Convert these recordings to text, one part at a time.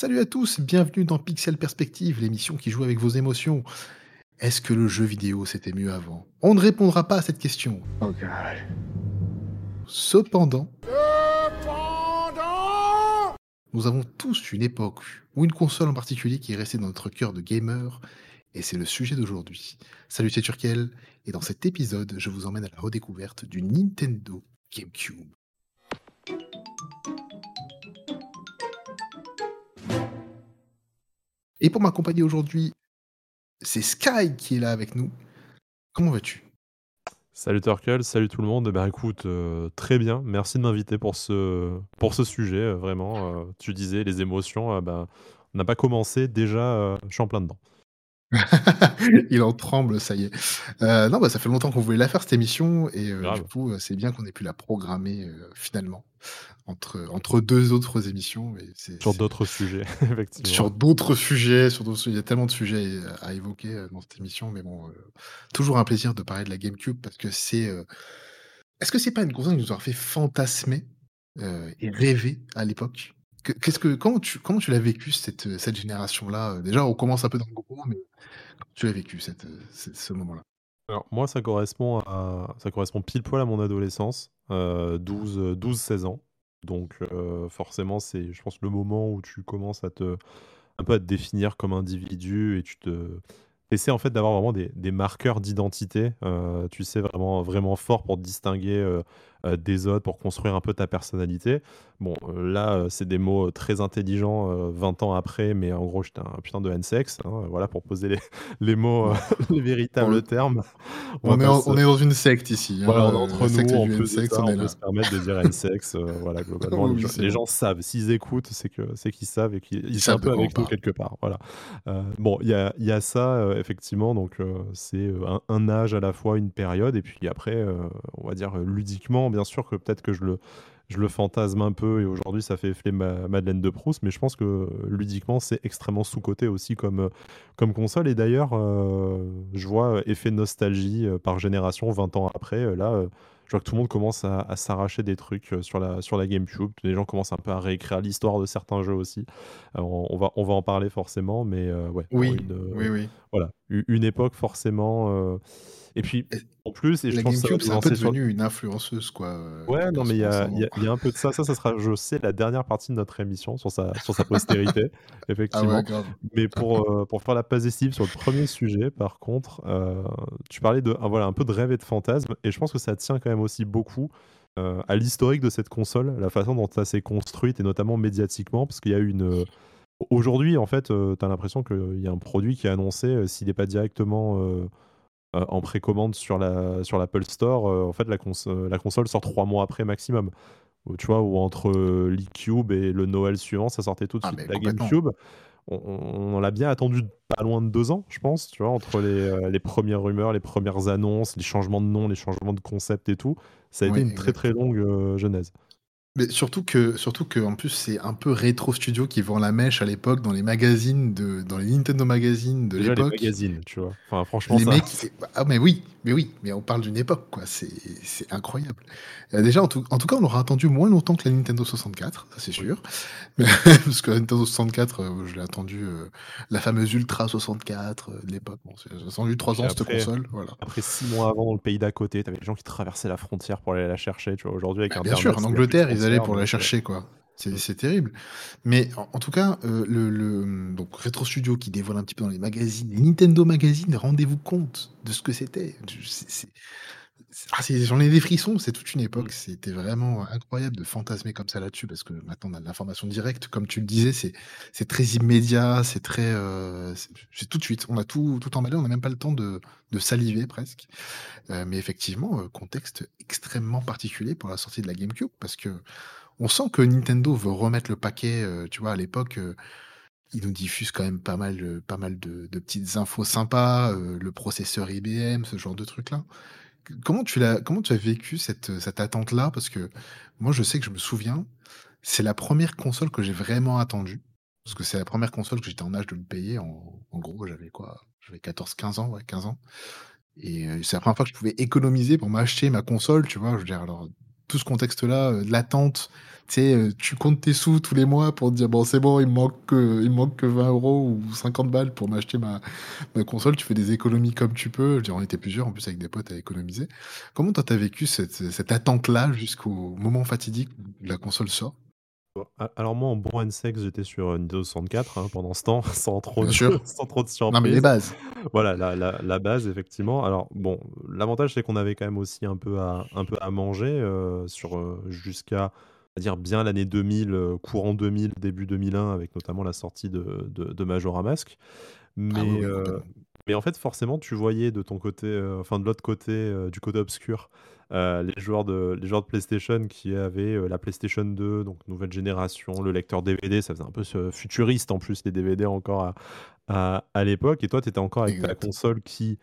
Salut à tous, bienvenue dans Pixel Perspective, l'émission qui joue avec vos émotions. Est-ce que le jeu vidéo c'était mieux avant? On ne répondra pas à cette question. Oh Cependant, nous avons tous une époque ou une console en particulier qui est restée dans notre cœur de gamer, et c'est le sujet d'aujourd'hui. Salut, c'est Turkel, et dans cet épisode, je vous emmène à la redécouverte du Nintendo GameCube. Et pour m'accompagner aujourd'hui, c'est Sky qui est là avec nous. Comment vas-tu? Salut Turkel, salut tout le monde. Ben écoute, euh, très bien. Merci de m'inviter pour ce, sujet. euh, vraiment, Euh, tu disais les émotions. euh, ben, on n'a pas commencé. Déjà, je suis en plein dedans. Il en tremble, ça y est. Euh, non, bah, ça fait longtemps qu'on voulait la faire cette émission et euh, du coup, euh, c'est bien qu'on ait pu la programmer euh, finalement entre, entre deux autres émissions. Et Sur d'autres sujets, effectivement. sur d'autres sujets, sur. Il y a tellement de sujets à, à évoquer dans cette émission, mais bon, toujours un plaisir de parler de la GameCube parce que c'est. Est-ce que c'est pas une console qui nous a fait fantasmer et rêver à l'époque? Que- Qu'est-ce que comment tu comment tu l'as vécu cette cette génération-là euh, Déjà, on commence un peu dans le gros, mais tu l'as vécu cette, euh, ce moment-là? Alors, moi, ça correspond à, ça correspond pile poil à mon adolescence, euh, 12, euh, 12-16 ans. Donc, euh, forcément, c'est, je pense, le moment où tu commences à te, un peu à te définir comme individu et tu te, en fait d'avoir vraiment des, des marqueurs d'identité. euh, tu sais vraiment, vraiment fort pour te distinguer euh, euh, des autres, pour construire un peu ta personnalité. Bon, euh, là, euh, c'est des mots euh, très intelligents euh, 20 ans après, mais en gros, j'étais un putain de N-sex, hein, voilà, pour poser les, les mots, euh, les véritables On- termes. on, est en, on est dans une secte ici. hein, voilà, on euh, entre secte nous, de N-sex, ça, on on peut se permettre de dire N-sex. euh, voilà, globalement, Oui, les, gens, les savent. S'ils écoutent, c'est qu'ils savent et qu'ils ils Ils sont un peu on avec nous quelque part. Voilà. Euh, bon, il y a, y a ça, euh, effectivement. Donc, euh, c'est euh, un, un âge à la fois, une période. Et puis après, euh, on va dire euh, bien sûr que peut-être que je le, je le fantasme un peu. Et aujourd'hui, ça fait ma Madeleine de Proust. Mais je pense que euh, ludiquement, c'est extrêmement sous-coté aussi comme, euh, comme console. Et d'ailleurs, euh, je vois effet nostalgie par génération, 20 ans après. là, je vois que tout le monde commence à, à s'arracher des trucs sur la, sur la GameCube. Les gens commencent un peu à réécrire l'histoire de certains jeux aussi. Alors, on, va, on va en parler forcément, mais euh, ouais. Oui, une, oui, oui. Voilà, une époque forcément. euh, Et puis, en plus, et je La pense GameCube, c'est un peu sur- devenu une influenceuse, quoi. euh, Ouais, non, on mais il y a, y y un peu de ça. Ça, ça sera, je sais, la dernière partie de notre émission sur sa, sur sa postérité, Ah effectivement. ouais. Mais pour, euh, pour faire la passe décisive sur le premier sujet, par contre, euh, tu parlais de, ah, voilà, un peu de rêve et de fantasme, et je pense que ça tient quand même aussi beaucoup euh, à l'historique de cette console, la façon dont ça s'est construite, et notamment médiatiquement, parce qu'il y a eu une... Aujourd'hui, en fait, tu as l'impression qu'il y a un produit qui est annoncé, s'il n'est pas directement euh, en précommande sur la sur l'Apple Store, euh, en fait, la, cons- euh, la console sort trois mois après maximum. Ou, tu vois, ou entre euh, l'e-Cube et le Noël suivant, ça sortait tout de Ah, suite. La. GameCube, on, l'a bien attendu pas loin de deux ans, je pense, tu vois, entre les, les premières rumeurs, les premières annonces, les changements de nom, les changements de concept et tout. Ça a Ouais, été une très très longue genèse. Mais surtout que, surtout que, en plus, c'est un peu Retro Studio qui vend la mèche à l'époque dans les magazines de, dans les Nintendo magazines de Déjà les l'époque. magazines, tu vois. Enfin, franchement, Les ça. mecs, ah mais oui, mais oui, mais on parle d'une époque, quoi. C'est, c'est incroyable. Euh, déjà, en tout, en tout cas, on aura attendu moins longtemps que la Nintendo 64, ça c'est sûr. Mais- Parce que la Nintendo 64, euh, je l'ai attendu, euh, la fameuse Ultra 64 euh, de l'époque. Bon, j'ai attendu trois ans cette console, voilà. Après six mois avant, dans le pays d'à côté, t'avais des gens qui traversaient la frontière pour aller la chercher. Tu vois, aujourd'hui, avec Bah, bien Internet, sûr, en Angleterre, ils pour la euh, chercher, quoi. C'est c'est terrible. Mais en, en tout cas, euh, le, le- donc Retro Studio qui dévoile un petit peu dans les magazines, les Nintendo Magazine, rendez-vous compte de ce que c'était. Ah, J'en ai des frissons, c'est toute une époque. Mm. C'était vraiment incroyable de fantasmer comme ça là-dessus, parce que maintenant on a de l'information directe, comme tu le disais, c'est très immédiat, c'est très, euh, c'est tout de suite. On a tout, tout emballé, on n'a même pas le temps de, de saliver presque. Euh, mais effectivement, euh, contexte extrêmement particulier pour la sortie de la GameCube, parce que on sent que Nintendo veut remettre le paquet. euh, tu vois, à l'époque, ils nous diffusent quand même pas mal, pas mal de, de petites infos sympas, euh, le processeur IBM, ce genre de trucs-là. Comment tu l'as, comment tu as vécu cette, cette attente-là? Parce que moi, je sais que je me souviens, c'est la première console que j'ai vraiment attendue. Parce que c'est la première console que j'étais en âge de me payer. En, en gros, j'avais quoi? J'avais 14-15 ans, ouais, 15 ans et heu, c'est la première fois que je pouvais économiser pour m'acheter ma console, tu vois? Je veux dire, alors, tout ce contexte-là, de l'attente, sais, heu, tu comptes tes sous tous les mois pour te dire: «Bon, c'est bon, il me manque que il me manque que 20 € ou 50 balles pour m'acheter ma ma console». Tu fais des économies comme tu peux. Je veux dire, on était plusieurs en plus avec des potes à économiser. Comment toi, tu as vécu cette cette attente-là jusqu'au moment fatidique où la console sort? A alors moi, en bon and sex, j'étais sur, heu, Nintendo 64, hein, pendant ce temps, sans trop de sans trop de Non, mais les bases. Voilà, la la la base, effectivement. Alors bon, l'avantage, c'est qu'on avait quand même aussi un peu à un peu à manger, sur, jusqu'à, dire bien l'année 2000, heu, courant 2000, début 2001, avec notamment la sortie de de de Majora's Mask. Ah oui, Mais, en fait, forcément, tu voyais de ton côté, heu, enfin de l'autre côté, du côté obscur, les joueurs de les joueurs de PlayStation qui avaient, la PlayStation 2, donc nouvelle génération, le lecteur DVD, ça faisait un peu futuriste en plus les DVD encore à à à l'époque et toi, tu étais encore avec ta Exact. console qui,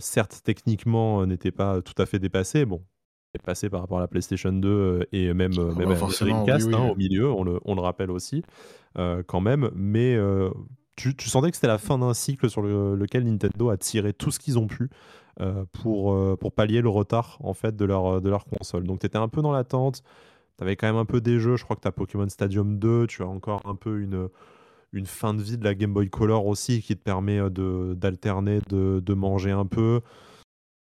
certes techniquement, n'était pas tout à fait dépassée. Bon, dépassée par rapport à la PlayStation 2, heu et même, Ah même bah, forcément, oui, Dreamcast, oui, hein, au milieu, on le on le rappelle aussi, quand même. Mais, tu tu sentais que c'était la fin d'un cycle sur le lequel Nintendo a tiré tout ce qu'ils ont pu, pour, pour pallier le retard, en fait, de leur, de leur console. Donc tu étais un peu dans l'attente. Tu avais quand même un peu des jeux, je crois que tu as Pokémon Stadium 2, tu as encore un peu une, une fin de vie de la Game Boy Color aussi qui te permet, de d'alterner, de de manger un peu.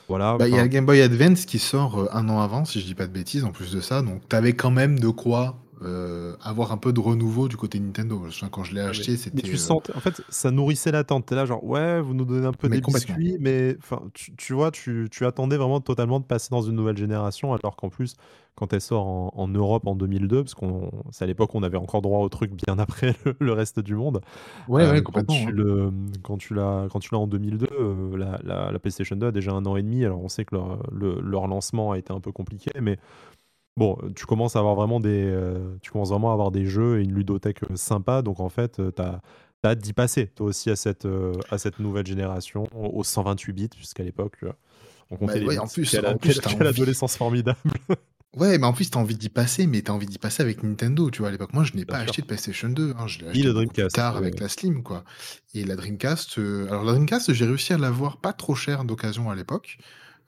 Voilà, Bah, il y a Game Boy Advance qui sort, heu, 1 an avant, si je dis pas de bêtises, en plus de ça, donc tu avais quand même de quoi, heu, avoir un peu de renouveau du côté Nintendo. Quand je l'ai Ouais, mais acheté, mais c'était, tu heu sentais en fait, ça nourrissait l'attente. Tu es là genre: «Ouais, vous nous donnez un peu Mais des complètement. biscuits», mais enfin, tu tu vois, tu tu attendais vraiment totalement de passer dans une nouvelle génération, alors qu'en plus, quand elle sort en en Europe en 2002, parce qu'on c'est à l'époque où on avait encore droit au truc bien après le le reste du monde. Ouais, ouais, Heu, quand complètement, tu le, quand tu l'as quand tu l'as en 2002, heu, la la la PlayStation 2 a déjà 1 an et demi. Alors on sait que leur, le leur lancement a été un peu compliqué, mais bon, tu commences à avoir vraiment des, heu, tu commences vraiment à avoir des jeux et une ludothèque, heu, sympa. Donc en fait, heu, tu as hâte d'y passer, toi aussi, à cette, à cette nouvelle génération, aux 128 bits, puisqu'à l'époque, on Bah, comptait les ouais, en plus Quelle en plus, quelle quelle adolescence formidable! Ouais, mais en plus, tu as envie d'y passer, mais tu as envie d'y passer avec Nintendo, tu vois? À l'époque, moi, je n'ai pas sûr. acheté de PlayStation 2, hein, je l'ai acheté plus Dreamcast, tard ouais, avec la Slim, quoi et la Dreamcast, alors la Dreamcast, j'ai réussi à l'avoir pas trop cher d'occasion à l'époque.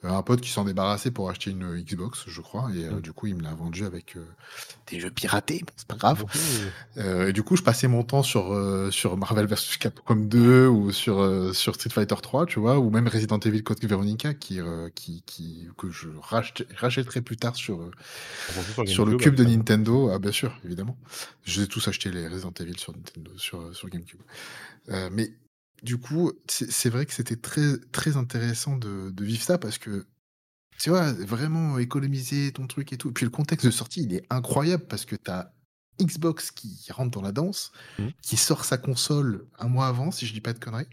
Heu, un pote qui s'en débarrassait pour acheter une, heu, Xbox, je crois et Mmh. heu, du coup, il me l'a vendue avec, des jeux piratés, bon, c'est pas grave. Et du coup, je passais mon temps sur, sur Marvel versus Capcom 2 ou sur, sur Street Fighter 3, tu vois? Ou même Resident Evil Code Veronica qui, qui qui que je rachète rachèterai plus tard sur, Surtout sur sur le cube de hein. Nintendo. Ah bien sûr, évidemment. Je les ai tous achetés les Resident Evil sur Nintendo sur, sur GameCube. Mais du coup, c'est vrai que c'était très très intéressant de de vivre ça parce que, tu vois, vraiment économiser ton truc et tout. Puis le contexte de sortie, il est incroyable parce que tu as Xbox qui rentre dans la danse, Mmh. qui sort sa console 1 mois avant, si je dis pas de conneries.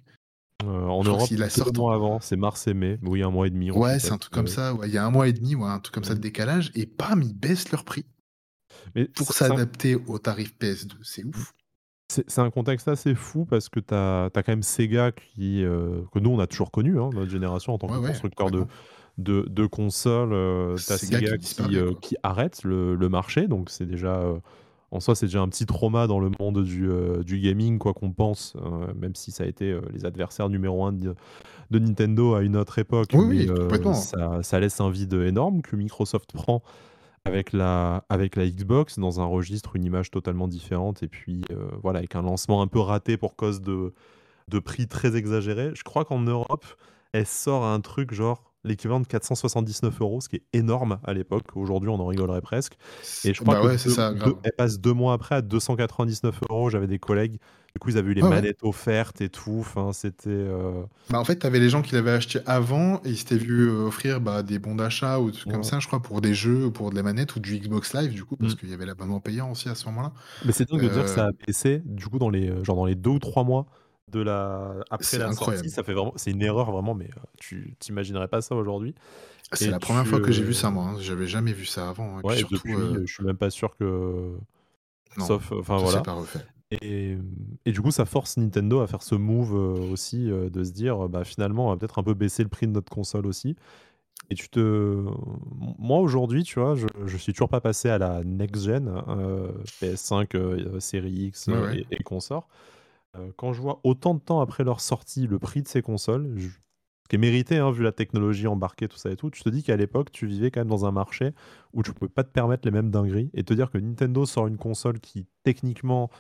Heu, en Je Europe, qu'ils la 2 sortent en mois avant, c'est mars et mai. Oui, 1 mois et demi Ouais, c'est un truc comme ça, ouais, il y a 1 mois et demi, ouais, un truc comme ça de Mmh. décalage et bam, ils baissent leur prix Mais pour un s'adapter au tarif PS2, c'est ouf. C'est un contexte assez fou parce que tu as quand même Sega qui, heu, que nous on a toujours connu, hein, notre génération en tant Ouais, que ouais, constructeur de complètement. de de consoles, heu, tu as Sega qui qui arrête le le marché, donc c'est déjà, heu, en soi, c'est déjà un petit trauma dans le monde du, gaming, quoi qu'on pense, heu, même si ça a été, les adversaires numéro 1 de de Nintendo à une autre époque, Oui, mais oui, heu, complètement. ça ça laisse un vide énorme que Microsoft prend avec la Xbox dans un registre, une image totalement différente et puis, heu, voilà, avec un lancement un peu raté pour cause de de prix très exagérés. Je crois qu'en Europe, elle sort un truc genre l'équivalent de 479 €, ce qui est énorme à l'époque. Aujourd'hui, on en rigolerait presque et je crois bah, que ouais, c'est 2- ça, 2 grave. elle passe 2 mois après à 299 €. J'avais des collègues, du coup, ils avaient eu les ouais. manettes offertes et tout, enfin, c'était, heu Bah, en fait, tu avais les gens qui l'avaient acheté avant et ils s'étaient vus, heu, offrir, bah, des bons d'achat ou des trucs comme ça, je crois, pour des jeux ou pour de la manette ou du Xbox Live, du coup, parce Mmh. qu'il y avait l'abonnement payant aussi à ce moment-là. Mais c'est dingue de dire que Heu ça a baissé, du coup, dans les, genre dans les 2 ou 3 mois de la après C'est la sortie, incroyable. ça fait vraiment c'est une erreur vraiment, mais heu, tu tu imaginerais pas ça aujourd'hui C'est et la 1re tu, fois que j'ai vu heu ça, moi, hein. J'avais jamais vu ça avant puis Ouais surtout, depuis, heu, je suis même pas sûr que Non, sauf, enfin, voilà pas refait. et et du coup, ça force Nintendo à faire ce move, aussi, de se dire: «Bah, finalement, on va peut-être un peu baisser le prix de notre console aussi» et tu te moi, aujourd'hui, tu vois, je je suis toujours pas passé à la next gen, heu, PS5, heu, série X, Ouais, heu ouais. et et consorts. Heu, quand je vois autant de temps après leur sortie, le prix de ces consoles, je ce qui est mérité, hein, vu la technologie embarquée, tout ça et tout, tu te dis qu'à l'époque, tu vivais quand même dans un marché où tu pouvais pas te permettre les mêmes dingueries et te dire que Nintendo sort une console qui techniquement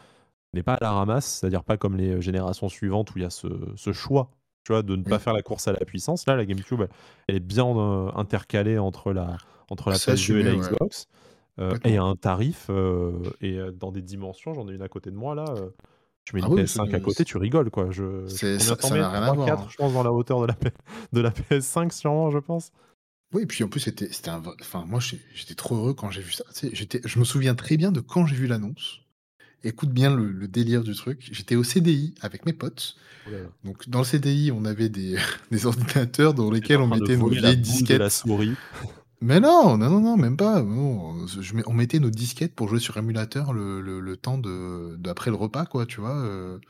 n'est pas à la ramasse, c'est-à-dire pas comme les, générations suivantes où il y a ce ce choix, tu vois, de ne pas Oui. faire la course à la puissance. Là, la GameCube, elle est bien, heu, intercalée entre la entre la C'est PS2 et la ouais, Xbox, heu et à un tarif, et dans des dimensions, j'en ai une à côté de moi là, tu mets Ah une oui, c'est PS5 à côté, tu rigoles quoi. Je ça n'a rien à voir, 3-4 hein. je pense dans la hauteur de la P de la PS5 sûrement, je pense? Oui, et puis en plus, c'était c'était un enfin, moi, j'étais trop heureux quand j'ai vu ça. Tu sais, j'étais je me souviens très bien de quand j'ai vu l'annonce. Écoute bien le le délire du truc. J'étais au CDI avec mes potes. Oh là là. Donc dans le CDI, on avait des des ordinateurs dans lesquels on mettait nos vieilles de la disquettes. souris. Mais non, non, non, non, même pas, non, je mets on mettait nos disquettes pour jouer sur émulateur le le le temps de d'après le repas, quoi, tu vois? Heu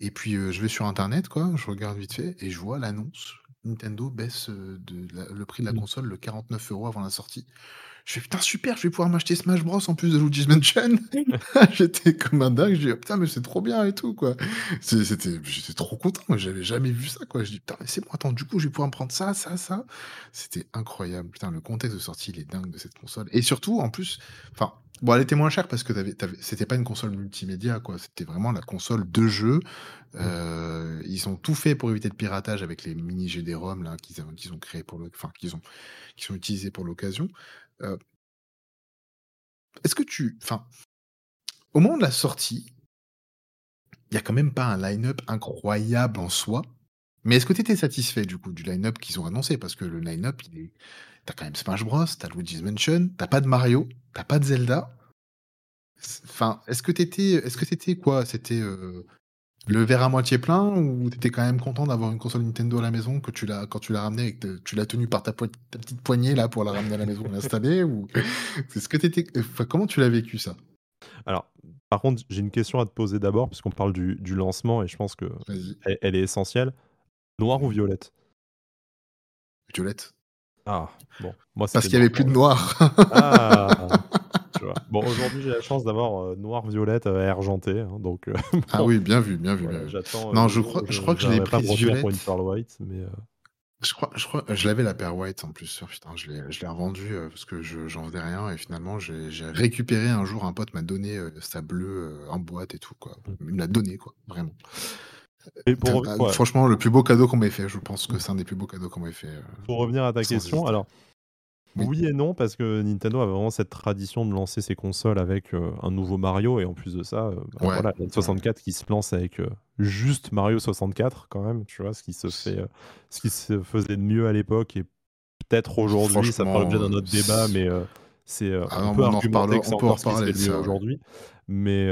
et puis, heu, je vais sur internet, quoi, je regarde vite fait et je vois l'annonce. Nintendo baisse, de la le prix de la Mmh. console de 49 € avant la sortie. Je fais: «Putain super, je vais pouvoir m'acheter Smash Bros en plus de Luigi's Mansion». J'étais comme un dingue, je dis: «Putain mais c'est trop bien et tout quoi». C'était j'étais trop content, j'avais jamais vu ça quoi. Je dis: «Putain mais c'est bon, attends du coup je vais pouvoir me prendre ça, ça, ça». C'était incroyable. Putain le contexte de sortie il est dingue de cette console et surtout en plus, enfin bon elle était moins chère parce que c'était pas une console multimédia quoi, c'était vraiment la console de jeu. Heu, ils ont tout fait pour éviter le piratage avec les mini GD-ROM là qu'ils ont qu'ils ont créé pour le enfin qu'ils ont qui sont utilisés pour l'occasion. Heu est-ce que tu enfin, au moment de la sortie il y a quand même pas un line-up incroyable en soi, mais est-ce que tu étais satisfait du coup du line-up qu'ils ont annoncé? Parce que le line-up il est tu as quand même Smash Bros, tu as Luigi's Mansion, tu as pas de Mario, tu as pas de Zelda. Enfin, est-ce que tu étais est-ce que c'était quoi? C'était, heu, le verre à moitié plein ou tu étais quand même content d'avoir une console Nintendo à la maison que tu l'as quand tu l'as ramenée et que tu l'as tenue par ta petite poignée là pour la ramener à la maison et l'installer ou est-ce que tu étais enfin comment tu l'as vécu ça? Alors, par contre, j'ai une question à te poser d'abord puisqu'on parle du du lancement et je pense qu'elle Vas-y. elle est essentielle. Noire ou violette? Violette. Ah, bon, moi Parce qu'il y noir avait plus de noir. Ah! Bon, aujourd'hui, j'ai la chance d'avoir, heu, noir, violette, heu, et argenté, hein, donc heu, Ah oui, bien vu, bien vu, bien voilà, vu. j'attends, Non, je crois je je crois que je l'ai viendrai pas prise pour une violette. pearl white, mais Je crois je crois je l'avais la paire white en plus. Oh putain, je l'ai je l'ai revendue, parce que je j'en faisais rien et finalement j'ai j'ai récupéré un jour, un pote m'a donné, sa bleue, en boîte et tout quoi. Mmh. Il me l'a donnée quoi, vraiment. et pour ouais. franchement le plus beau cadeau qu'on m'ait fait. Je pense que c'est un des plus beaux cadeaux qu'on m'ait fait, Pour revenir à ta sans question, hésiter. alors Oui. Oui et non, parce que Nintendo a vraiment cette tradition de lancer ses consoles avec, heu, un nouveau Mario et en plus de ça, heu, bah, Ouais, voilà, la ouais. N64 qui se lance avec, heu, juste Mario 64 quand même, tu vois? Ce qui se fait, heu, ce qui se faisait de mieux à l'époque et peut-être aujourd'hui, ça fera l'objet d'un autre débat, mais c'est, heu, ah on non, on en reparlera que c'est encore ce qui se fait mieux aujourd'hui, mais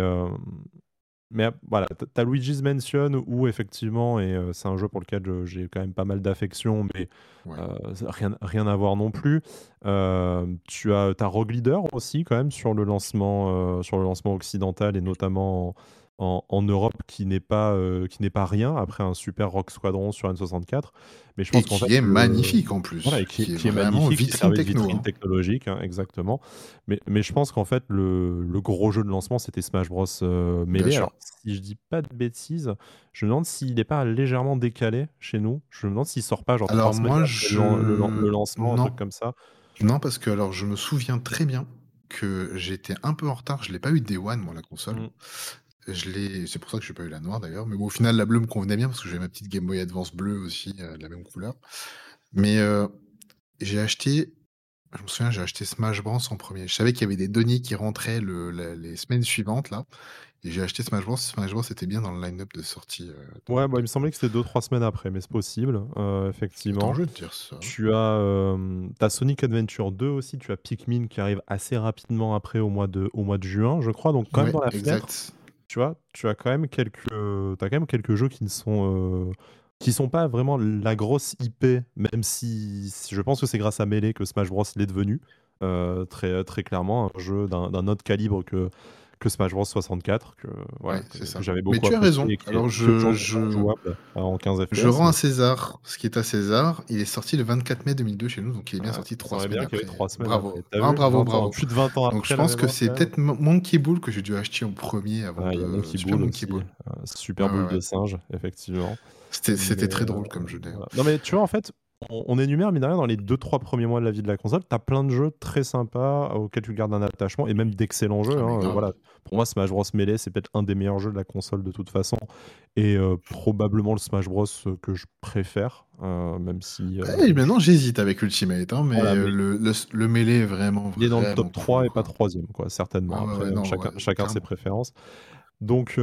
mais ap voilà, tu as Luigi's Mansion où effectivement et heu, c'est un jeu pour lequel j'ai quand même pas mal d'affection, mais Ouais. ça rien rien à voir non plus. Tu as as Rogue Leader aussi quand même sur le lancement, sur le lancement occidental et notamment en Europe qui n'est pas, heu, qui n'est pas rien après un super Rogue Squadron sur N64. Mais je Et pense fait qui est magnifique en voilà plus, et qui est qui est qui magnifique, qui vitrine de techno, vitrine hein. technologique, hein, exactement. Mais mais je pense qu'en fait le le gros jeu de lancement c'était Smash Bros, Bien Melee. Alors si je dis pas de bêtises, je me demande s'il est pas légèrement décalé chez nous. Je me demande s'il sort pas genre 3 Alors moi le lancement, un truc non. comme ça. Non, parce que alors je me souviens très bien que j'étais un peu en retard. Je l'ai pas eu day one moi la console. Mmh. Je l'ai c'est pour ça que j'ai pas eu la noire d'ailleurs, mais bon au final la bleue me convenait bien parce que j'avais ma petite Game Boy Advance bleue aussi, heu, de la même couleur. Mais, heu, j'ai acheté je me souviens, j'ai acheté Smash Bros en premier Je savais qu'il y avait des deniers qui rentraient le la les semaines suivantes là et j'ai acheté Smash Bros. Smash Bros était bien dans le line-up de sortie, de Ouais, bah, il me semblait que c'était deux trois semaines après, mais c'est possible, attends, effectivement. je vais te dire ça. Tu as, Sonic Adventure 2 aussi, tu as Pikmin qui arrive assez rapidement après au mois de au mois de juin, je crois, donc quand même Ouais, dans la fenêtre. exact. Tu vois? Tu as quand même quelques, as quand même quelques jeux qui ne sont, sont pas vraiment la grosse IP, même si je pense que c'est grâce à Melee que Smash Bros l'est devenu, heu, très, clairement, un jeu d'un autre calibre que que Smash Bros 64 que Ouais, c'est ça. j'avais Mais beaucoup tu as raison. Alors je je en 15 je rends à César ce qui est à César. Il est sorti le 24 mai 2002 chez nous, donc il est bien sorti 3 semaines après. 3 semaines bravo. après. Ah, bravo, bravo. Plus de 20 ans Donc je après, pense que c'est peut-être Mon Monkey Ball que j'ai dû acheter en premier avant Ah, de Monkey Super Ball Monkey Ball. super Ouais, boule ouais, de ouais. singe, effectivement. C'était Mais, très heu, drôle comme jeu d'ailleurs. voilà. Non, mais tu vois, en fait, on énumère, mine de rien, dans les 2-3 premiers mois de la vie de la console, tu as plein de jeux très sympas auxquels tu gardes un attachement et même d'excellents jeux, Ah mais hein, voilà. Pour moi, Smash Bros Melee, c'est peut-être un des meilleurs jeux de la console de toute façon et heu, probablement le Smash Bros que je préfère, heu, même si, Ouais, maintenant j'hésite avec Ultimate, hein, mais Voilà, heu, mais le le Melee est vraiment, il est dans le top 3 cool, et pas quoi. 3e, quoi, certainement. Ah Après, ouais, heu, non, chacun ouais, chacun ses préférences. Donc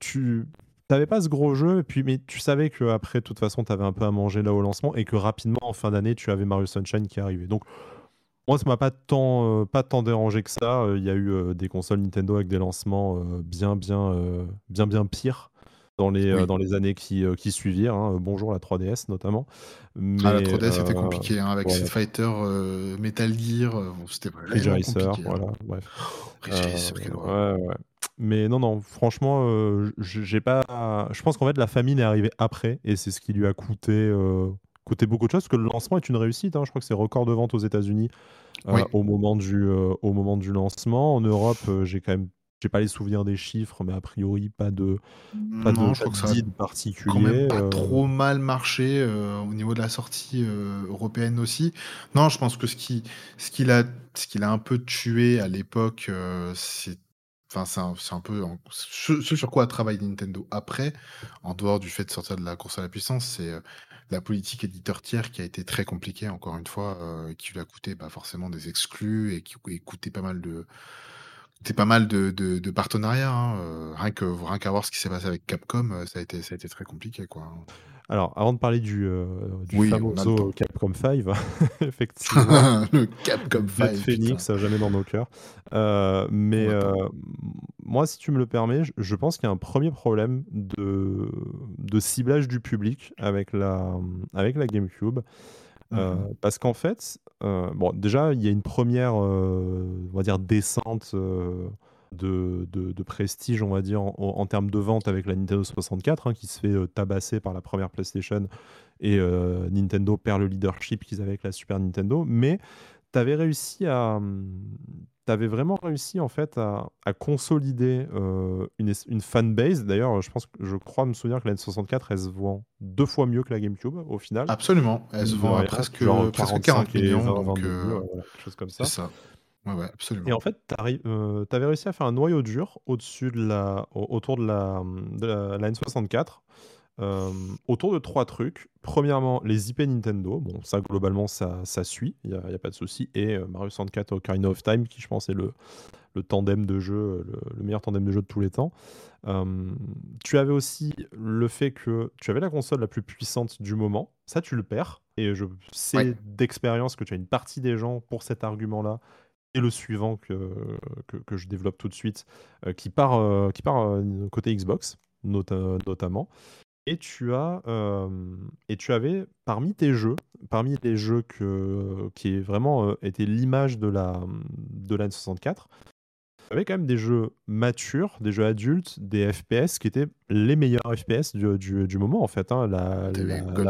tu tu avais pas ce gros jeu et puis mais tu savais qu'après, de toute façon, tu avais un peu à manger là au lancement et que rapidement, en fin d'année, tu avais Mario Sunshine qui arrivait. Donc moi, ça m'a pas tant, heu, pas tant dérangé que ça, heu, il y a eu, heu, des consoles Nintendo avec des lancements, bien, bien, bien, bien pires dans les, dans les années qui, qui suivirent, hein. Bonjour la 3DS notamment. Ah la Mais 3DS c'était heu, compliqué, hein, avec voilà. Street Fighter, Metal Gear, bon c'était vraiment Racer, compliqué, hein. voilà, bref. Ridge Heu, Racer, ouais, ouais. Mais non, non, franchement, j'ai pas je pense qu'en fait, la famine est arrivée après et c'est ce qui lui a coûté, coûté beaucoup de choses parce que le lancement est une réussite, hein. Je crois que c'est record de vente aux États-Unis, Oui. au moment du, heu, au moment du lancement. En Europe, heu, j'ai quand même j'ai pas les souvenirs des chiffres, mais a priori, pas de pas de je pas crois de que ça a deal quand même particulier, pas heu trop mal marché, au niveau de la sortie, européenne aussi. Non, je pense que ce qui ce qui l'a ce qui l'a un peu tué à l'époque, c'est c'est un peu ce sur quoi a travaillé Nintendo après, en dehors du fait de sortir de la course à la puissance, c'est, heu, la politique éditeur tiers qui a été très compliquée encore une fois, et qui lui a coûté, bah, forcément des exclus et qui et coûté pas mal de pas mal de partenariats, hein, heu, rien qu'à voir ce qui s'est passé avec Capcom, ça a été ça a été très compliqué, quoi, hein. Alors, avant de parler du, Oui, famoso temps. Capcom 5, effectivement, Le Capcom Dead 5, putain. Phoenix à jamais dans nos cœurs. Heu, mais m moi, si tu me le permets, je pense qu'il y a un 1er problème de de ciblage du public avec la, avec la GameCube. Mh. parce qu'en fait, bon, déjà, il y a une 1re, heu, on va dire descente, de de de prestige, on va dire, en en termes de vente avec la Nintendo 64, hein, qui se fait, heu, tabasser par la 1re PlayStation et heu, Nintendo perd le leadership qu'ils avaient avec la Super Nintendo. Mais tu avais réussi à, mmh, tu avais vraiment réussi, en fait, à à consolider, heu, une fanbase. D'ailleurs, je pense je crois me souvenir que la N64, elle se vend 2 fois mieux que la GameCube, au final. Absolument, elle se vend à presque, presque 40 45 et 000 000 20, donc 22 000, heu, ouais, voilà, quelque chose comme c'est ça. ça. Ouais, ouais, Et absolument. en fait, tu tu avais réussi à faire un noyau dur au-dessus de la au autour de la, mmh, de la la N64, hem, autour de 3 trucs. Premièrement, les IP Nintendo, bon ça globalement ça ça suit, il y a pas de souci et heu, Mario 64 Ocarina of Time qui je pense est le le tandem de jeu, le le meilleur tandem de jeu de tous les temps. Hem, tu avais aussi le fait que tu avais la console la plus puissante du moment. Ça, tu le perds et je Ouais. sais d'expérience que tu as une partie des gens pour cet argument-là et le suivant que je développe tout de suite, heu, qui part, part, heu, côté Xbox, nota notamment. Et tu avais parmi tes jeux, parmi les jeux qui est vraiment, était l'image de la, de la N64, tu avais quand même des jeux matures, des jeux adultes, des FPS qui étaient les meilleurs FPS du du du moment, en fait, hein. La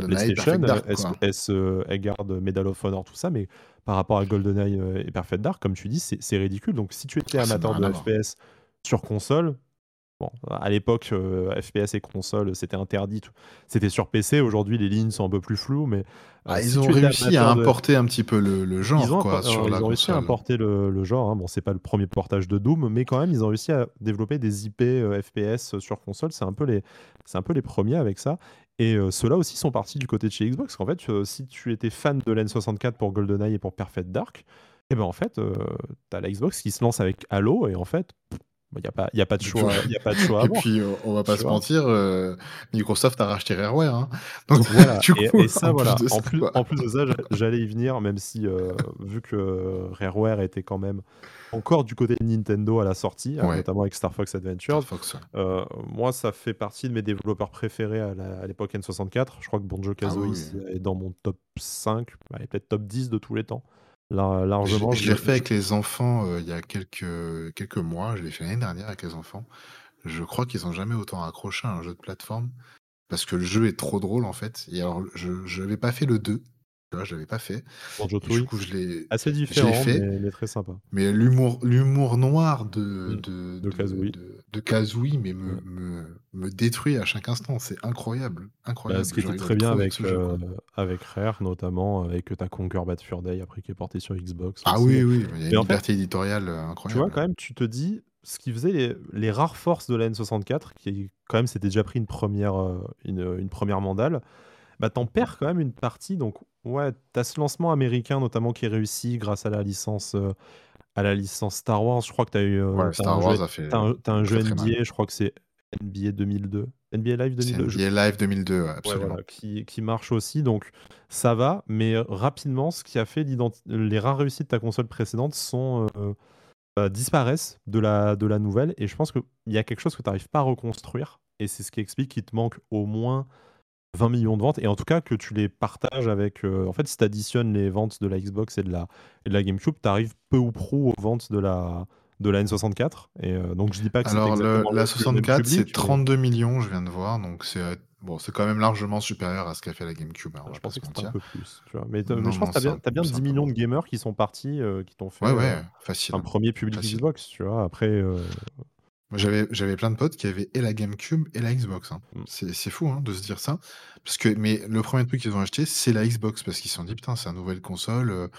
PlayStation, elle se elle garde Medal of Honor, tout ça, mais par rapport à GoldenEye, heu, et Perfect Dark, comme tu dis, c'est ridicule. Donc si tu étais Ah amateur de. FPS sur console, bon, à l'époque, heu, FPS et console, c'était interdit c'était sur PC. Aujourd'hui, les lignes sont un peu plus floues, mais heu, Ah, ils ont réussi à de importer un petit peu le le ils genre, ont quoi, impo sur alors la ils ont réussi à importer le le genre, hein. Bon, c'est pas le 1er portage de Doom, mais quand même, ils ont réussi à développer des IP, heu, FPS sur console. C'est un peu les c'est un peu les 1ers avec ça et ceux-là aussi sont partis du côté de chez Xbox. En fait, si tu étais fan de la N64 pour GoldenEye et pour Perfect Dark et ben, en fait, tu as la Xbox qui se lance avec Halo et en fait, il y a pas il y a pas de choix il y a pas de choix et puis, heu, on va pas se mentir, heu, Microsoft a racheté Rareware, hein. Donc Voilà du et coup, et ça, en plus voilà, de en ça, plus en plus de ça, j'a j'allais y venir, même si, heu, vu que Rareware était quand même encore du côté de Nintendo à la sortie, hein, Ouais. notamment avec Star Fox Star. Heu, moi, ça fait partie de mes développeurs préférés à l'époque N64. Je crois que Ah Banjo-Kazooie, oui, oui. c'est est dans mon top 5, allez, peut-être top 10 de tous les temps. Lar largement, je je l'ai refait avec les enfants, heu, il y a quelques, quelques mois. Je l'ai fait l'année dernière avec les enfants. Je crois qu'ils ont jamais autant accroché à un jeu de plateforme parce que le jeu est trop drôle, en fait et alors je je n'avais pas fait le 2, Je l'avais pas fait et du coup, je l'ai Assez différent, fait mais mais très sympa. mais l'humour l'humour noir de Mmh. de De Kazooie. de de Kazooie mais me Ouais. me me détruit à chaque instant. C'est incroyable, Bah, ce incroyable. qui était très bien avec avec, quoi. avec Rare notamment, avec ta Conquer Bad Fur Day après qui est porté sur Xbox Ah aussi. oui, oui, il y a une en fait liberté éditoriale, heu, tu vois incroyable. quand même, tu te dis, ce qui faisait les les rares forces de la N64 qui quand même s'était déjà pris une 1re, heu, une, une 1re mandale, bah, tu en perds quand même une partie donc ouais, tu as ce lancement américain notamment qui est réussi grâce à la licence, heu, à la licence Star Wars. Je crois que tu as eu, heu, Ouais, un Star jeu Wars a fait tu as un tu as un jeu. NBA, je crois que c'est NBA 2002, NBA Live C'est 2002? Je NBA Live 2002, ouais, Ouais, absolument. voilà, qui qui marche aussi donc ça va, mais heu, rapidement, ce qui a fait les rares réussites de ta console précédente sont, bah, disparaissent de la de la nouvelle et je pense qu'il y a quelque chose que tu arrives pas à reconstruire et c'est ce qui explique qu'il te manque au moins 20 000 000 de ventes et en tout cas que tu les partages avec, heu, en fait, si tu additionnes les ventes de la Xbox et de la et de la GameCube, tu arrives peu ou prou aux ventes de la de la N64 et heu, donc je dis pas que c'est Alors le la le le même 64, c'est public, mais 32 000 000, je viens de voir, donc c'est, bon, c'est quand même largement supérieur à ce qu'a fait la GameCube, hein, on Ah, je va pas pensais se que c'était un peu plus, tu vois? Mais te mais Non, je pense que tu as c'est bien un tu as bien c'est un dix peu millions moins. de gamers qui sont partis, qui t'ont fait, Ouais, heu, ouais, facile, un hein, 1er public facile. Xbox, tu vois? Après, j'avais plein de potes qui avaient et la GameCube et la Xbox, hein. Mmh. C'est fou, hein, de se dire ça parce que mais le 1er truc qu'ils ont acheté, c'est la Xbox parce qu'ils se sont dit: «Putain, c'est la nouvelle console, heu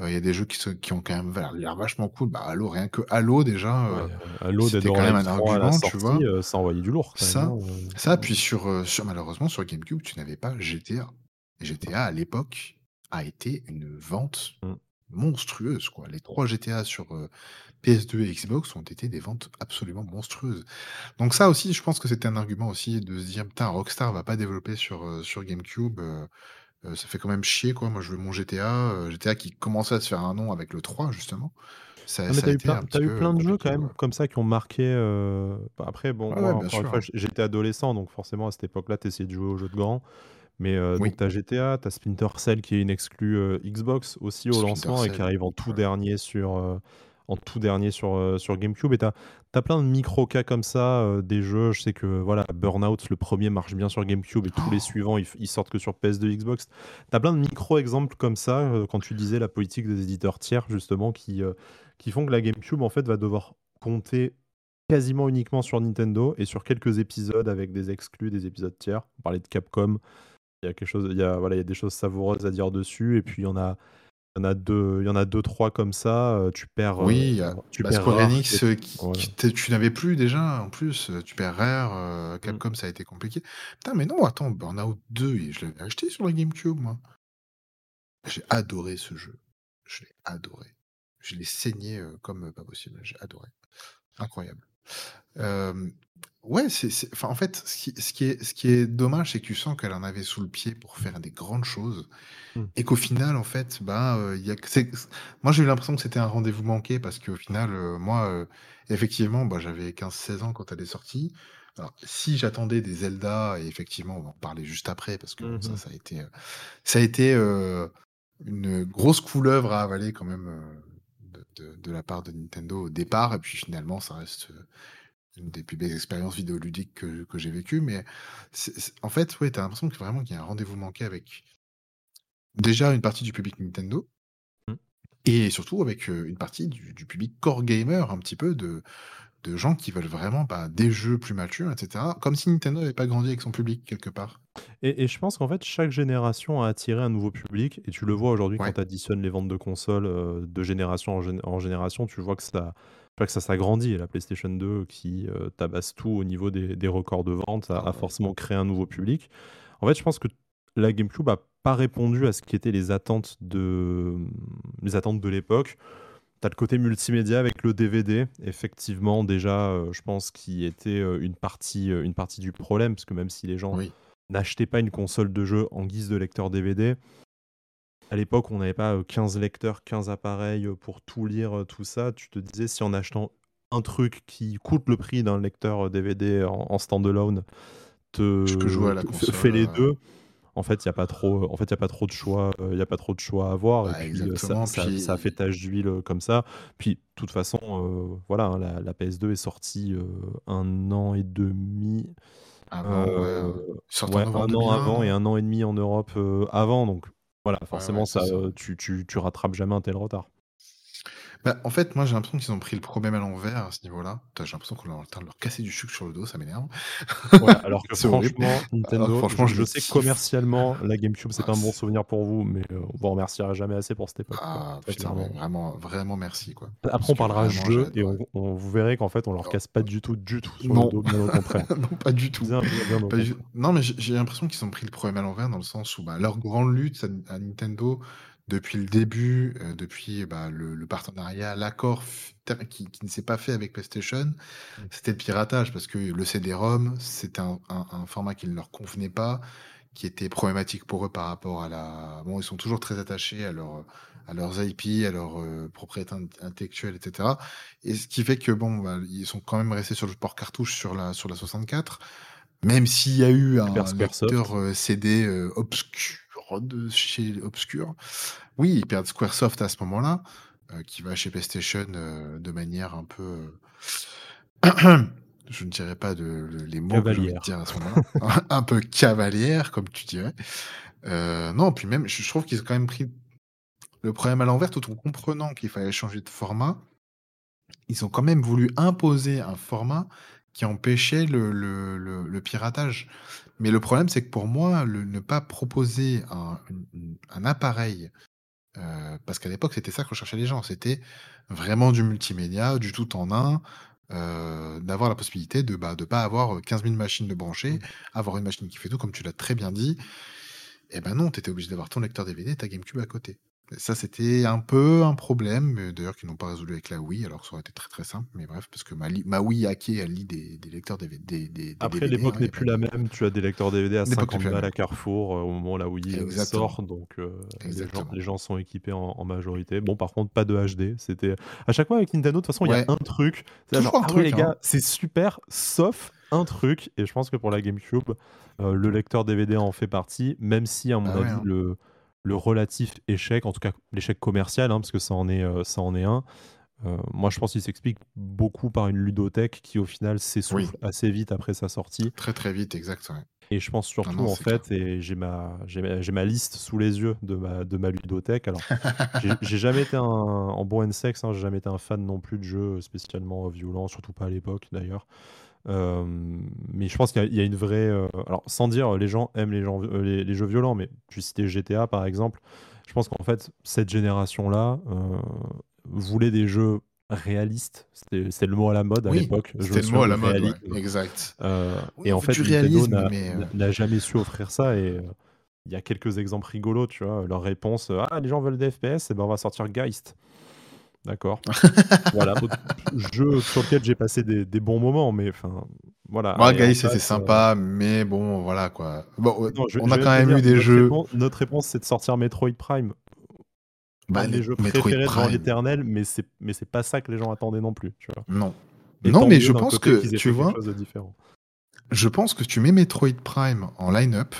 heu, il y a des jeux qui qui ont quand même l'air vachement cool». Bah, Halo, rien que Halo déjà, Ouais, heu, heu, Halo, c'était quand même un 3 à la argument, tu vois? ça envoyait du lourd quand même, Ça hein, ça puis sur, sur malheureusement sur GameCube, tu n'avais pas GTA. GTA à l'époque a été une vente Mmh. monstrueuse, quoi. Les 3 GTA sur, PS2 et Xbox ont été des ventes absolument monstrueuses. Donc ça aussi, je pense que c'était un argument aussi de se dire: «Putain, Rockstar va pas développer sur, heu, sur GameCube, heu heu, ça fait quand même chier, quoi. Moi, je veux mon GTA», GTA qui commençait à se faire un nom avec le 3 justement. Ça Non, mais ça tu a as eu plein eu de jeux quand même comme ça qui ont marqué, bah, après bon, moi ouais, une fois, hein. j'étais adolescent donc forcément à cette époque-là, tu essayais de jouer aux jeux de grands, mais heu, donc Oui. tu as GTA, tu as Splinter Cell qui est une exclue, Xbox aussi au Splinter lancement et qui arrive en tout dernier sur, en tout dernier sur, heu, sur GameCube et tu as plein de micro cas comme ça, heu, des jeux, je sais que voilà, Burnout, le 1er marche bien sur GameCube et tous les suivants, ils sortent que sur PS2 et Xbox. Tu as plein de micro exemples comme ça, heu, quand tu disais la politique des éditeurs tiers justement qui, qui font que la GameCube, en fait, va devoir compter quasiment uniquement sur Nintendo et sur quelques épisodes avec des exclus, des épisodes tiers. On parlait de Capcom, il y a quelque chose il y a voilà, il y a des choses savoureuses à dire dessus et puis en a il y en a 2 il y en a 2-3 comme ça, heu, tu perds, heu, Oui, tu bah, perds Square Rare qui est Enix, heu, qui voilà. qui te tu n'avais plus déjà en plus, tu perds Rare, Mmh. Capcom, ça a été compliqué. Putain, mais non, attends, Burnout 2 et je l'avais acheté sur la GameCube, moi. J'ai adoré ce jeu. Je l'ai adoré. Je l'ai saigné, comme, pas possible. J'ai adoré. Incroyable. Ouais, c'est c'est enfin, en fait, ce qui ce qui est ce qui est dommage, c'est que tu sens qu'elle en avait sous le pied pour faire des grandes choses Mmh. et qu'au final, en fait, bah, heu, il y a que c'est c moi, j'ai eu l'impression que c'était un rendez-vous manqué parce qu'au final, moi, effectivement, bah, j'avais 15-16 ans quand elle est sortie. Alors, si j'attendais des Zelda et effectivement, on va en parler juste après parce que Mmh bon, ça, ça a été, ça a été, une grosse couleuvre à avaler quand même, de de de la part de Nintendo au départ et puis finalement, ça reste, une des plus belles expériences vidéoludiques que que j'ai vécues mais en fait, ouais, tu as l'impression que vraiment qu'il y a un rendez-vous manqué avec déjà une partie du public Nintendo Mmh. et surtout avec, heu, une partie du du public core gamer un petit peu de de gens qui veulent vraiment, bah, des jeux plus matures et cetera. Comme si Nintendo avait pas grandi avec son public quelque part. Et et je pense qu'en fait, chaque génération a attiré un nouveau public et tu le vois aujourd'hui quand tu additionnes les ventes de consoles, heu, de génération en en génération, tu vois que ça que ça s'agrandit la PlayStation 2 qui, heu, tabasse tout au niveau des des records de vente a forcément créé un nouveau public. En fait, je pense que la GameCube a pas répondu à ce qui étaient les attentes de, mmh, les attentes de l'époque. Tu as le côté multimédia avec le DVD, effectivement déjà, heu, je pense qui était, heu, une partie, une partie du problème parce que même si les gens Oui. n'achetaient pas une console de jeu en guise de lecteur DVD à l'époque, on n'avait pas, heu, 15 lecteurs, 15 appareils, heu, pour tout lire, heu, tout ça. Tu te disais si en achetant un truc qui coûte le prix d'un lecteur, DVD en en stand alone Je peux jouer te à la te f console, fais les heu 2. en fait, il y a pas trop en fait, il y a pas trop de choix, il y a pas trop de choix à avoir et Bah, puis, ça exactement, ça ça fait tache d'huile, comme ça. Puis, de toute façon, voilà, hein, la la PS2 est sortie, 1 an et demi, Avant, ouais, ouais, 1 an 2001, avant et? 1 an et demi en Europe, avant, donc voilà, Ouais, ouais, forcément ça, ça. heu, tu tu tu rattrapes jamais un tel retard. Bah, en fait, moi, j'ai l'impression qu'ils ont pris le problème à l'envers à ce niveau-là. Putain, j'ai l'impression qu'on est en train de leur casser du sucre sur le dos, ça m'énerve. Ouais, alors que C'est horrible. franchement, Alors que Nintendo, franchement, je sais que commercialement, la GameCube, c'est Ah pas un bon c souvenir pour vous, mais, heu, on vous remerciera jamais assez pour cette époque, quoi, Ah très putain, vraiment vraiment merci, quoi. Après, on que parlera vraiment, j'ai jeux et adoré. on vous verrez qu'en fait, on leur Oh, casse pas du tout, du tout sur le non, dos, bien au contraire. non, pas du tout. Bien, bien, bien au Pas du contraire. non, mais j'ai j'ai l'impression qu'ils ont pris le problème à l'envers dans le sens où, bah, leur grande lutte à Nintendo depuis le début, heu, depuis, bah, le le partenariat, l'accord qui qui ne s'est pas fait avec PlayStation, Mmh. c'était le piratage parce que le CD-ROM, c'était un un un format qui ne leur convenait pas, qui était problématique pour eux par rapport à la bon, ils sont toujours très attachés à leurs, à leurs IP, à leurs, heu, propriétés int intellectuelles et ce qui fait que bon, bah, ils sont quand même restés sur le port cartouche sur la sur la 64. Même s'il y a eu un lecteur, heu, CD, heu, obscur de chez Obscure. Oui, ils perdent Squaresoft à ce moment-là, heu, qui va chez PlayStation, heu, de manière un peu, heu, je ne dirais pas de le les mots que Cavalière. dire à ce moment-là, un peu cavalière comme tu dirais. Non, puis même, je je trouve qu'ils ont quand même pris le problème à l'envers tout en comprenant qu'il fallait changer de format. Ils ont quand même voulu imposer un format qui empêchait le le le le piratage. Mais le problème, c'est que pour moi, le ne pas proposer un appareil, heu, parce qu'à l'époque, c'était ça que recherchaient les gens, c'était vraiment du multimédia, du tout en un, heu, d'avoir la possibilité de, bah, de pas avoir, heu, 15 000 machines de brancher, Mmh. avoir une machine qui fait tout comme tu l'as très bien dit. Et bah, non, tu étais obligé d'avoir ton lecteur DVD et ta GameCube à côté. Ça, c'était un peu un problème, d'ailleurs qu'ils n'ont pas résolu avec la Wii, alors que ça aurait été très, très simple, mais bref, parce que ma Wii hackée, elle lit des des lecteurs DV des Après, DVD, hein, l'époque y n'est plus la même. Tu as des lecteurs DVD à l'époque n'est 50 plus la balles à Carrefour, heu, au moment où la Wii, Exactement. sort, donc heu, les gens Exactement. les gens sont équipés en en majorité. Bon, par contre, pas de HD. C'était à chaque fois avec Nintendo, de toute façon, il y a un truc, c'est genre: un «Ah ouais, truc, les hein. gars, c'est super, sauf un truc» et je pense que pour la GameCube, heu, le lecteur DVD en fait partie, même si, à mon Bah, ouais, avis, hein. le le relatif échec, en tout cas l'échec commercial, hein, parce que ça en est, heu, ça en est un, heu, moi, je pense qu'il s'explique beaucoup par une ludothèque qui, au final, Oui. s'essouffle assez vite après sa sortie. Très, très vite, exact, ouais. Et je pense surtout, non, en clair. fait et j'ai ma j'ai ma liste sous les yeux de ma de ma ludothèque. Alors, j'ai jamais été un en bon and sex, hein, j'ai jamais été un fan non plus de jeux spécialement violents, surtout pas à l'époque, d'ailleurs. Hem, mais je pense qu'il y a il y a une vraie, heu alors sans dire les gens aiment les gens v les les jeux violents, mais tu citais GTA, par exemple. Je pense qu'en fait, cette génération-là, voulait des jeux réalistes. C'était le mot à la mode à Oui, l'époque, c'était le mot à la mode, ouais, exact. Oui, et en fait, Nintendo n'a jamais su offrir ça et il y a quelques exemples rigolos, tu vois? Leur réponse: «Ah, les gens veulent des FPS, et ben, on va sortir Geist». D'accord. Voilà, jeu sur lequel j'ai passé des des bons moments, mais enfin, voilà Moi, Geist, c'était sympa, mais bon, voilà, quoi. Bon, heu, Non, je on a quand même eu des notre jeux répon notre réponse, c'est de sortir Metroid Prime. Bah, les jeux Metroid préférés Prime. l'éternel, mais c'est mais c'est pas ça que les gens attendaient non plus, tu vois? Non. Et Non, mais je pense que, tu vois je pense que tu mets Metroid Prime en line-up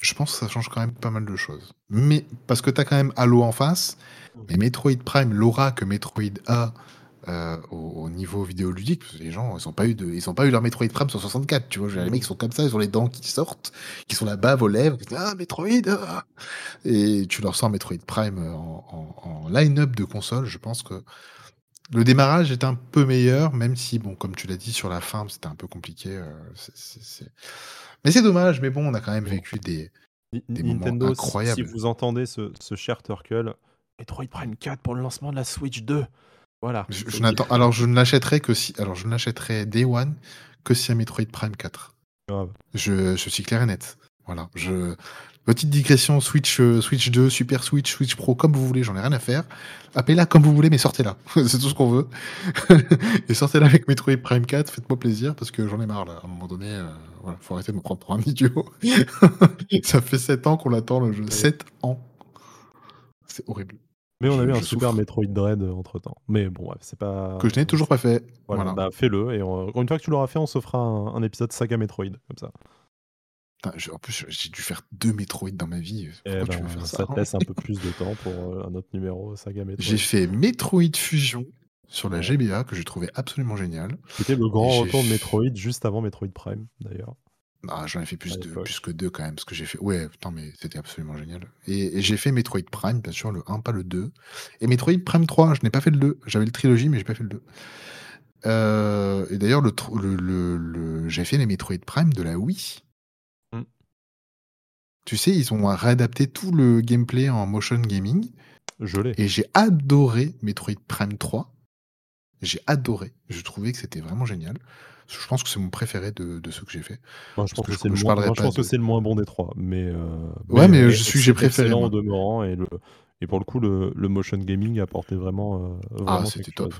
je pense que ça change quand même pas mal de choses. Mais parce que tu as quand même Halo en face, Mmh. mais Metroid Prime, l'aura que Metroid a, heu, au au niveau vidéoludique, parce que les gens, ils ont pas eu de ils ont pas eu leur Metroid Prime sur 64, tu vois? Les mecs, ils sont comme ça, ils ont les dents qui sortent, qui sont la bave aux lèvres, «Ah Metroid, ah!» et tu leur sors Metroid Prime, heu, en en en line-up de console, je pense que le démarrage est un peu meilleur, même si bon, comme tu l'as dit sur la fin, c'était un peu compliqué, c'est mais c'est dommage, mais bon, on a quand même vécu des moments Nintendo, si si incroyables. vous entendez ce ce cher Turtle, Metroid Prime 4 pour le lancement de la Switch 2. Voilà, Je je alors je ne l'achèterai que si alors je ne l'achèterai day one que y a Metroid Prime 4. Grave. Je je suis clair et net. Voilà, je petite digression Switch, heu, Switch 2, Super Switch, Switch Pro, comme vous voulez, j'en ai rien à faire. Appelez-la comme vous voulez, mais sortez-la. C'est tout ce qu'on veut et sortez-la avec Metroid Prime 4, faites-moi plaisir parce que j'en ai marre là, à un moment donné, voilà, faut arrêter de me prendre pour un idiot. Ça fait 7 ans qu'on l'attend le jeu, Oui. 7 ans. C'est horrible. Mais on a eu un super souffre. Metroid Dread, heu, entre-temps. Mais bon, bref, c'est pas Que je n'ai toujours pas fait, voilà, voilà. bah, fais-le et on une fois que tu l'auras fait, on se fera un un épisode saga Metroid, comme ça. En plus, j'ai dû faire deux Metroid dans ma vie. Eh Pourquoi tu veux ben, faire ça ça? te laisse un peu plus de temps pour, heu, un autre numéro saga J'ai Metroid. fait Metroid Fusion sur la. GBA que j'ai trouvé absolument génial C'était le grand j'ai retour de Metroid juste avant Metroid Prime, d'ailleurs. Ah, j'en ai fait plus de plus que 2 quand même, parce que j'ai fait ouais, putain, mais c'était absolument génial et et j'ai fait Metroid Prime, bien sûr, le 1, pas le 2 et Metroid Prime 3, je n'ai pas fait le 2. J'avais le trilogie, mais j'ai pas fait le 2. Heu et d'ailleurs le j'ai fait les Metroid Prime de la Wii. Tu sais, ils ont réadapté tout le gameplay en motion gaming Je l'ai. et j'ai adoré Metroid Prime 3. J'ai adoré. Je trouvais que c'était vraiment génial. Je pense que c'est mon préféré de de ceux que j'ai fait. Moi, je pense que c'est le moins de le bon des 3, mais heu, Ouais, mais je suis j'ai préféré demeurant et le et pour le coup, le le motion gaming apportait vraiment, heu, Ah, vraiment c'était quelque top.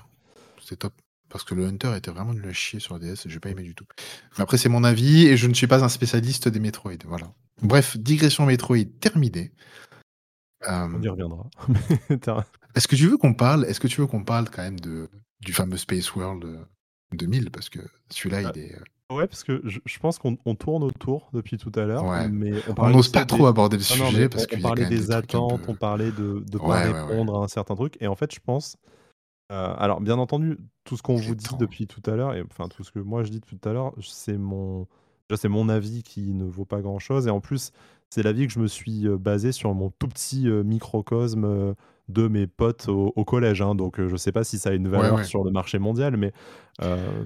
C'était top. Parce que le Hunter était vraiment nul à chier sur la DS, j'ai pas aimé du tout. Mais après, c'est mon avis et je ne suis pas un spécialiste des Metroid, voilà. Bref, digression Metroid terminée. On y reviendra. Est-ce que tu veux qu'on parle est-ce que tu veux qu'on parle quand même de du fameux Space World, heu, 2000? Parce que celui-là, il est, heu ouais, parce que je je pense qu'on on tourne autour depuis tout à l'heure, Ouais. mais on n'ose pas des trop aborder le non, non, sujet parce on on qu'il y a quand parlait des peu attentes, on parlait de de pas ouais, ouais, ouais. répondre à un certain truc et en fait, je pense, heu, alors bien entendu, tout ce qu'on vous dit temps. depuis tout à l'heure et enfin tout ce que moi je dis depuis tout à l'heure, c'est mon c'est mon avis qui ne vaut pas grand-chose et en plus, c'est l'avis que je me suis, heu, basé sur mon tout petit, heu, microcosme, de mes potes au au collège, hein, donc je sais pas si ça a une valeur ouais. sur le marché mondial, mais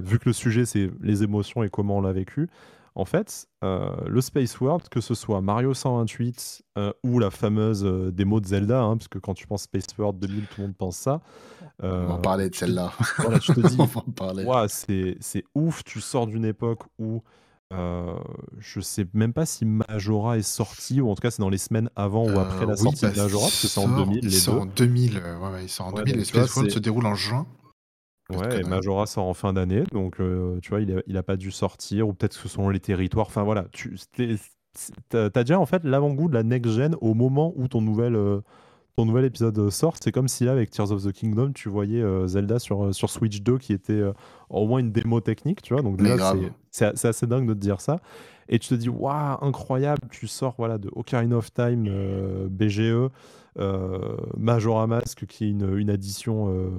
vu que le sujet, c'est les émotions et comment on l'a vécu, en fait, heu, le Space World, que ce soit Mario 128, heu, ou la fameuse, heu, démo de Zelda, hein, parce que quand tu penses Space World 2000, tout le monde pense ça. On va en parler de celle-là. voilà, tu te dis: va en parler. «Waouh, c'est ouf!» tu sors d'une époque où, heu, je sais même pas si Majora est sorti ou en tout cas, c'est dans les semaines avant ou après la oui, sortie bah, de il Majora, parce que c'est en sort 2000 il les sort 2. en 2000, heu, ouais, ouais, il sort en Ouais, 2000 et donc tu vois, Space World se déroule en juin. Ouais et. Majora sort en fin d'année, donc heu, tu vois, il a il a pas dû sortir ou peut-être que selon les territoires, enfin voilà, tu as déjà en fait l'avant-goût de la next gen au moment où ton nouvel, heu, ton nouvel épisode, heu, sort. C'est comme si là, avec Tears of the Kingdom, tu voyais, Zelda sur, sur Switch 2 qui était, au moins une démo technique, tu vois? Donc déjà, c'est assez dingue de te dire ça et tu te dis: «Waouh, incroyable!» tu sors, voilà, de Ocarina of Time, BGE, Majora Mask qui est une, une addition,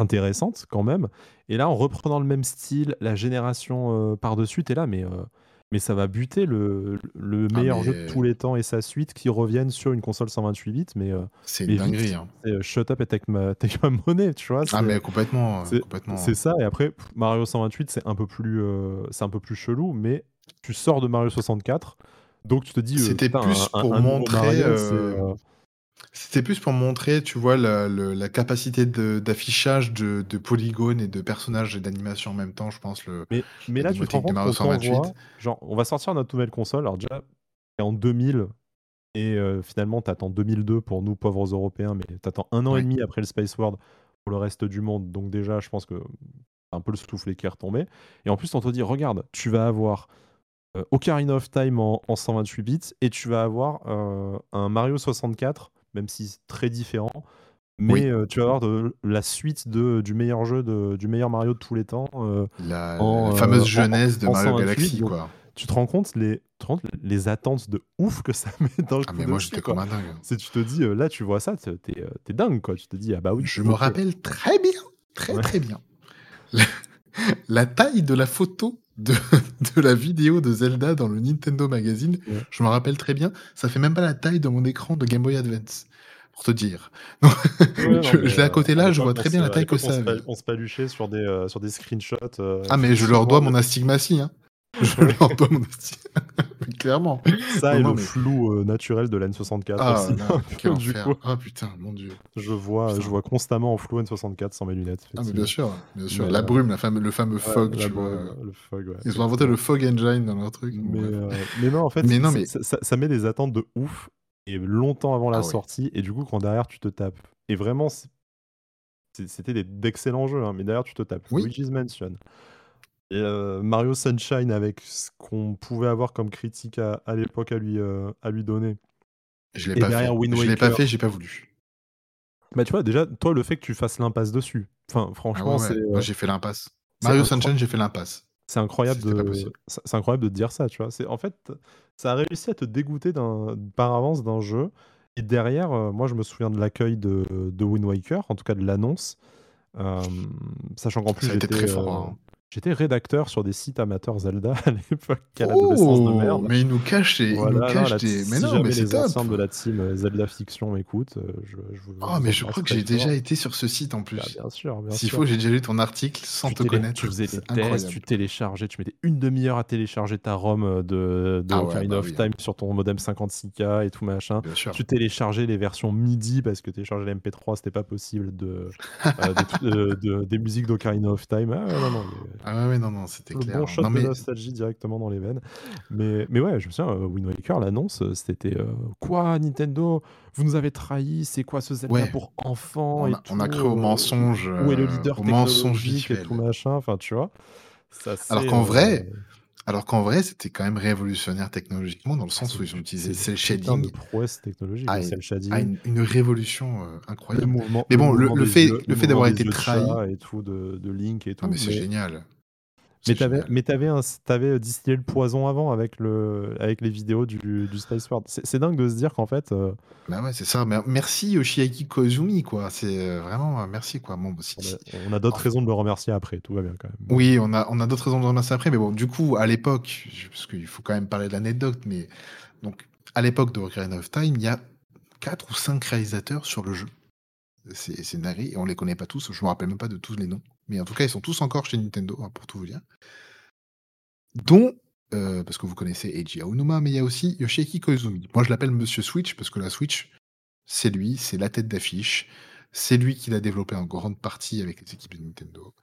intéressante quand même et là, en reprenant le même style, la génération, heu, par-dessus, tu es là: «Mais heu, mais ça va buter le le Ah meilleur jeu de mais tous les temps et sa suite qui reviennent sur une console 128 bits, mais c'est une vite, dinguerie, hein. shut up and take my take my money», tu vois? Ah mais complètement, c'est c'est complètement. ça et après Mario 128, c'est un peu plus, c'est un peu plus chelou, mais tu sors de Mario 64, donc tu te dis, C'était «Putain, plus un pour un montrer, Mario, c'est, heu, heu» c'était plus pour montrer, tu vois, la le la capacité de d'affichage de de polygones et de personnages et d'animations en même temps, je pense, le Mais mais la là, tu te rends démotique de compte Mario qu'on 128. t'envoie genre, on va sortir notre nouvelle console, alors déjà, c'est en 2000 et heu, finalement, tu attends 2002 pour nous, pauvres Européens, mais tu attends 1 an et demi après le Space World pour le reste du monde, donc déjà, je pense que, un peu le soufflet qui est retombé. Et en plus, on te dit: «Regarde, tu vas avoir, heu, Ocarina of Time en en 128 bits et tu vas avoir, heu, un Mario 64», même si c'est très différent, mais Oui. heu, tu vas avoir de la suite de du meilleur jeu de du meilleur Mario de tous les temps, heu, La la en, fameuse en jeunesse de en Mario 128, Galaxy, donc tu te rends compte les rends les attentes de ouf que ça met dans le Ah mais moi, j'étais comme un dingue. C'est tu te dis, là, tu vois ça, tu es, dingue, quoi. Tu te dis: «Ah bah oui, Je me OK». rappelle très bien, très, Ouais. très bien, la la taille de la photo de de la vidéo de Zelda dans le Nintendo Magazine, Ouais. je m'en rappelle très bien, ça fait même pas la taille de mon écran de Game Boy Advance, pour te dire. Ouais, Je l'ai à heu, côté là, je vois très bien la taille que ça avait. on se paluchait sur des, heu, sur des screenshots, heu, Ah mais je leur dois mon astigmatie, hein. Je dois mon mais clairement. Ça Non, et non, le mais flou, heu, naturel de la N64 Ah aussi, peu, du coup. Ah putain, mon Dieu. Je vois je vois constamment en flou N64 sans mes lunettes, Ah mais bien sûr, bien sûr. mais La heu, brume, la fame le fameux ouais, fog, tu vois, brume, heu, le fog, ouais, ils ont inventé le fog engine dans leur truc, bon Mais non, en fait, Mais non, mais ça ça ça met des attentes de ouf et longtemps avant la Ah sortie et du coup, quand derrière tu te tapes et vraiment c'était d'excellents jeux, hein, mais derrière tu te tapes Oui. Luigi's Mansion et heu, Mario Sunshine avec ce qu'on pouvait avoir comme critique à à l'époque à lui, heu, à lui donner Je l'ai pas derrière fait. Wind Je l'ai pas fait, j'ai pas voulu. Bah, tu vois, déjà, toi, le fait que tu fasses l'impasse dessus, enfin, Ah ouais, franchement, ouais, moi heu j'ai fait l'impasse. Mario Sunshine, j'ai fait l'impasse. C'est incroyable de c'est incroyable de te dire ça, tu vois? C'est en fait, ça a réussi à te dégoûter d'un par avance d'un jeu et derrière, heu, moi je me souviens de l'accueil de de Wind Waker, en tout cas de l'annonce, hem, sachant qu'en plus Ça a été très fort, hein. J'étais rédacteur sur des sites amateurs Zelda à l'époque. Adolescence de Oh! merde. Mais il nous cache des il nous Voilà, non, cache là, des mais si non, mais c'est les top! anciens de la team, heu, Zelda Fiction m'écoutent, heu, je je vous Oh, vous mais je crois que j'ai déjà été sur ce site en plus. bien sûr, bien S'il faut, j'ai déjà lu ton article sans Tu te télé tu connaître, faisais des tests, tu téléchargeais, tu mettais 1/2 heure à télécharger ta ROM, heu, de de Ah ouais, bah of oui. Time sur ton modem 56K et tout machin. Bien sûr. Tu téléchargeais les versions MIDI parce que télécharger les MP3 c'était pas possible de, tru heu, de des musiques d'Ocarina of Time. Ah non, non, Ah ouais, non, non, c'était le clair, bon shot Non, de nostalgie directement dans les veines. Mais mais ouais, je me souviens, heu, Wind Waker, l'annonce, heu, c'était, «Quoi Nintendo? Vous nous avez trahis, c'est quoi ce Zelda Ouais. pour enfants On et a on a cru au mensonge, où est le leader au mensonge technologique et tout visuel». machin?» Enfin, tu vois? Ça Alors qu'en vrai alors qu'en vrai, c'était quand même révolutionnaire technologiquement dans le Ah, sens où une ils ont utilisé une cel de shading prouesse technologique, à une shading. une une révolution, Le incroyable. mouvement Mais bon, le le fait d'avoir été trahi et tout de de Link et tout, mais c'est mais génial. Mais C'est tu avais génial. mais tu avais un s tu avais, heu, distillé le poison avant avec le avec les vidéos du du Skyward Sword. C'est dingue de se dire qu'en fait, heu Bah ouais, c'est ça. Mer merci Yoshiaki Koizumi, quoi. C'est, heu, vraiment, heu, merci, quoi. Bon, si On a si on a d'autres raisons de le remercier après, tout va bien quand même, Oui, on a on a d'autres raisons de le remercier après, mais bon, du coup, à l'époque, parce qu'il faut quand même parler de l'anecdote, mais donc à l'époque de Ocarina of Time, il y a 4 ou 5 réalisateurs sur le jeu. C'est c'est et on les connaît pas tous, je me rappelle même pas de tous les noms, mais en tout cas, ils sont tous encore chez Nintendo, hein, pour tout vous dire. Dont, heu, parce que vous connaissez Eiji Aonuma, mais il y a aussi Yoshiaki Koizumi. Moi, je l'appelle Monsieur Switch parce que la Switch, c'est lui, c'est la tête d'affiche. C'est lui qui l'a développé en grande partie avec les équipes de Nintendo.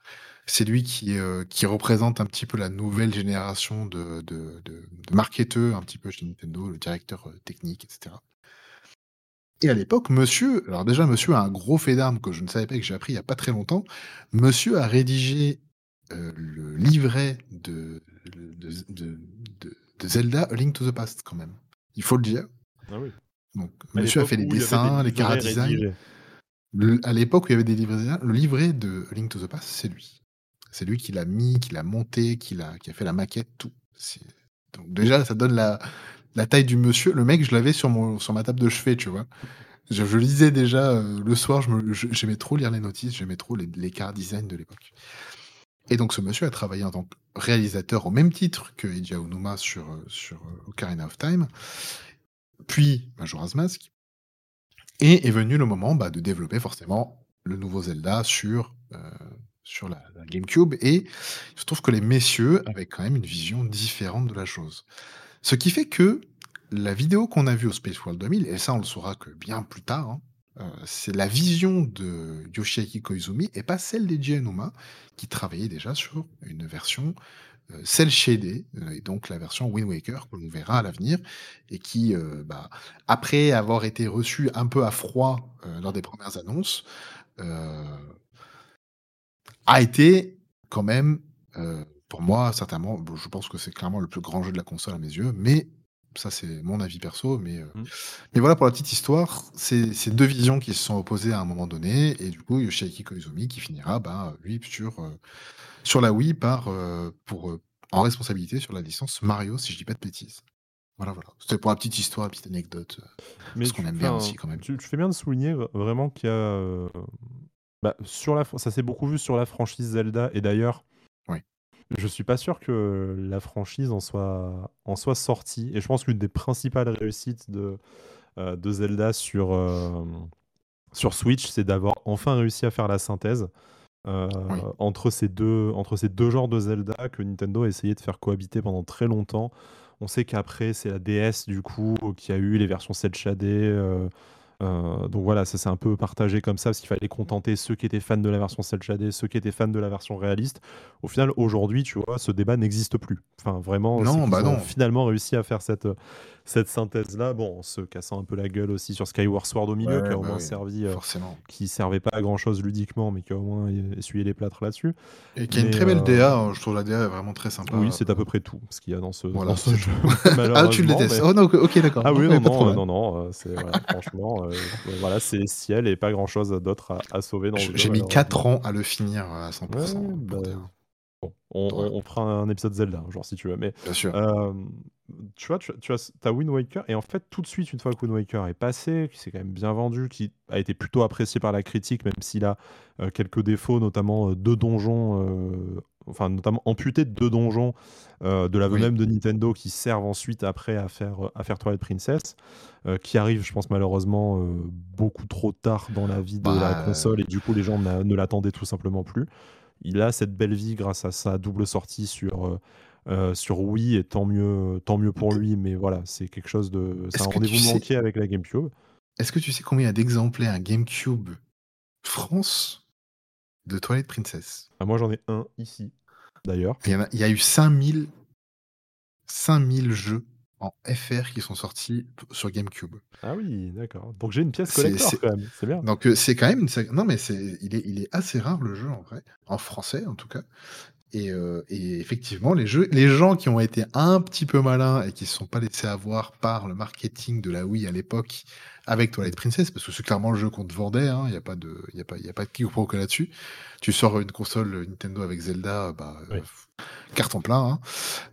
C'est lui qui, heu, qui représente un petit peu la nouvelle génération de de de de marketeurs un petit peu chez Nintendo, le directeur, heu, technique et cetera. Et à l'époque, monsieur alors déjà, monsieur a un gros fait d'armes que je ne savais pas et que j'ai appris il y a pas très longtemps. Monsieur a rédigé, heu, le livret de Zelda: A Link to the Past quand même. Il faut le dire. Ah oui. Donc À monsieur a fait les des dessins, les livrets chara-design. rédigés. Le à l'époque où il y avait des livrets le livret de A Link to the Past, c'est lui. C'est lui qui l'a mis, qui l'a monté, qui a fait la maquette, tout. Donc déjà, ça donne la la taille du monsieur. Le mec, je l'avais sur sur ma table de chevet, tu vois? Je lisais déjà, heu, le soir, j'aimais trop lire les notices, j'aimais trop les les chara-design de l'époque. Et donc ce monsieur a travaillé en tant que réalisateur au même titre que Eiji Aonuma sur, heu, sur, heu, Ocarina of Time, puis Majora's Mask et est venu le moment, bah, de développer forcément le nouveau Zelda sur, sur la la GameCube et il se trouve que les messieurs avaient quand même une vision différente de la chose. Ce qui fait que la vidéo qu'on a vue au Space World 2000 et ça, on le saura que bien plus tard, hein, heu, c'est la vision de Yoshiaki Koizumi et pas celle d'Eiji Aonuma, qui travaillait déjà sur une version, heu, cel shaded, heu et donc la version Wind Waker que l'on verra à l'avenir et qui, bah, après avoir été reçue un peu à froid, lors des 1res annonces, a été quand même, pour moi, certainement, je pense que c'est clairement le plus grand jeu de la console à mes yeux, mais ça, c'est mon avis perso, mais heu, Mmh. mais voilà pour la petite histoire, c'est 2 visions qui se sont opposées à un moment donné et du coup, Yoshiaki Koizumi qui finira, ben, lui sur, heu, sur la Wii par, heu, pour, en responsabilité sur la licence Mario, si je dis pas de bêtises. Voilà, voilà. C'était pour la petite histoire, la petite anecdote, Mais parce qu'on aime bien aussi quand même. tu tu fais bien de souligner vr vraiment qu'il y a, bah, sur la ça s'est beaucoup vu sur la franchise Zelda et d'ailleurs. Je suis pas sûr que la franchise en soit en soit sortie et je pense qu'une des principales réussites de, heu, de Zelda sur, hem, sur Switch, c'est d'avoir enfin réussi à faire la synthèse, Oui. entre ces 2 entre ces 2 genres de Zelda que Nintendo a essayé de faire cohabiter pendant très longtemps. On sait qu'après, c'est la DS du coup qui a eu les versions cel shaded, heu, donc voilà, ça s'est un peu partagé comme ça parce qu'il fallait contenter ceux qui étaient fans de la version cel shaded, ceux qui étaient fans de la version réaliste. Au final, aujourd'hui, tu vois, ce débat n'existe plus. Enfin, vraiment, c'est Non, bah non. finalement réussi à faire cette, cette synthèse-là, bon, en se cassant un peu la gueule aussi sur Skyward Sword au milieu, qui a au bah moins oui, servi, forcément. qui servait pas à grand chose ludiquement, mais qui a au moins essuyé les plâtres là-dessus. Et qui a une très belle heu DA, hein, je trouve la DA est vraiment très Oui, sympa, c'est à peu près tout ce qu'il y a dans ce dans jeu. Ah, tu le détestes? mais Oh non, OK d'accord. ah Non, oui, non, non, non, non, c'est voilà, franchement, heu, voilà, c'est ciel et pas grand chose d'autre à à sauver dans j'ai mis 4 malheureusement. ans à le finir, à 100 Ouais, hein, bah, pour dire. bon, On, on- on fera un épisode Zelda, genre si tu veux. Mais Bien sûr. euh, tu vois, tu, tu as, Wind Waker, et en fait, tout de suite, une fois que Wind Waker est passé, qui s'est quand même bien vendu, qui a été plutôt apprécié par la critique, même s'il a euh, quelques défauts, notamment euh, deux donjons, enfin, notamment amputés de deux donjons de l'aveu Oui. même de Nintendo qui servent ensuite après à faire, à faire Twilight Princess, qui arrive, je pense, malheureusement, beaucoup trop tard dans la vie de la Bah, console, et du coup, les gens ne l'attendaient tout simplement plus. Il a cette belle vie grâce à sa double sortie sur, euh, euh, sur Wii, et tant mieux, tant mieux pour lui, mais voilà, c'est quelque chose de. C'est un que tu rendez-vous sais- manqué avec la GameCube. Est-ce que tu sais combien il y a d'exemplaires GameCube France de Twilight Princess Ah, moi, j'en ai un ici, d'ailleurs. il y, a, il y a eu 5000, 5000 jeux en FR qui sont sortis sur GameCube. Ah oui, d'accord. Donc j'ai une pièce collector c'est- quand même, c'est bien. Donc euh, c'est quand même une non mais c'est il est il est assez rare le jeu en vrai en français en tout cas et, euh, et effectivement les jeux les gens qui ont été un petit peu malins et qui se sont pas laissés avoir par le marketing de la Wii à l'époque avec Twilight Princess parce que c'est clairement le jeu qu'on te vendait hein, il y a pas de y a pas il y a pas de quiproquo là-dessus tu sors une console Nintendo avec Zelda bah euh, Oui. carton plein hein.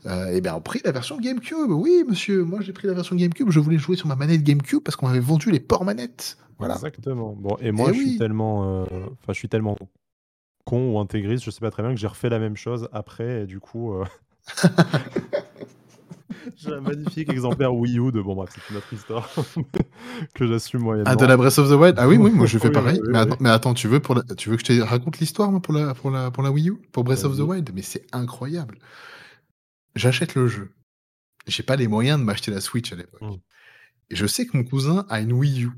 Euh, et bien on pris la version GameCube oui monsieur moi j'ai pris la version GameCube je voulais jouer sur ma manette GameCube parce qu'on m'avait vendu les ports manettes voilà Exactement. Bon, et moi, Eh je suis tellement, euh, je suis tellement con ou intégriste, je sais pas très bien que j'ai refait la même chose après, et du coup, euh, j'ai un magnifique exemplaire Wii U de, bon bref, c'est une autre histoire que j'assume moyennement. Ah, de la Breath of the Wild? Ah oui, oui, moi je fais Oui, pareil. oui, mais, oui. attends, mais attends, tu veux, pour la- tu veux que je te raconte l'histoire pour la, pour, la, pour la Wii U? Pour Breath of the. Wild? Mais c'est incroyable. J'achète le jeu. J'ai pas les moyens de m'acheter la Switch à l'époque. Mm. Et je sais que mon cousin a une Wii U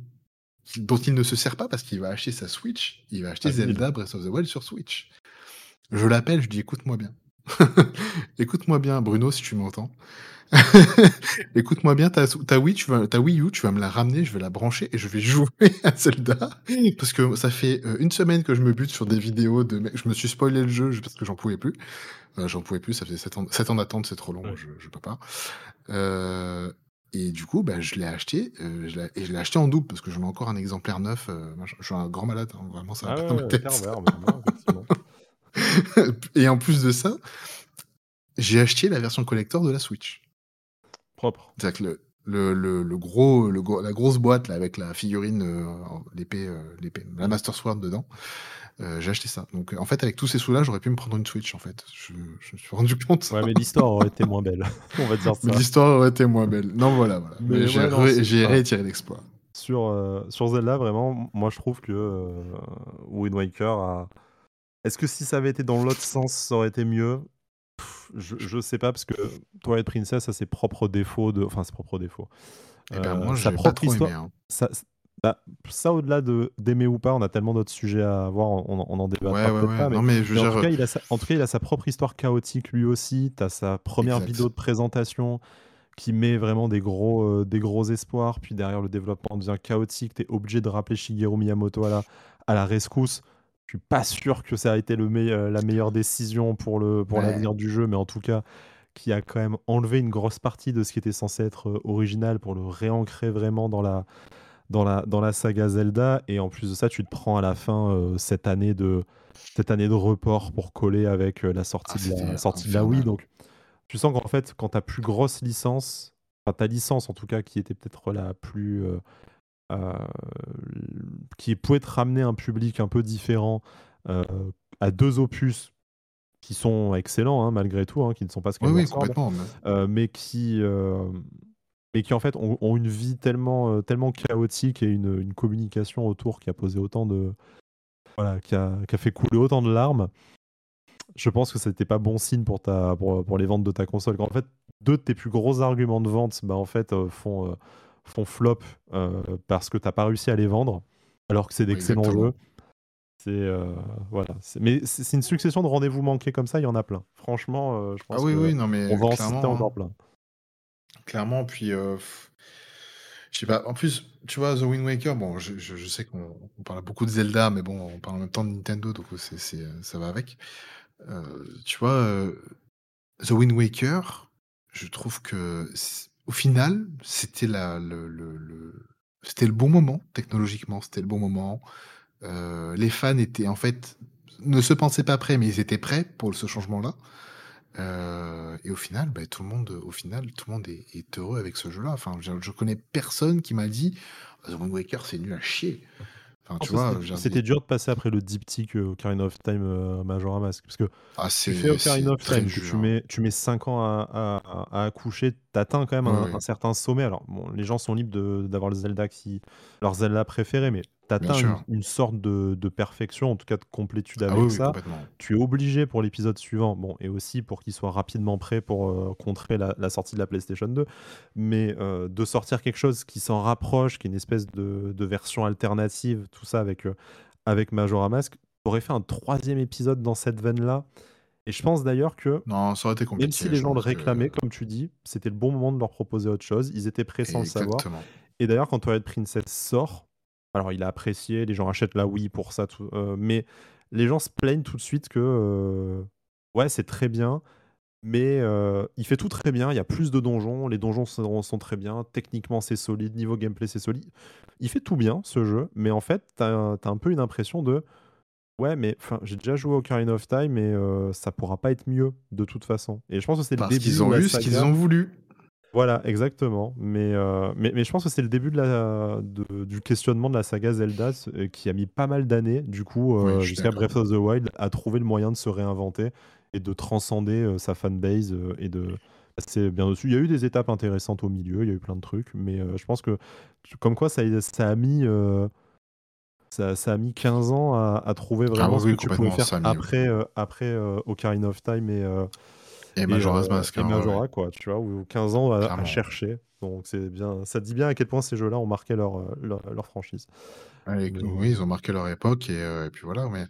dont il ne se sert pas parce qu'il va acheter sa Switch. Il va acheter Ah. Zelda Breath of the Wild sur Switch. Je l'appelle, je dis écoute-moi bien. écoute-moi bien, Bruno, si tu m'entends. Écoute-moi bien, ta, ta, Wii, tu vas, ta Wii U, tu vas me la ramener, je vais la brancher et je vais jouer à Zelda. Parce que ça fait euh, une semaine que je me bute sur des vidéos de mecs. Je me suis spoilé le jeu parce que j'en pouvais plus. Euh, j'en pouvais plus, ça faisait 7 ans, 7 ans d'attente, c'est trop long, Ouais. je, je peux pas. Euh, et du coup, bah, je l'ai acheté, euh, je et je l'ai acheté en double parce que j'en ai encore un exemplaire neuf. euh, je suis un grand malade, hein, vraiment, ça va Ah pas dans ma ouais, tête. non, et en plus de ça, j'ai acheté la version collector de la Switch. Propre. C'est-à-dire que le, le, le, le gros, le la grosse boîte là, avec la figurine, euh, l'épée, euh, l'épée, la Master Sword dedans, euh, j'ai acheté ça. Donc euh, en fait, avec tous ces sous-là, j'aurais pu me prendre une Switch en fait. Je, je me suis rendu compte. Ouais, mais l'histoire aurait été moins belle, on va dire ça. L'histoire aurait été moins belle. Non, voilà, voilà. Mais Mais j'ai ouais, ça. réitéré l'exploit. Sur, euh, sur Zelda, vraiment, moi je trouve que euh, Wind Waker a. Est-ce que si ça avait été dans l'autre sens, ça aurait été mieux? Pff, je, je sais pas, parce que Twilight Princess a ses propres défauts. De... Enfin, ses propres défauts. Eh ben Euh, moi, sa j'ai pas propre trop histoire. aimé. hein. Ça, bah, ça au-delà de d'aimer ou pas, on a tellement d'autres sujets à avoir, on, on en débattra Ouais, ouais, peut-être ouais. pas. Mais, Non, mais je veux mais en, tout cas, il a sa, en tout cas, il a sa propre histoire chaotique lui aussi. Tu as sa première Exact. vidéo de présentation qui met vraiment des gros, euh, des gros espoirs. Puis derrière, le développement devient chaotique. Tu es obligé de rappeler Shigeru Miyamoto à la, à la rescousse. Je suis pas sûr que ça a été le me- euh, la meilleure décision pour le pour l'avenir du jeu, mais en tout cas, qui a quand même enlevé une grosse partie de ce qui était censé être euh, original pour le réancrer vraiment dans la, dans la, dans la saga Zelda. Et en plus de ça, tu te prends à la fin euh, cette, année de, cette année de report pour coller avec euh, la sortie, Ah, de, la, sortie de la Wii. infernal. Donc, tu sens qu'en fait, quand ta plus grosse licence, enfin ta licence en tout cas, qui était peut-être la plus. euh, euh, qui pouvait te ramener un public un peu différent euh, à deux opus qui sont excellents hein, malgré tout, hein, qui ne sont pas Oui, Skyward oui, Sword, complètement. mais- euh, mais qui euh, mais qui en fait ont, ont une vie tellement euh, tellement chaotique et une, une communication autour qui a posé autant de voilà qui a, qui a fait couler autant de larmes je pense que c'était pas bon signe pour ta pour, pour les ventes de ta console. Quand, en fait deux de tes plus gros arguments de vente bah en fait euh, font euh, font flop euh, parce que t'as pas réussi à les vendre alors que c'est d'excellents jeux. C'est euh, voilà. Mais c'est une succession de rendez-vous manqués comme ça il y en a plein. Franchement euh, je pense Ah oui, que oui, non, mais on va en citer hein. encore plein Clairement, puis je sais pas. En plus, tu vois, The Wind Waker, bon, je, sais qu'on on parle beaucoup de Zelda, mais bon, on parle en même temps de Nintendo, donc c'est, ça va avec. Tu vois, The Wind Waker, je trouve que au final, c'était le, bon moment technologiquement, c'était le bon moment. Les fans étaient en fait ne se pensaient pas prêts, mais ils étaient prêts pour ce changement-là. Euh, et au final, bah, tout le monde, au final, tout le monde est, est heureux avec ce jeu-là. Enfin, je, je connais personne qui m'a dit The Wind Waker, c'est nul à chier. Enfin, tu vois, j'ai C'était dur de passer après le diptyque euh, Ocarina of Time euh, Majora Mask. Parce que ah, tu fais Ocarina of Time, tu, mets, tu mets 5 ans à, à, à accoucher, t'atteins quand même un, certain sommet. Alors, bon, les gens sont libres d'avoir le Zelda qui, leur Zelda préféré, mais t'atteins une, une sorte de, de perfection, en tout cas de complétude Ah oui, avec oui, ça. Tu es obligé pour l'épisode suivant, bon, et aussi pour qu'il soit rapidement prêt pour euh, contrer la, la sortie de la PlayStation 2, mais euh, de sortir quelque chose qui s'en rapproche, qui est une espèce de, de version alternative, tout ça avec, euh, avec Majora Mask, aurait fait un troisième épisode dans cette veine-là. Et je pense d'ailleurs que, Non, ça aurait été même si compliqué. les gens le que. réclamaient, comme tu dis, c'était le bon moment de leur proposer autre chose. Ils étaient prêts sans le savoir. Et d'ailleurs, quand Twilight Princess sort, alors il a apprécié, les gens achètent la Wii pour ça, tout, euh, mais les gens se plaignent tout de suite que euh, ouais, c'est très bien, mais euh, il fait tout très bien. Il y a plus de donjons, les donjons sont, sont très bien, techniquement c'est solide, niveau gameplay c'est solide. Il fait tout bien ce jeu, mais en fait, t'as as un peu une impression de ouais, mais j'ai déjà joué au Ocarina of Time et ça pourra pas être mieux de toute façon. Et je pense que c'est le Parce qu'ils début de ont eu ce qu'ils ont voulu. Voilà, exactement. Mais, euh, mais, mais je pense que c'est le début de la, de- du questionnement de la saga Zelda euh, qui a mis pas mal d'années, du coup, euh, jusqu'à. Breath of the Wild, à trouver le moyen de se réinventer et de transcender euh, sa fanbase et de passer bien dessus. Il y a eu des étapes intéressantes au milieu, il y a eu plein de trucs, mais je pense que, comme quoi, ça, a- ça a mis. ça, ça a mis 15 ans à, à trouver Ah vraiment oui, ce que tu pouvais faire après, euh, après euh, Ocarina of Time et, euh, Et et, Majora's euh, Mask, et hein, ouais, Majora, quoi, tu vois, ou 15 ans à, chercher. Donc c'est bien, ça dit bien à quel point ces jeux-là ont marqué leur, euh, leur, leur franchise. Allez, Mais, oui, ils ont marqué leur époque et, euh, et puis voilà. Mais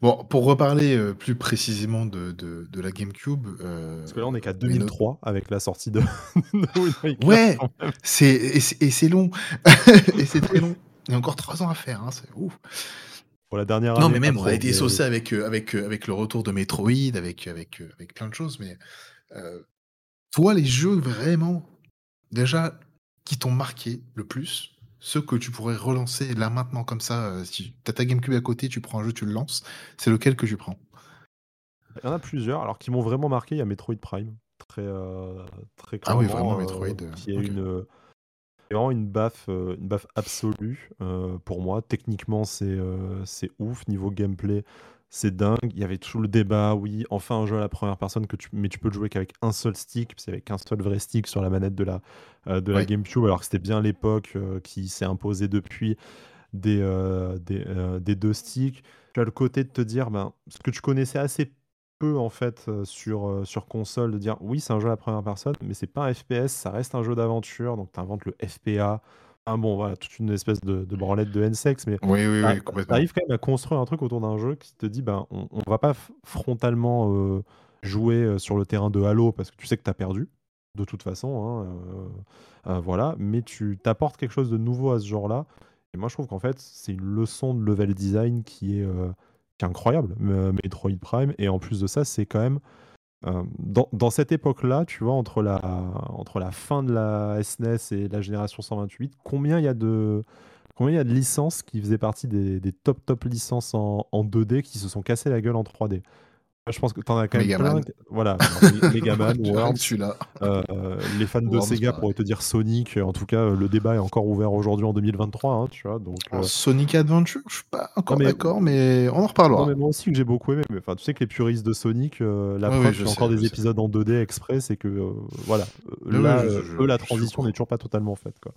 bon, pour reparler euh, plus précisément de, de, de la GameCube, euh, parce que là, on est qu'à mais no- 2003 avec la sortie de, de ouais, et c'est et c'est long et c'est très long. Il y a encore trois ans à faire, hein, c'est ouf. Pour la dernière Non, mais même on a été Mais saucé avec euh, avec euh, avec le retour de Metroid, avec avec euh, avec plein de choses. Mais euh, toi, les jeux vraiment déjà qui t'ont marqué le plus, ceux que tu pourrais relancer là maintenant comme ça, euh, si t'as ta GameCube à côté, tu prends un jeu, tu le lances, c'est lequel que tu prends? il y en a plusieurs, alors qui m'ont vraiment marqué. Il y a Metroid Prime, très, euh, très Ah oui, vraiment Metroid. euh, euh, qui est ok. une, C'est vraiment une baffe, euh, une baffe absolue euh, pour moi. Techniquement, c'est euh, c'est ouf. Niveau gameplay, c'est dingue. Il y avait tout le débat, oui, enfin un jeu à la première personne, que tu, mais tu peux le jouer qu'avec un seul stick, n'y avait qu'un seul vrai stick sur la manette de la, euh, de la Ouais. GameCube, alors que c'était bien l'époque euh, qui s'est imposée depuis des, euh, des, des deux sticks. Tu as le côté de te dire, ben, ce que tu connaissais assez peu en fait euh, sur, euh, sur console, de dire oui, c'est un jeu à la première personne, mais c'est pas un FPS, ça reste un jeu d'aventure, donc tu inventes le FPA. Ah bon, voilà, toute une espèce de, de branlette de N-Sex, mais Oui, oui, oui, complètement. t'arrives quand même à construire un truc autour d'un jeu qui te dit, ben, on, on va pas frontalement euh, jouer sur le terrain de Halo parce que tu sais que tu as perdu, de toute façon, hein, euh, euh, voilà, mais tu t'apportes quelque chose de nouveau à ce genre-là. Et moi, je trouve qu'en fait, c'est une leçon de level design qui est, incroyable, euh, Metroid Prime. Et en plus de ça, c'est quand même euh, dans, cette époque-là, tu vois, entre la, fin de la SNES et la génération 128, combien il y a de, licences qui faisaient partie des, des top top licences en, en 2D qui se sont cassées la gueule en 3D Je pense que tu en as quand même Megaman. plein. Voilà, Megaman, celui-là. euh, les fans de Sega pourraient te dire Sonic. En tout cas, le débat est encore ouvert aujourd'hui en 2023, hein, tu vois. Donc, euh, Sonic Adventure, je suis pas encore d'accord, mais on en non, reparlera. mais moi aussi que j'ai beaucoup aimé. Mais tu sais que les puristes de Sonic, euh, la Oui, oui, preuve a sais, encore des sais. épisodes en 2D exprès, c'est que voilà, Oui, oui, là, je- je- eux, la transition n'est toujours pas totalement faite, quoi.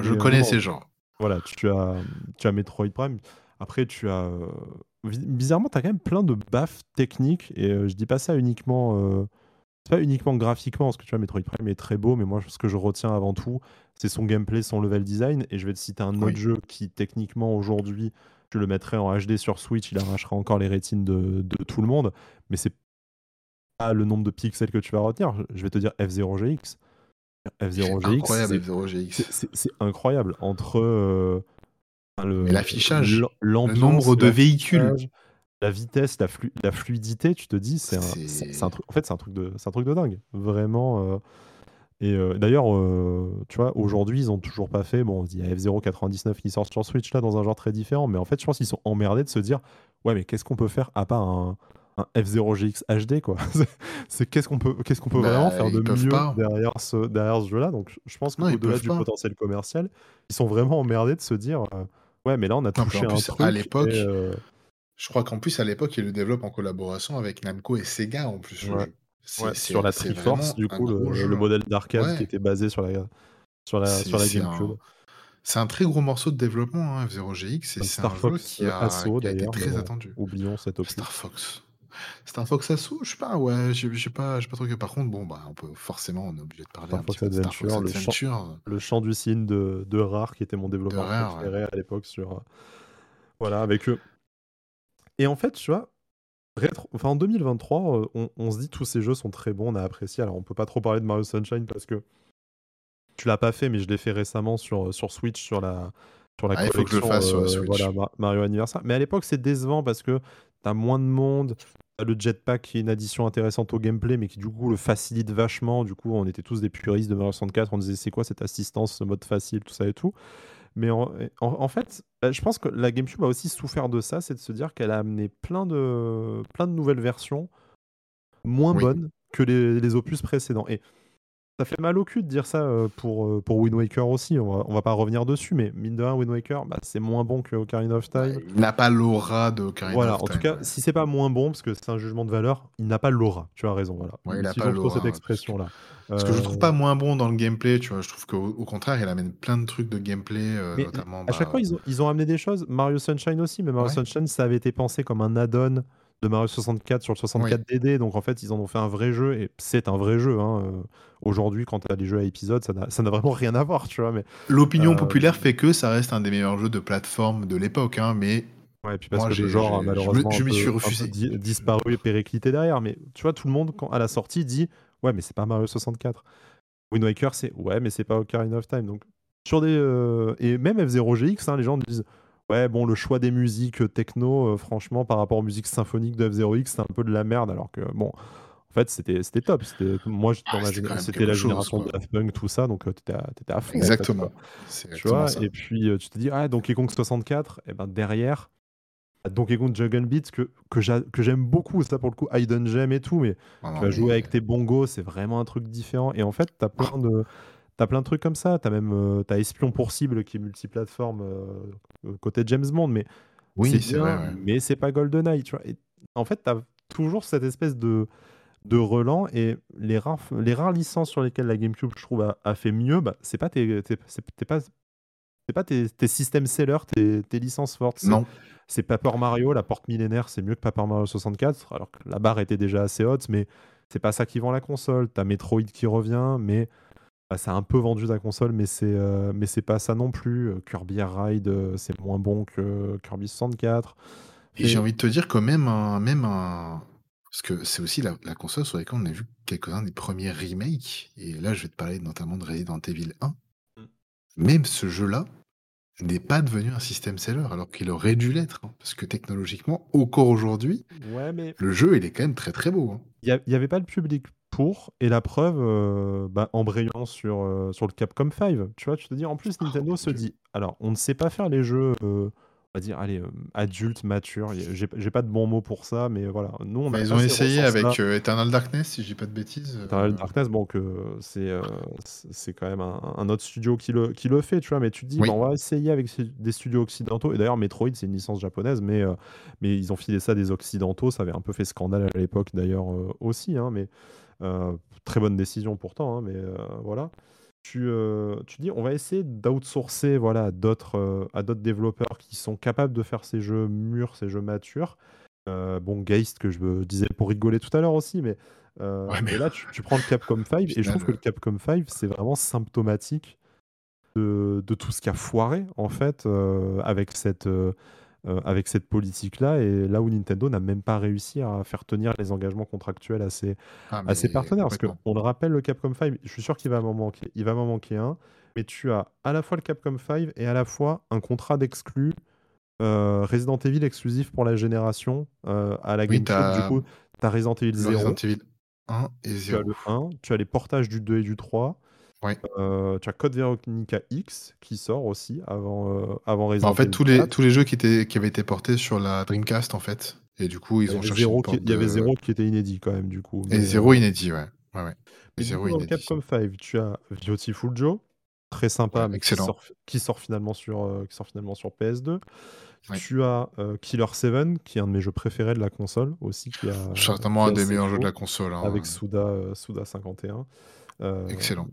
Je connais ces gens. Voilà, tu as, tu as Metroid Prime. Après, tu as. Bizarrement, tu as quand même plein de baffes techniques. Et euh, je dis pas ça uniquement. euh, c'est pas uniquement graphiquement, parce que tu vois, Metroid Prime est très beau, mais moi, ce que je retiens avant tout, c'est son gameplay, son level design. Et je vais te citer un Oui. autre jeu qui, techniquement, aujourd'hui, je le mettrais en HD sur Switch, il arrachera encore les rétines de, de tout le monde. Mais c'est pas le nombre de pixels que tu vas retenir. Je vais te dire F0GX. C'est F0GX, incroyable, c'est- F0GX. c'est- incroyable. Entre. euh, l'affichage, l'am- l'ambiance, le nombre de véhicules. la vitesse, la, flu- la fluidité, tu te dis, c'est un, truc. En fait, c'est un truc de, c'est un truc de dingue. Vraiment. euh, Et euh, d'ailleurs, euh, tu vois, aujourd'hui, ils ont toujours pas fait. Bon, il y a F099 qui sort sur Switch là dans un genre très différent, mais en fait, je pense qu'ils sont emmerdés de se dire ouais, mais qu'est-ce qu'on peut faire à part un, F0GX HD quoi? C'est qu'est-ce qu'on peut, qu'est-ce qu'on peut Bah, vraiment faire de mieux pas. derrière ce, derrière ce jeu-là? Donc, je pense qu'au-delà du pas. potentiel commercial, ils sont vraiment emmerdés de se dire euh, ouais, mais là, on a Non, touché en un plus, à truc. l'époque, euh, je crois qu'en plus, à l'époque, ils le développent en collaboration avec Namco et Sega en plus, ouais. sur la Triforce, du un coup, le, modèle d'arcade qui était basé sur la, sur la, sur la GameCube. un, c'est un très gros morceau de développement, hein, F0GX, et Comme c'est un Star jeu Fox qui euh, a, qui a été très bon, attendu. oublions cet opus. Star Fox. Star Fox Assault, je sais pas, ouais, j'ai j'ai pas, j'ai pas trouvé. Par contre, bon, bah, on peut forcément, on est obligé de parler un petit Fox peu de Fox Adventure, le chant du cygne de, de Rare, qui était mon développeur Rare. ouais. préféré à l'époque sur... euh, Voilà, avec eux. Et en fait, tu vois, rétro... enfin, en 2023, euh, on, on se dit tous ces jeux sont très bons, on a apprécié. Alors, on peut pas trop parler de Mario Sunshine parce que tu l'as pas fait, mais je l'ai fait récemment sur, sur Switch, sur la, sur la Ah, il faut que je le collection fasse sur la euh, Switch. voilà, Ma- Mario Anniversaire. Mais à l'époque, c'est décevant parce que t'as moins de monde. Le jetpack qui est une addition intéressante au gameplay, mais qui du coup le facilite vachement. Du coup, on était tous des puristes de Mario 64. On disait c'est quoi cette assistance, ce mode facile, tout ça et tout. Mais en, en- en fait, euh, je pense que la GameCube a aussi souffert de ça, c'est de se dire qu'elle a amené plein de, plein de nouvelles versions moins Oui. bonnes que les, les opus précédents. Et ça fait mal au cul de dire ça euh, pour, euh, pour Wind Waker aussi. On va, on va pas revenir dessus, mais mine de rien, Wind Waker, bah, c'est moins bon que Ocarina of Time. il n'a pas l'aura de Ocarina Voilà, of en tout Time. cas, ouais. si c'est pas moins bon, parce que c'est un jugement de valeur, il n'a pas l'aura. Tu as raison, voilà. Ouais, il a Utilisons pas trop l'aura. cette expression-là. parce que je trouve Euh, pas moins bon dans le gameplay, tu vois. Je trouve qu'au au contraire, il amène plein de trucs de gameplay, euh, Mais notamment. à chaque Bah, fois, ils ont, ils ont amené des choses. Mario Sunshine aussi, mais Mario ouais, Sunshine, ça avait été pensé comme un add-on de Mario 64 sur le oui. 64 DD. Donc en fait, ils en ont fait un vrai jeu. Et c'est un vrai jeu. hein. Euh, Aujourd'hui, quand tu as des jeux à épisodes, ça n'a vraiment rien à voir, tu vois. Mais L'opinion euh, populaire fait que ça reste un des meilleurs jeux de plateforme de l'époque, hein, mais ouais, et puis parce moi, que le genre malheureusement je m'y suis refusé. di- disparu et périclité derrière. Mais tu vois, tout le monde, quand, à la sortie, dit Ouais, mais c'est pas Mario 64. Wind Waker, c'est Ouais, mais c'est pas Ocarina of Time. Donc, sur des. euh, Et même F0GX, hein, les gens disent Ouais, bon, le choix des musiques euh, techno, euh, franchement, par rapport aux musiques symphoniques de F0X, c'est un peu de la merde. Alors que, bon, en fait, c'était c'était top. C'était moi, Ah, dans c'était la chose, génération de. Daft Punk, tout ça. Donc, euh, t'étais à, t'étais à fond, en fait, quoi. Exactement. Tu vois, ça. et puis euh, tu te dis, ah, Donkey Kong 64, et ben derrière, t'as Donkey Kong Jungle Beat que, que j'a- que j'aime beaucoup, ça pour le coup, Hidden Gem et tout, mais Non, tu vas jouer avec tes bongos, c'est vraiment un truc différent. Et en fait, t'as plein de, t'as plein de trucs comme ça. T'as même euh, t'as Espion pour cible qui est multiplateforme euh, côté James Bond, mais c'est oui, c'est vrai. bien, ouais. mais c'est pas GoldenEye, tu vois. Et en fait, t'as toujours cette espèce de, de relan et les rares, les rares licences sur lesquelles la GameCube, je trouve, a, a fait mieux, bah, c'est pas tes, tes- c'est pas c'est pas tes, tes systèmes sellers, tes, tes licences fortes. Non. c'est Paper Mario, la porte millénaire, c'est mieux que Paper Mario 64, alors que la barre était déjà assez haute, mais c'est pas ça qui vend la console. T'as Metroid qui revient, mais bah, ça a un peu vendu ta console, mais c'est, euh, mais c'est pas ça non plus. Euh, Kirby Air Ride, euh, c'est moins bon que Kirby 64. Et j'ai envie de te dire que même un, même un... Parce que c'est aussi la, la console sur laquelle on a vu quelques-uns des premiers remakes. Et là, je vais te parler notamment de Resident Evil 1. Mm. Même ce jeu-là n'est pas devenu un système seller, alors qu'il aurait dû l'être. hein. parce que technologiquement, encore aujourd'hui, Ouais, mais le jeu, il est quand même très très beau. hein. il n'y avait pas le public pour, et la preuve, euh, bah, en brillant sur, euh, sur le Capcom 5, tu vois, tu te dis, en plus, Oh, Nintendo se dit, alors, on ne sait pas faire les jeux, euh, on va dire, allez, euh, adultes, matures, j'ai j'ai pas de bon mot pour ça, mais voilà, nous, on a ils ont essayé avec euh, Eternal Darkness, si dis pas de bêtises. Eternal Darkness, bon, que c'est c'est quand même un, un autre studio qui le, qui le fait, tu vois, mais tu te dis, Oui. bah, on va essayer avec des studios occidentaux. Et d'ailleurs, Metroid, c'est une licence japonaise, mais, mais ils ont filé ça des occidentaux. Ça avait un peu fait scandale à l'époque, d'ailleurs, aussi. hein, mais très bonne décision pourtant, hein, mais euh, voilà. Tu, euh, tu dis, on va essayer d'outsourcer voilà, à d'autres euh, à d'autres développeurs qui sont capables de faire ces jeux mûrs, ces jeux matures. Euh, bon, Geist, que je me disais pour rigoler tout à l'heure aussi, mais, euh, Ouais, mais là, tu, tu prends le Capcom 5, au et je trouve que le Capcom 5, c'est vraiment symptomatique de, de tout ce qui a foiré, en fait, euh, avec cette, euh, avec cette politique-là, et là où Nintendo n'a même pas réussi à faire tenir les engagements contractuels à ses, ah, à ses partenaires. Parce qu'on le rappelle, le Capcom 5, je suis sûr qu'il va m'en manquer. Il va m'en manquer un, mais tu as à la fois le Capcom 5 et à la fois un contrat d'exclus euh, Resident Evil exclusif pour la génération euh, à la Oui, GameCube. Du coup, tu as Resident Evil le 0, Resident Evil 1 et tu as 0. le 1, tu as les portages du 2 et du 3, Ouais. Heu, tu as Code Veronica X qui sort aussi avant, heu, avant Bah, en Resident fait, Evil tous les 4. tous les jeux qui étaient qui avaient été portés sur la Dreamcast, en fait et du coup, Il ils y ont avait cherché une 0 qui porte il y avait de 0 qui était inédit quand même du coup, et mais 0 heu inédit, ouais. Ouais, ouais. mais du 0 coup, dans le inédit. Capcom 5, tu as Beautiful Joe, très Ouais, sympa, qui excellent. sort qui sort finalement sur, heu, qui sort finalement sur PS2. Ouais. Tu as, Killer 7 qui est un de mes jeux préférés de la console aussi, qui a Certainement un des meilleurs jeux de la console, avec hein, Suda, heu, Suda51. Hem, Excellent.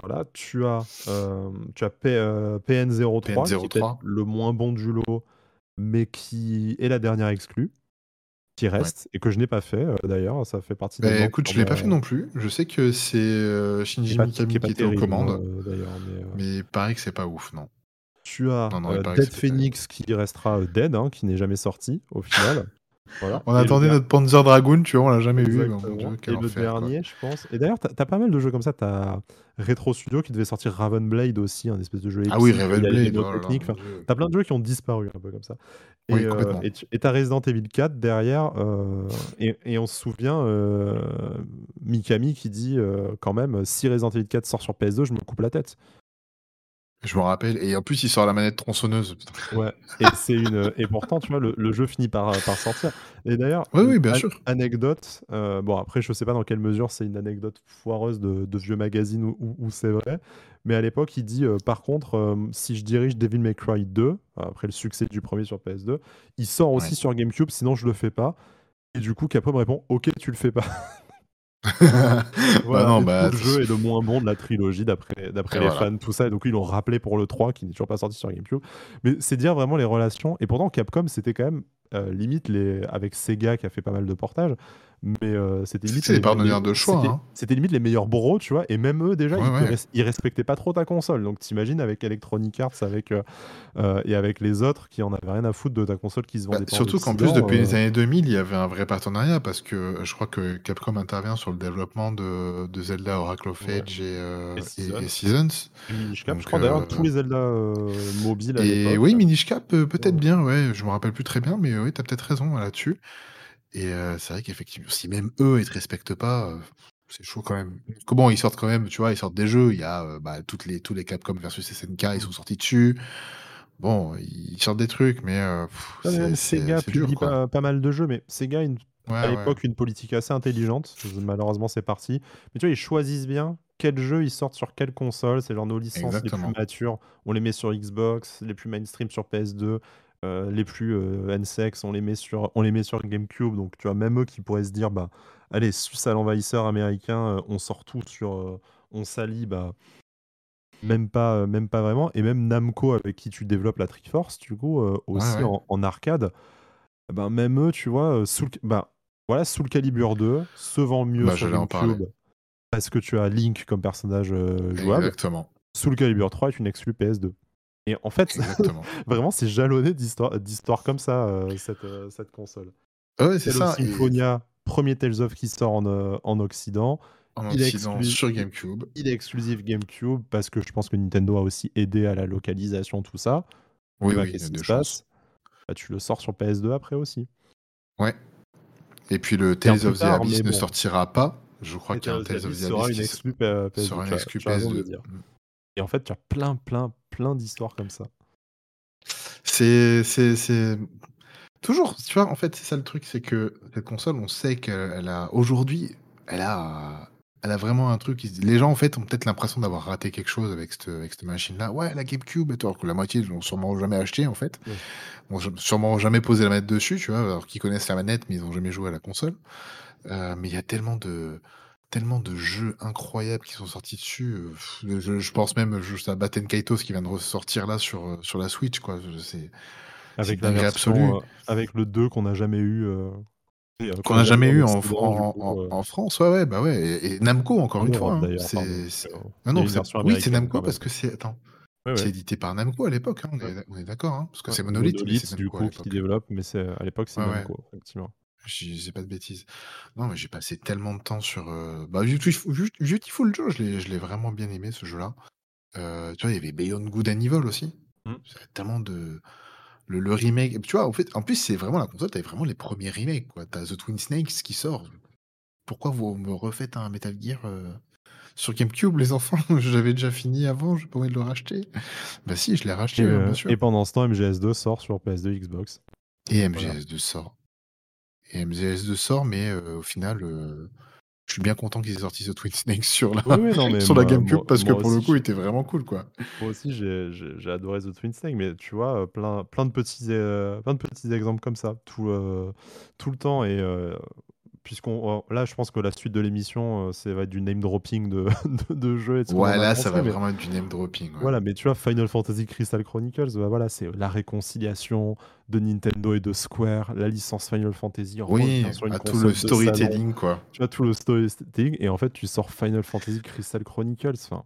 Voilà, tu as, hem, tu as P heu, PN03 qui est peut-être PN03. le moins bon du lot, mais qui est la dernière exclue, qui Ouais. reste et que je n'ai pas fait, heu, d'ailleurs, ça fait partie des Beh, bancs écoute, je l'ai pas fait non plus. Je sais que c'est, qui Shinji qui Mikami pas qui était aux commandes mais mais il paraît que c'est pas ouf, non. Tu as, Non, non, Dead. Phoenix qui restera, dead, hein, qui n'est jamais sorti au final. Voilà On et attendait notre Panzer Dragoon, tu vois, on l'a jamais exactement et quel le enfer, quoi. dernier, je pense et d'ailleurs, tu as pas mal de jeux comme ça. Tu as Retro Studio qui devait sortir Raven Blade aussi, un espèce de jeu Ah oui, épique, il Raven y a les Blade, démos oh là là, techniques, mon enfin, Dieu. tu as plein de jeux qui ont disparu un peu comme ça et Oui, heu complètement. et tu et tu as Resident Evil 4 derrière, heu et et on se souvient, heu, Mikami qui dit, quand même: «Si Resident Evil 4 sort sur PS2, je me coupe la tête». Je me rappelle et en plus, il sort la manette tronçonneuse. Ouais et c'est une, et pourtant, tu vois, le le jeu finit par, heu, par sortir et d'ailleurs, Oui, oui, bien sûr. anecdote, heu, bon après je sais pas dans quelle mesure c'est une anecdote foireuse de de vieux magazine ou ou ou c'est vrai, mais à l'époque il dit, heu: «Par contre, si je dirige Devil May Cry 2», après le succès du 1er sur PS2, «il sort Ouais. aussi sur GameCube, sinon je le fais pas» et du coup Capcom répond: «OK, tu le fais pas». Bah non, bah, le jeu est le moins bon de la trilogie d'après d'après les voilà. fans, tout ça et donc ils l'ont rappelé pour le 3 qui n'est toujours pas sorti sur GameCube. Mais c'est dire vraiment les relations et pourtant Capcom c'était quand même, heu, limite les avec Sega qui a fait pas mal de portages, mais heu, c'était limite c'est les partenaires de choix, c'était hein. c'était limite les meilleurs bros, tu vois? Et même eux déjà Ouais, ils ouais. respectaient pas trop ta console, donc tu imagines avec Electronic Arts, avec, heu heu et avec les autres qui en avaient rien à foutre de ta console qui se Bah, vendait pas en surtout qu'en plus, depuis les années 2000, il y avait un vrai partenariat parce que je crois que Capcom intervient sur le développement de de Zelda Oracle of Ouais Age et et heu et et Seasons Seasons et Minish Cap, je donc crois d'ailleurs tous les Zelda, mobiles à et oui, Minish Cap, heu, peut-être bien, ouais, je me rappelle plus très bien, mais oui, tu as peut-être raison, là-dessus et c'est vrai qu'effectivement, si même eux, ils te respectent pas, c'est chaud quand même. Comment ils sortent quand même, tu vois, ils sortent des jeux, il y a, bah, toutes les tous les Capcom versus SNK, ils Mmh. sont sortis dessus. Bon, ils sortent des trucs, mais Non même Sega dur, publie pas pas mal de jeux, mais Sega a une à ouais. l'époque une politique assez intelligente, malheureusement c'est parti, mais tu vois, ils choisissent bien quels jeux ils sortent sur quelle console, c'est genre nos licences les plus matures, on les met sur Xbox, les plus mainstream sur PS2, heu, les plus, heu, N-sex, on les met sur on les met sur GameCube, donc tu vois, même eux qui pourraient se dire: «Bah, allez, suce à l'envahisseur américain, heu, on sort tout sur, heu, on s'allie», bah même pas, même pas vraiment et même Namco avec qui tu développes la Triforce, du coup, Ouais, aussi ouais. en en arcade, ben, même eux, tu vois, Soul Ca bah, voilà, Soul Calibur 2 se vend mieux Bah, sur. GameCube parce que tu as Link comme personnage, jouable. Exactement. Soul Calibur 3 est une exclue PS2 et en fait, vraiment, c'est jalonné d'histoires comme ça, cette, heu, cette console. Ouais, ouais, c'est ça et Symphonia, 1er Tales of qui sort en, heu, en occident, En il occident exclu sur GameCube. il est exclusif GameCube parce que je pense que Nintendo a aussi aidé à la localisation, tout ça Oui, bah, oui, qu'est-ce qui se passe? Bah, tu le sors sur PS2 après aussi. Ouais et puis le Tales of the tard, Abyss ne bon. sortira pas. Je crois qu'il y a un Tales of the Abyss sera une qui se exclue P PS2, sera une le PS2. dire Mmh. et en fait, tu as plein, plein, plein d'histoires comme ça. C'est c'est c'est toujours, tu vois, en fait, c'est ça le truc, c'est que cette console, on sait qu'elle a aujourd'hui, elle a elle a vraiment un truc les gens, en fait, ont peut-être l'impression d'avoir raté quelque chose avec cette avec cette machine-là. «Ouais, la GameCube et tout», alors que la moitié l'ont sûrement jamais acheté, en fait. Oui. Ont ja sûrement jamais posé la manette dessus, tu vois? Alors qu'ils connaissent la manette, mais ils ont jamais joué à la console. Heu, mais il y a tellement de tellement de jeux incroyables qui sont sortis dessus, heu, je je pense même juste à Baten Kaitos qui vient de ressortir là sur, heu, sur la Switch, quoi. C'est Avec la version, heu, avec le 2 qu'on n'a jamais eu, Qu'on n'a jamais eu en France, ouais, ouais, bah, ouais et et Namco encore En une fois, hein. C'est qu'il non, non, oui, c'est Namco parce que c'est attends, Ouais, c'est ouais. édité par Namco à l'époque, hein, on est d'accord, hein? Parce que c'est Monolith, Monolith, du coup, qui développe, mais à l'époque, c'est. Namco, effectivement. Je dis je dis pas de bêtises. Non, mais j'ai passé tellement de temps sur, heu, bah, Beautif Beau Beautiful Joe, je l'ai je l'ai vraiment bien aimé ce jeu-là. Heu, tu vois, il y avait Beyond Good and Evil aussi. Il y avait tellement de le le remake tu vois, en fait, en plus, c'est vraiment la console, tu avais vraiment les premiers remakes, quoi. Tu as The Twin Snakes qui sort. Pourquoi vous me refaites un Metal Gear, heu, sur GameCube, les enfants? J'avais déjà fini avant, je de le racheter. Bah si, je l'ai racheté, Et, ouais, euh, bien sûr. et pendant ce temps, MGS2 sort sur PS2 Xbox. Et Voilà. MGS2 sort. Et MGS2 sort, mais au final, je suis bien content qu'ils aient sorti The Twin Snake sur la, Oui, oui, non, mais sur la moi, GameCube moi, parce que pour le coup, il était vraiment cool, quoi. moi aussi j'ai adoré The Twin Snake, mais tu vois, plein, plein, de petits, euh, plein de petits exemples comme ça, tout, euh, tout le temps. Et euh, puisqu'on là, je pense que la suite de l'émission, euh, ça va être du name dropping de, de, de jeux et Ouais, là, ça va mais vraiment être du name dropping. ouais. Voilà, mais tu vois, Final Fantasy Crystal Chronicles, bah voilà, c'est la réconciliation de Nintendo et de Square, la licence Final Fantasy Oui, sur une à tout console le storytelling, quoi. Tu vois, tout le storytelling, et en fait, tu sors Final Fantasy Crystal Chronicles. Enfin,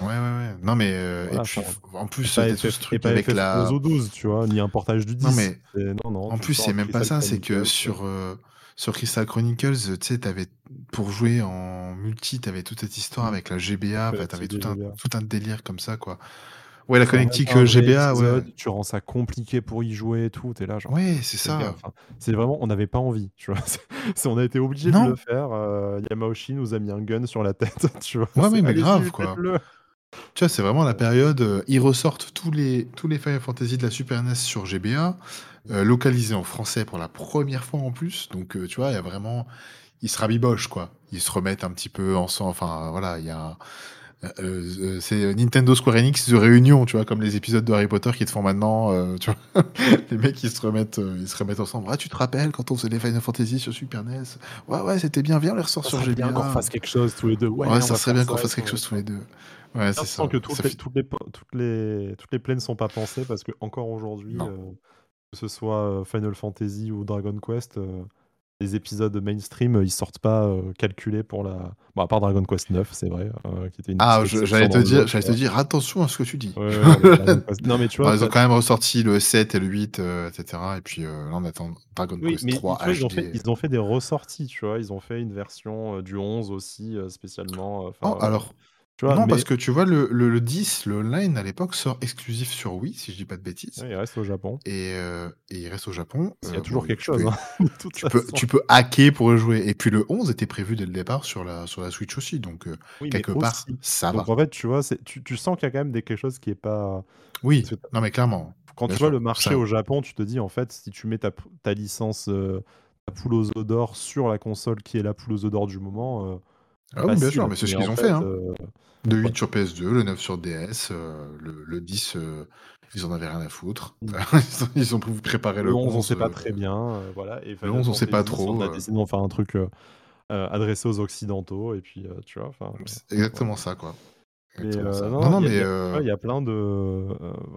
Ouais, ouais, ouais. Non, mais euh, et puis en plus, t'as tout ce truc avec la. FF11 ou 12, tu vois, ni un portage du 10. Non, mais C'est- Non, non, en plus, c'est même pas ça, c'est que sur, euh, sur Crystal Chronicles, tu sais, t'avais pour jouer en multi, t'avais toute cette histoire Mm. avec la GBA, enfin, t'avais Connectique tout un, GBA. tout un délire comme ça, quoi. Ouais, la connectique euh, GBA, ouais. tu rends ça compliqué pour y jouer et tout. T'es là, genre, Ouais, c'est ça. enfin, c'est vraiment, on n'avait pas envie, tu vois. On a été obligé de le faire. euh, Yamauchi nous a mis un gun sur la tête, tu vois. ouais, mais, grave, quoi. Tu vois, c'est vraiment la période, euh, ils ressortent tous les, tous les Final Fantasy de la Super NES sur GBA, euh, localisés en français pour la première fois en plus. Donc, euh, tu vois, il y a vraiment, ils se rabibochent, quoi. Ils se remettent un petit peu ensemble. Enfin, voilà, il y a, euh, euh, c'est Nintendo Square Enix de réunion, tu vois, comme les épisodes de Harry Potter qui te font maintenant, euh, tu vois. les mecs, ils se remettent, euh, ils se remettent ensemble. Ah, tu te rappelles quand on faisait les Final Fantasy sur Super NES? Ouais, ouais, c'était bien, viens, on les ressort Ça sur serait bien qu'on GBA. fasse quelque chose tous les deux. Ouais, Ouais, on ça va serait faire bien qu'on et fasse tout. quelque chose tous les deux. Ouais, c'est ça. que toutes Ça les, fait... toutes les, toutes les, toutes les plaines sont pas pensées parce que encore aujourd'hui, euh, que ce soit euh, Final Fantasy ou Dragon Quest, euh, les épisodes mainstream, ils sortent pas euh, calculés pour la. Bon, à part Dragon Quest 9, c'est vrai, euh, qui était une Ah, j'allais te dire, j'allais te dire, attention à ce que tu dis. Ouais, ouais, non, mais tu Bon, vois, ils ont quand même ressorti le 7 et le 8, euh, etc. Et puis euh, là, on attend Dragon Oui, Quest mais 3 tu vois, ils, ont fait, ils ont fait des ressorties, tu vois. Ils ont fait une version euh, du 11 aussi, euh, spécialement. euh, voilà. alors, Tu vois, non, mais parce que tu vois, le, le, le 10, le online à l'époque, sort exclusif sur Wii, si je dis pas de bêtises. ouais, il reste au Japon. Et, euh, et il reste au Japon. Il y Euh, a toujours bon, quelque chose, peux, hein, tu, peux, tu peux hacker pour y jouer. Et puis le 11 était prévu dès le départ sur la, sur la Switch aussi. Donc, euh, Oui, quelque part, aussi. ça Donc va. en fait, tu vois, tu, tu sens qu'il y a quand même des, quelque chose qui est pas. Oui, non, mais clairement. quand Bien tu vois le marché Ça, au Japon, tu te dis en fait, si tu mets ta, ta licence, euh, ta poule aux d'or sur la console qui est la poule aux d'or du moment, euh, ah oui, bien sûr, mais c'est ce qu'ils ont fait, fait. Hein. euh, Le 8 ouais. sur PS2, le 9 sur DS, euh, le, le 10, euh, ils en avaient rien à foutre. Ils, ont, préparé Le le 11, on 11. sait pas euh, très bien, euh, voilà. Et le Final 11, on sait pas Fantasy, on trop. a euh, décidé d'en faire un truc euh, euh, adressé aux occidentaux, et puis euh, tu vois, euh, c'est exactement ça, quoi. Mais euh, ça. non, Non, mais il y a- euh, y plein de, euh,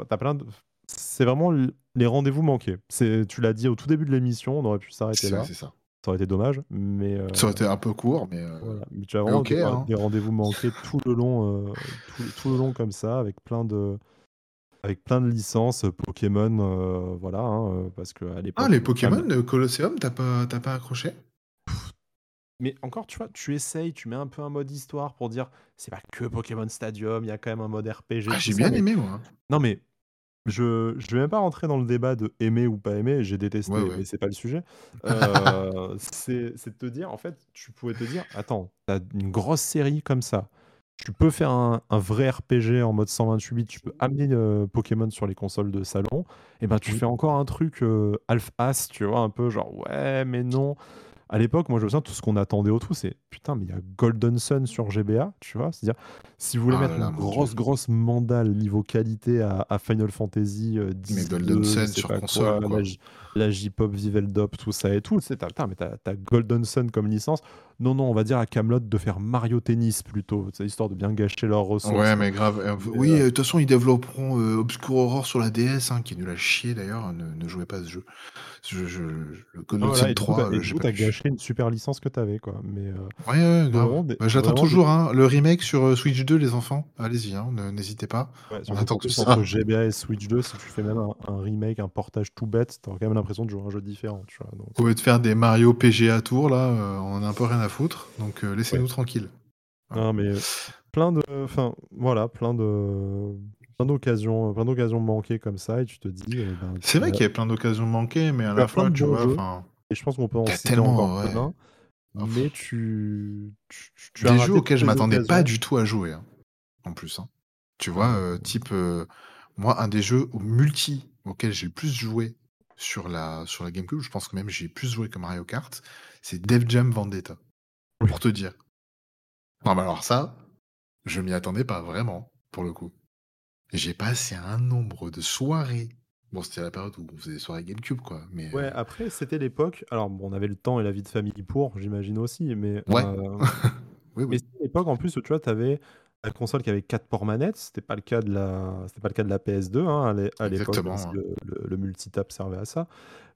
t'as plein de, c'est vraiment les rendez-vous manqués. C'est, tu l'as dit au tout début de l'émission, on aurait pu s'arrêter là. c'est ça. Ça aurait été dommage, mais euh, Ça aurait été un peu court, mais, euh, voilà. Mais tu as vraiment des, Hein. des rendez-vous manqués tout le long, euh, tout, tout le long comme ça, avec plein de, avec plein de licences euh, Pokémon, voilà, hein, parce qu'à Ah, l'époque, les quand même- Pokémon, Colosseum, t'as pas, t'as pas accroché? Mais encore, tu vois, tu essayes, tu mets un peu un mode histoire pour dire, c'est pas que Pokémon Stadium, il y a quand même un mode RPG. Ah, j'ai ça, bien mais- aimé, moi. Non, mais je je vais même pas rentrer dans le débat de aimer ou pas aimer, j'ai détesté, Ouais, ouais. mais c'est pas le sujet. Euh, c'est c'est de te dire, en fait, tu pouvais te dire, attends, t'as une grosse série comme ça, tu peux faire un, un vrai RPG en mode 128 bits, tu peux amener euh, Pokémon sur les consoles de salon, et ben tu Oui. fais encore un truc euh, half-ass, tu vois, un peu genre, ouais, mais non. À l'époque, moi je me souviens, tout ce qu'on attendait au tout, c'est putain, mais il y a Golden Sun sur GBA, tu vois. C'est-à-dire, si vous voulez Ah mettre là une grosse, Dieu. grosse mandale niveau qualité à, à Final Fantasy euh, Mais 10, Golden 2, je Sun sur console, quoi, quoi. La, J-Pop, Viveldop, tout ça et tout, c'est t'as, mais t'as, Golden Sun comme licence. Non, non, on va dire à Camelot de faire Mario Tennis plutôt, c'est histoire de bien gâcher leurs ressources. Ouais, mais grave. Euh, oui, euh, euh, de toute façon, ils développeront euh, Obscure Aurore sur la DS, hein, qui est nul à chier d'ailleurs. Ne, ne jouez pas à ce jeu. Je, je, le Golden Sun et du coup, 3, t'as, et gâché une super licence que t'avais, quoi. Mais Ouais, ouais, vraiment des, Bah, J'attends des, toujours hein, le remake sur Switch 2, les enfants. Allez-y, hein, ne- n'hésitez pas. Ouais, On attend tout ça. entre GBA et Switch 2, si tu fais même un, un remake, un portage tout bête, t'auras quand même l'impression de jouer un jeu différent, tu vois. Donc, Au lieu de faire des Mario PGA Tour, là, euh, on en a un peu rien à foutre. Donc euh, ouais. laissez-nous tranquilles. Voilà. Non, mais euh, plein de, enfin, voilà, plein de, plein d'occasions, plein d'occasions manquées comme ça, et tu te dis, euh, ben, C'est vrai tu qu'il y a plein d'occasions manquées, mais à la fois, tu vois, et je pense qu'on peut en il y a citer tellement, ouais. plein, mais tu, tu, tu as Des jeux auxquels je m'attendais pas du tout à jouer, hein, en plus, hein. Tu Ouais, vois, type, moi, un des jeux multi auxquels j'ai le plus joué sur la sur la GameCube, je pense que même j'ai plus joué que Mario Kart, c'est Def Jam Vendetta, Oui. pour te dire. Non, mais alors ça, je m'y attendais pas vraiment, pour le coup. J'ai passé un nombre de soirées bon, c'était la période où on faisait des soirées GameCube, quoi, mais Ouais, heu après, c'était l'époque. Alors, bon, on avait le temps et la vie de famille pour, j'imagine aussi, mais, Ouais. Oui, mais c'était l'époque en plus où tu vois, tu avais la console qui avait 4 ports manettes. C'était pas le cas de la c'était pas le cas de la PS2, hein, à l'é à l'époque, ouais. le multitap servait à ça. Ouais.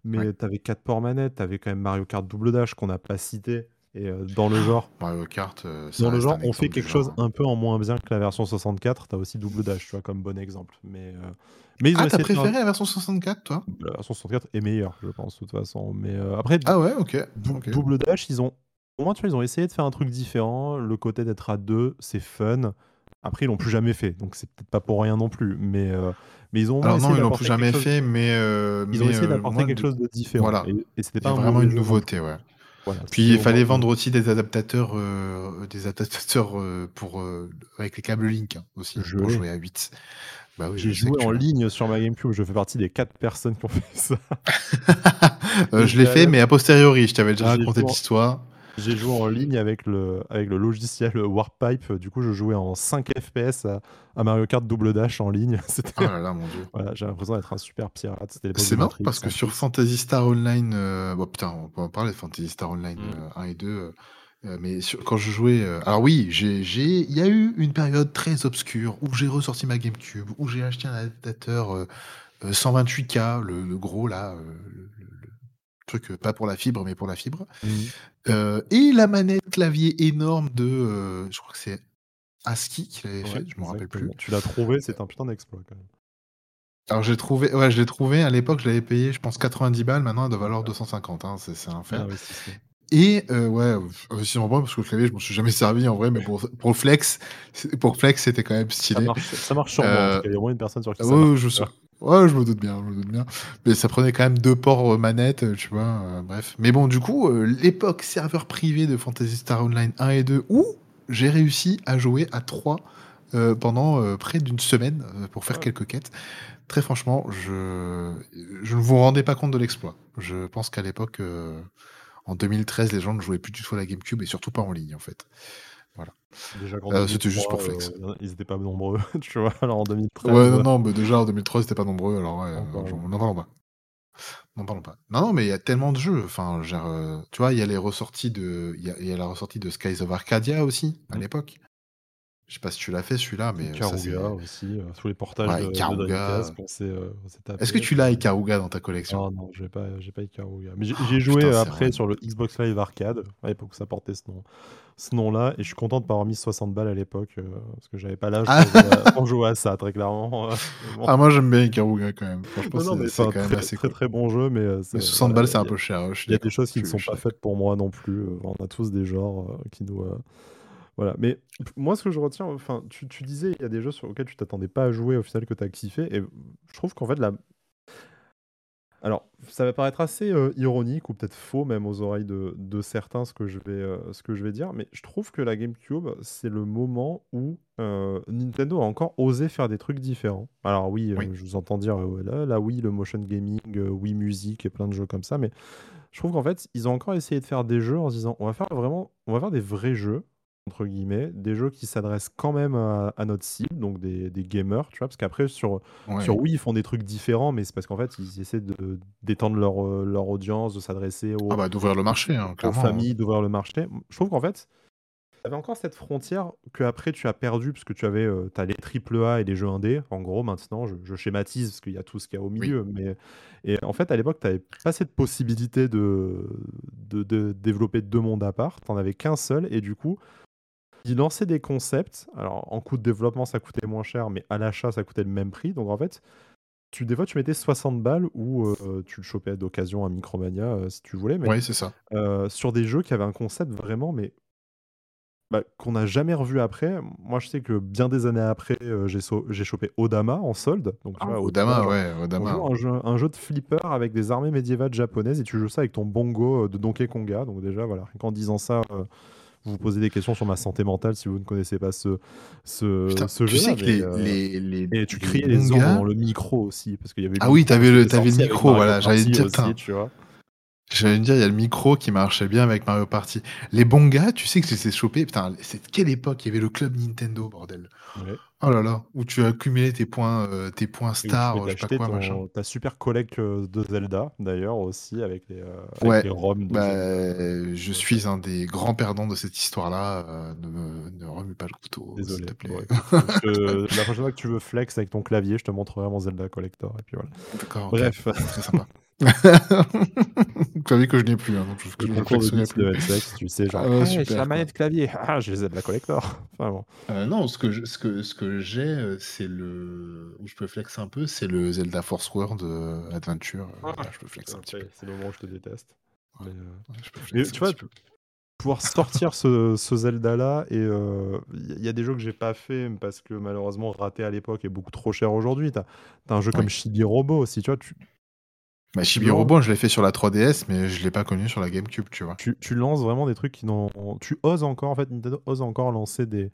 Mais tu avais 4 ports manettes, tu avais quand même Mario Kart Double Dash qu'on n'a pas cité et dans le genre Mario Kart, ça dans le genre, un on fait quelque chose hein. un peu en moins bien que la version 64. Tu as aussi Double Dash, tu vois, comme bon exemple, mais, heu, mais ils ont Ah, tu as essayé de faire un préféré la version 64, toi? la version 64 est meilleure, je pense, de toute façon, mais, heu, après Ah ouais, OK, Dou OK. Double Dash, ils ont au moins, tu vois, ils ont essayé de faire un truc différent. Le côté d'être à 2, c'est fun. Après, ils l'ont plus jamais fait, donc c'est peut-être pas pour rien non plus, mais, heu, mais ils ont Alors non, ils l'ont plus jamais chose fait, mais, heu, ils ont mais, essayé heu, d'apporter moi quelque de chose de différent voilà, et et c'était pas un vraiment une nouveauté, ouais. Voilà, Puis il fallait vendre aussi des adaptateurs, heu, des adaptateurs, pour, avec les câbles Link, hein, aussi, Je pour jouer à 8. Bah oui, J'ai joué en ligne sur ma GameCube. Je fais partie des 4 personnes qui ont fait ça. Je l'ai fait, mais a posteriori, je t'avais déjà raconté l'histoire. J'ai joué en ligne avec le avec le logiciel Warpipe. Du coup, je jouais en 5 FPS à à Mario Kart Double Dash en ligne. Oh C'était là là, mon Dieu. voilà, j'avais l'impression d'être un super pirate. C'est marrant Matrix, parce que en sur plus. Phantasy Star Online, heu, bon putain, on peut en parler de Phantasy Star Online, Mmh. heu, 1 et 2, heu heu, mais sur quand je jouais, alors oui, j'ai j'ai il y a eu une période très obscure où j'ai ressorti ma GameCube, où j'ai acheté un adaptateur, heu heu, 128K, le le gros là, le le truc, heu, pas pour la fibre, mais pour la fibre, Mmh. heu et la manette clavier énorme de, heu, je crois que c'est ASCII qui l'avait Ouais, fait, je m'en rappelle plus. Tu l'as trouvé, c'est un putain d'exploit, quand même. Alors j'ai trouvé ouais, je l'ai trouvé à l'époque, je l'avais payé, je pense 90 balles, maintenant elle doit valoir OK. 250, hein, c'est un enfer investissement. et ouais, investissement parce que le clavier, je m'en suis jamais servi en vrai, mais pour pour le flex, pour flex, c'était quand même Ça stylé. marche ça marche sur moi, en tout Heu, cas. Il y a au moins une personne sur qui ça ouais, marche, je? Ouais, je me doute bien, je me doute bien, mais ça prenait quand même 2 ports, heu, manette, heu, tu vois? Heu, bref, mais bon, du coup, l'époque serveur privé de Phantasy Star Online 1 et 2 où j'ai réussi à jouer à 3, heu, pendant, près d'une semaine, pour faire Ouais. quelques quêtes. Très franchement, je je ne vous rendez pas compte de l'exploit. Je pense qu'à l'époque, en 2013, les gens ne jouaient plus du tout à la GameCube et surtout pas en ligne, en fait. Voilà. Heu, c'était juste 2003, pour flex. a ils étaient pas nombreux, tu vois? Alors en Ouais, 2013, non, heu non, bah, déjà en 2003, ils étaient pas nombreux, alors ouais, N'en parlons pas. n'en parlons pas. N'en parlons pas. Non, non, mais il y a tellement de jeux, enfin, heu, tu vois, il y a les ressorties de il y a il y a la ressortie de Skies of Arcadia aussi, à Mmh. l'époque. Je sais pas si tu l'as fait celui-là, mais Ikaruga c'est aussi, heu, tous les portages ouais, de Ikaruga. s'est Est-ce que tu l'as Ikaruga dans ta collection? non, non, j'ai pas j'ai pas Ikaruga, mais j'ai ai joué, Putain, c'est après sur le Xbox Live Arcade, à l'époque où ça portait ce nom ce nom-là et je suis content de pas avoir mis 60 balles à l'époque, parce que j'avais pas l'âge Ah! pour jouer à ça très clairement, bon. Ah moi j'aime bien Ikaruga quand même. Franchement, Non, non, c'est quand même très, assez très, cool. très bon jeu, mais Mais c'est 60 voilà, balles, c'est un peu cher, il y a des d'accord. choses qui ne sont pas faites pour moi non plus, on a tous des genres, qui nous, voilà, mais moi ce que je retiens, enfin, tu tu disais, il y a des jeux sur lesquels tu t'attendais pas à jouer, au final que tu as kiffé et je trouve qu'en fait la alors, ça va paraître assez, heu, ironique ou peut-être faux même aux oreilles de de certains ce que je vais, heu, ce que je vais dire, mais je trouve que la GameCube, c'est le moment où, heu, Nintendo a encore osé faire des trucs différents. Alors oui, Oui. je vous entends dire, la la Wii, le motion gaming, Wii Music et plein de jeux comme ça, mais je trouve qu'en fait, ils ont encore essayé de faire des jeux en se disant: «On va faire vraiment on va faire des vrais jeux», entre guillemets, des jeux qui s'adressent quand même à à notre cible, donc des des gamers, tu vois? Parce qu'après sur sur Ouais. Wii, ils font des trucs différents, mais c'est parce qu'en fait, ils essaient de d'étendre leur, heu, leur audience, de s'adresser Ah aux bah, d'ouvrir le marché, hein, aux clairement, hein. familles, d'ouvrir le marché. Je trouve qu'en fait, tu avais encore cette frontière qu'après tu as perdue parce que tu avais, tu as les triple A et les jeux indés, en gros maintenant, je je schématise parce qu'il y a tout ce qu'il y a au Oui. milieu, mais et en fait, à l'époque, tu avais pas cette possibilité de de de développer 2 mondes à part, tu en avais qu'un seul et du coup, ils lançaient des concepts. Alors en coût de développement, ça coûtait moins cher, mais à l'achat, ça coûtait le même prix, donc en fait, tu des fois, tu mettais 60 balles ou heu, tu le chopais d'occasion à Micromania, heu, si tu voulais, mais Ouais, c'est ça. heu, sur des jeux qui avaient un concept vraiment mais Bah, qu'on n'a jamais revu après. Moi, je sais que bien des années après, j'ai chopé Odama en solde. Donc Ah, vois, Odama, ouais, Odama, un jeu un jeu de flipper avec des armées médiévales japonaises et tu joues ça avec ton bongo, de Donkey Konga. Donc déjà, voilà, qu'en disant ça, vous posez des questions sur ma santé mentale si vous ne connaissez pas ce ce Putain, ce tu sais jeu-là, que les heu les les et tu criais les ordres dans le micro aussi, parce qu'il y avait Ah oui, tu avais le avais le micro, voilà, j'allais dire, aussi, tu vois? J'allais te dire, il y a le micro qui marchait bien avec Mario Party. Les bongas, tu sais que je les ai chopés, putain, c'est de quelle époque? Il y avait le club Nintendo, bordel. Ouais. Oh là là, où tu accumulais tes points, heu, tes points stars, je sais pas machin. ta super collecte, heu, de Zelda, d'ailleurs aussi avec les, avec Ouais, les ROM de Zelda, bah, je suis un des grands perdants de cette histoire-là, heu, ne me ne remue pas le couteau, s'il te plaît. la prochaine fois que tu veux flex avec ton clavier, je te montrerai mon Zelda collector et puis voilà. Bref. très sympa. Clavier que je n'ai plus, hein, donc je je de beats plus. de N-Sex, tu sais, genre: Ah, «Hey, j'ai la manette clavier. Ah, j'ai le Zelda collector». Enfin bon. Heu, non, ce que je ce que ce que j'ai, heu, c'est le où je peux flex un peu, c'est le Zelda Force World, heu, Adventure, Ah! là, je peux flex un petit peu. est, c'est le moment où je te déteste. Ouais, Mais je peux tu vois, peu. pouvoir sortir ce ce Zelda-là et il y a il y a des jeux que j'ai pas fait parce que malheureusement raté à l'époque et beaucoup trop cher aujourd'hui. Tu as un jeu comme. Chibi Robo aussi, tu vois? Tu Bah, Robo, je l'ai fait sur la 3DS, mais je l'ai pas connu sur la GameCube, tu vois? tu tu lances vraiment des trucs qui n'ont tu oses encore en fait, Nintendo ose encore lancer des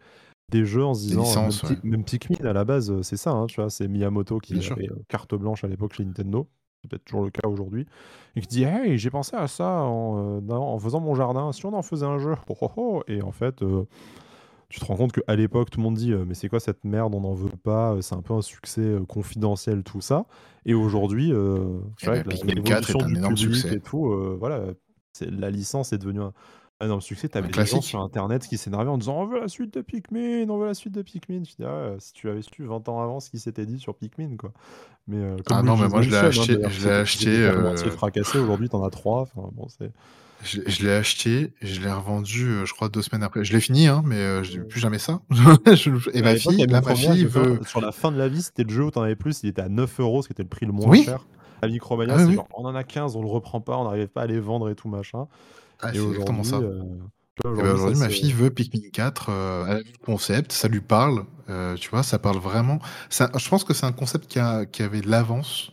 des jeux en se disant, heu, même ouais. Pikmin à la base, heu, c'est ça, hein, tu vois? C'est Miyamoto Bien qui avait, heu, carte blanche à l'époque chez Nintendo. C'est peut-être toujours le cas aujourd'hui et qui dit: «Hey, j'ai pensé à ça en, faisant mon jardin. Si on en faisait un jeu? Oh, oh, oh!» et en fait, tu te rends compte qu'à l'époque, tout le monde dit: «Heu, mais c'est quoi cette merde? On n'en veut pas, heu, c'est un peu un succès, heu, confidentiel, tout ça» et aujourd'hui, Et bah, la Pikmin 4 l'évolution est un du énorme succès. et tout, heu, voilà, la licence est devenue un un énorme succès. Tu avais des gens sur internet qui s'énervaient en disant: «On veut la suite de Pikmin, on veut la suite de Pikmin». Je dis: «Ah si tu avais su 20 ans avant ce qui s'était dit sur Pikmin, quoi». Mais Ah non, mais moi je l'ai hein, acheté qui je l'ai acheté, fracasser, aujourd'hui, tu en as 3, enfin bon, c'est je l'ai je l'ai acheté, je l'ai revendu, heu, je crois 2 semaines après. Je l'ai fini, hein, mais heu, j'ai Mmh. plus jamais ça. Je et ma fille, là, ma fille je veut sur la fin de la vie, c'était le jeu où tu en avais plus, il était à 9 €, ce qui était le prix le moins Oui! cher. À Micromania, Ah c'est oui. genre: «On en a 15, on le reprend pas», on n'arrivait pas à les vendre et tout machin Ah, et c'est exactement ça bah, aujourd'hui, ma fille veut Pikmin 4, heu, elle a vu le concept, ça lui parle, tu vois? Ça parle vraiment ça je pense que c'est un concept qui a qui avait de l'avance,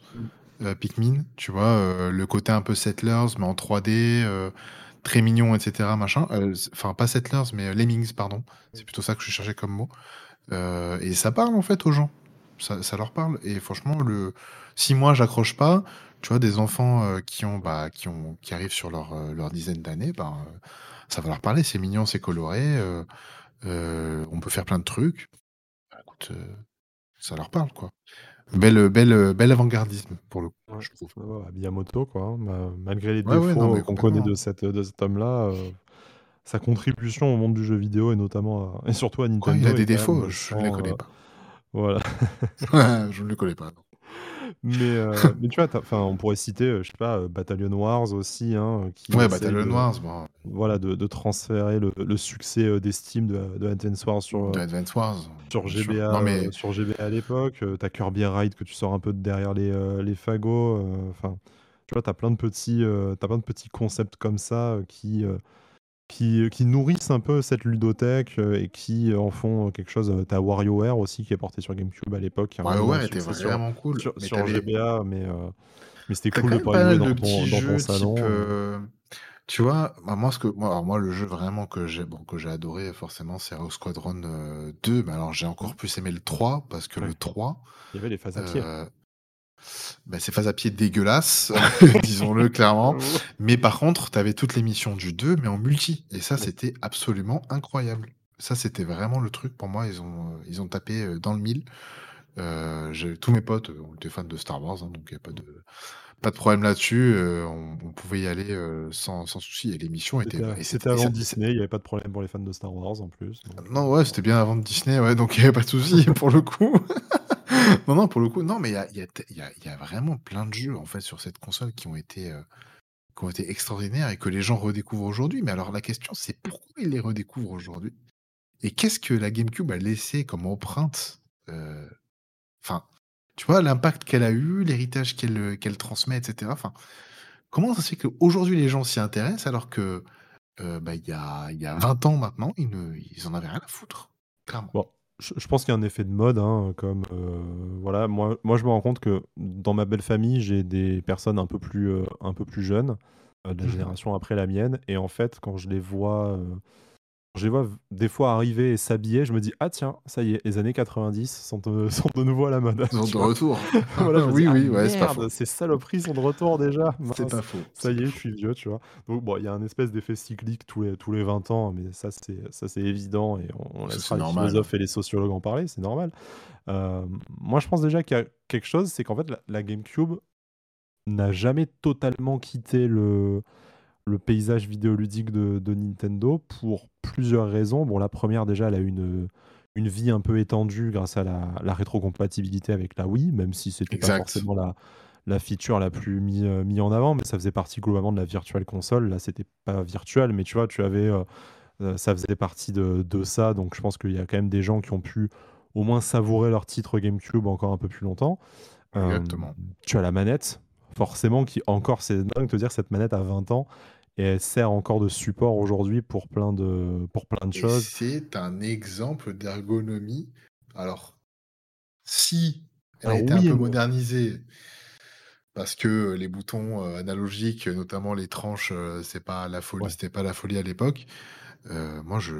Pikmin, tu vois? Heu, le côté un peu Settlers, mais en 3D, heu, très mignon et cetera, machin, enfin pas Settlers, mais Lemmings, pardon. C'est plutôt ça que je cherchais comme mot, et ça parle, en fait, aux gens. Ça leur parle et franchement, le si moi j'accroche pas, tu vois? Des enfants, heu, qui ont, bah, qui ont arrivent sur leur, dizaine d'années, ben, ça va leur parler. C'est mignon, c'est coloré, on peut faire plein de trucs. Bah, ça leur parle, quoi. Bel, bel, bel avant-gardisme, pour le coup, Ouais, je trouve. ouais, Miyamoto, quoi, hein, ma malgré les non, défauts, qu'on connaît de de cet homme-là, heu, sa contribution au monde du jeu vidéo et notamment à et surtout à Quoi? Il a Nintendo des même, défauts? Je ne les connais pas. voilà. Je ne le connais pas, non. Mais heu, mais tu vois, enfin, on pourrait citer, heu, je sais pas, heu, Battalion Wars aussi, hein, qui Ouais, Battalion de Wars, bon voilà, de de transférer le le succès, d'estime de de Advance Wars sur, De Advance Wars, sur. GBA, Non, mais sur GBA à l'époque, heu, tu as Kirby Ride que tu sors un peu de derrière les, les fagots, enfin, tu vois, tu as plein de petits, as plein de petits concepts comme ça, qui, qui, heu, qui nourrissent un peu cette ludothèque, heu et qui en font quelque chose, heu, tu as WarioWare aussi qui est porté sur GameCube à l'époque, WarioWare était sur vraiment cool, sur mais sur GBA, mais mais c'était cool de pas dans de ton dans ton type, salon, tu vois? Bah, moi, ce que moi alors moi, le jeu vraiment que j'ai bon, que j'ai adoré forcément, c'est Rogue Squadron, heu, 2, mais alors j'ai Mmh. encore plus aimé le 3 parce que le Ouais. 3, Il y avait les phases à pied. Heu, bah, c'est phase à pied dégueulasse, disons-le clairement, mais par contre, tu avais toutes les missions du 2, mais en multi. Et ça, c'était absolument incroyable. Ça, c'était vraiment le truc. Pour moi, ils ont, heu, ils ont tapé, heu, dans le mille. J'ai tous mes potes, heu, on était fans de Star Wars, hein, donc il y a pas de pas de problème là-dessus, on on pouvait y aller, sans sans souci. Et les missions étaient C'était avant Disney, il y avait pas de problème pour les fans de Star Wars en plus, donc Non, ouais, c'était bien avant Disney, ouais, donc il y avait pas de souci pour le coup. Non, non, pour le coup, non, mais il y a vraiment plein de jeux, en fait, sur cette console qui ont été, heu, qui ont été extraordinaires et que les gens redécouvrent aujourd'hui. Mais alors la question, c'est pourquoi ils les redécouvrent aujourd'hui? Et qu'est-ce que la GameCube a laissé comme empreinte? Heu, enfin, tu vois, l'impact qu'elle a eu, l'héritage qu'elle, qu'elle transmet et cetera. Enfin, comment ça se fait qu'aujourd'hui les gens s'y intéressent alors que, bah, il y a y a 20 ans maintenant, ils ils en avaient rien à foutre, clairement. Bon, je pense qu'il y a un effet de mode, hein, comme, heu, voilà, moi moi je me rends compte que dans ma belle famille, j'ai des personnes un peu plus, heu, un peu plus jeunes, heu, de la Mmh mh. génération après la mienne et en fait, quand je les vois, je les vois des fois arriver et s'habiller, je me dis: «Ah tiens, ça y est, les années 90 sont de sont de nouveau à la mode», Ils sont de retour. Voilà, dis: Oui, «Ah oui, ouais, c'est pas faux. ces saloperies sont de retour déjà, C'est pas faux, ça y est, je suis vieux», tu vois? Donc bon, il y a un espèce d'effet cyclique tous les tous les 20 ans, mais ça c'est ça c'est évident et on on laissera les philosophes et les sociologues en parler, c'est normal. Hem, moi je pense déjà qu'il y a quelque chose, c'est qu'en fait la la GameCube n'a jamais totalement quitté le le paysage vidéoludique de de Nintendo pour plusieurs raisons. Bon, la 1re déjà, elle a eu une, une vie un peu étendue grâce à la la rétrocompatibilité avec la Wii, même si c'était pas forcément la la feature la plus mis, heu, mis en avant, mais ça faisait partie globalement de la Virtual Console. Là, c'était pas virtual, mais tu vois, tu avais, heu heu, ça faisait partie de de ça, donc je pense qu'il y a quand même des gens qui ont pu au moins savourer leur titre GameCube encore un peu plus longtemps. Exactement. tu as la manette, forcément qui encore c'est dingue de te dire cette manette a 20 ans et elle sert encore de support aujourd'hui pour plein de pour plein de Et choses. c'est un exemple d'ergonomie. Alors, si elle a Alors été un oui peu modernisée parce que les boutons, heu, analogiques, notamment les tranches, heu, c'est pas la folie Ouais. c'était pas la folie à l'époque, heu, moi je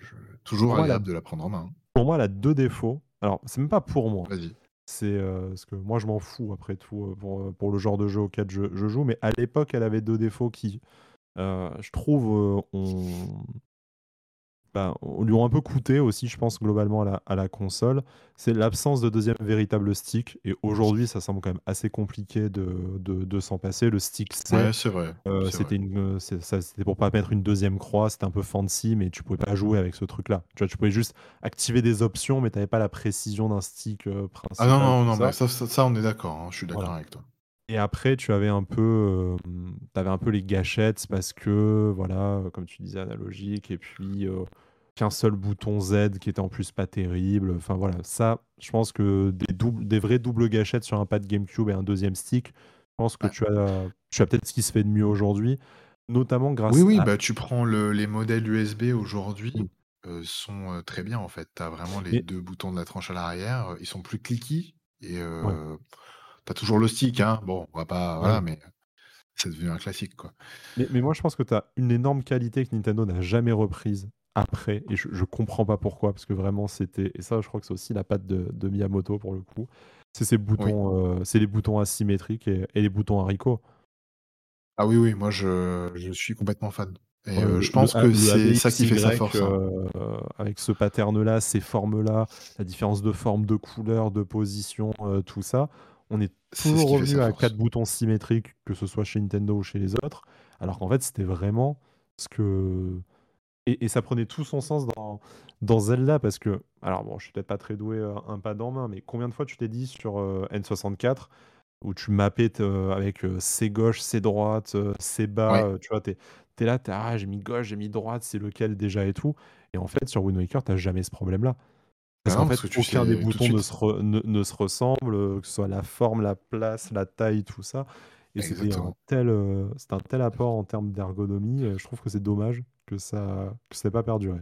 je toujours a agréable de la prendre en main, pour moi, elle a 2 défauts. Alors, c'est même pas pour moi, Vas-y. C'est, heu, parce que moi je m'en fous après tout, pour, heu, pour le genre de jeu auquel je joue, mais à l'époque, elle avait 2 défauts qui, je trouve, ont bah, lui ont un peu coûté aussi, je pense, globalement à la à la console. C'est l'absence de 2e véritable stick et aujourd'hui, ça semble quand même assez compliqué de de de s'en passer. Le stick C, Ouais, c'est vrai, vrai. c'était une, c'est ça c'était pour pas mettre une 2e croix, c'était un peu fancy, mais tu pouvais pas jouer avec ce truc-là. Tu vois, tu pouvais juste activer des options, mais tu avais pas la précision d'un stick, heu, Ah non, principal, non, non, mais ça. ça ça ça on est d'accord, hein, je suis d'accord Voilà avec toi. et après tu avais un peu, tu avais un peu les gâchettes parce que voilà, comme tu disais analogique et puis, qu'un seul bouton Z qui était en plus pas terrible, enfin voilà. Ça, je pense que des doubles des vraies doubles gâchettes sur un pad GameCube et un 2e stick, je pense que tu as tu as peut-être ce qui se fait de mieux aujourd'hui, notamment Oui, grâce oui, à bah, tu prends le les modèles USB Mmh. aujourd'hui, heu, sont, heu, très bien en fait. Tu as vraiment les 2 boutons de la tranche à l'arrière, ils sont plus cliquis et Ouais. heu, tu as toujours le stick, hein. Bon, on va pas voilà, Ouais. mais c'est devenu un classique, quoi. Mais mais moi je pense que tu as une énorme qualité que Nintendo n'a jamais reprise après et je je comprends pas pourquoi, parce que vraiment c'était et ça je crois que c'est aussi la patte de de Miyamoto pour le coup. C'est ces Oui. boutons, heu, c'est les boutons asymétriques et et les boutons haricots. Ah oui, oui, moi je je suis complètement fan et le je pense que c'est ça qui fait sa force, hein. heu, avec ce pattern-là, ces formes-là, la différence de forme, de couleur, de position, tout ça. On est toujours revenu à 4 force. boutons symétriques, que ce soit chez Nintendo ou chez les autres, alors qu'en fait, c'était vraiment ce que et et ça prenait tout son sens dans dans Zelda parce que alors bon, je suis peut-être pas très doué, heu, un pad en main, mais combien de fois tu t'es dit sur, heu, N64 où tu mappais te avec, C gauche, C droite, C bas, Ouais. tu vois? Tu es là, tu es: «Ah j'ai mis gauche, j'ai mis droite, c'est lequel déjà?» et tout et en fait, sur Wind Waker, tu as jamais ce problème-là. Bah Parce qu'en parce fait, que aucun des de boutons ne se re ne ne se ressemble, que ce soit la forme, la place, la taille, tout ça et c'était un tel, c'était un tel apport en termes d'ergonomie, heu, je trouve que c'est dommage que ça que ça ait pas perduré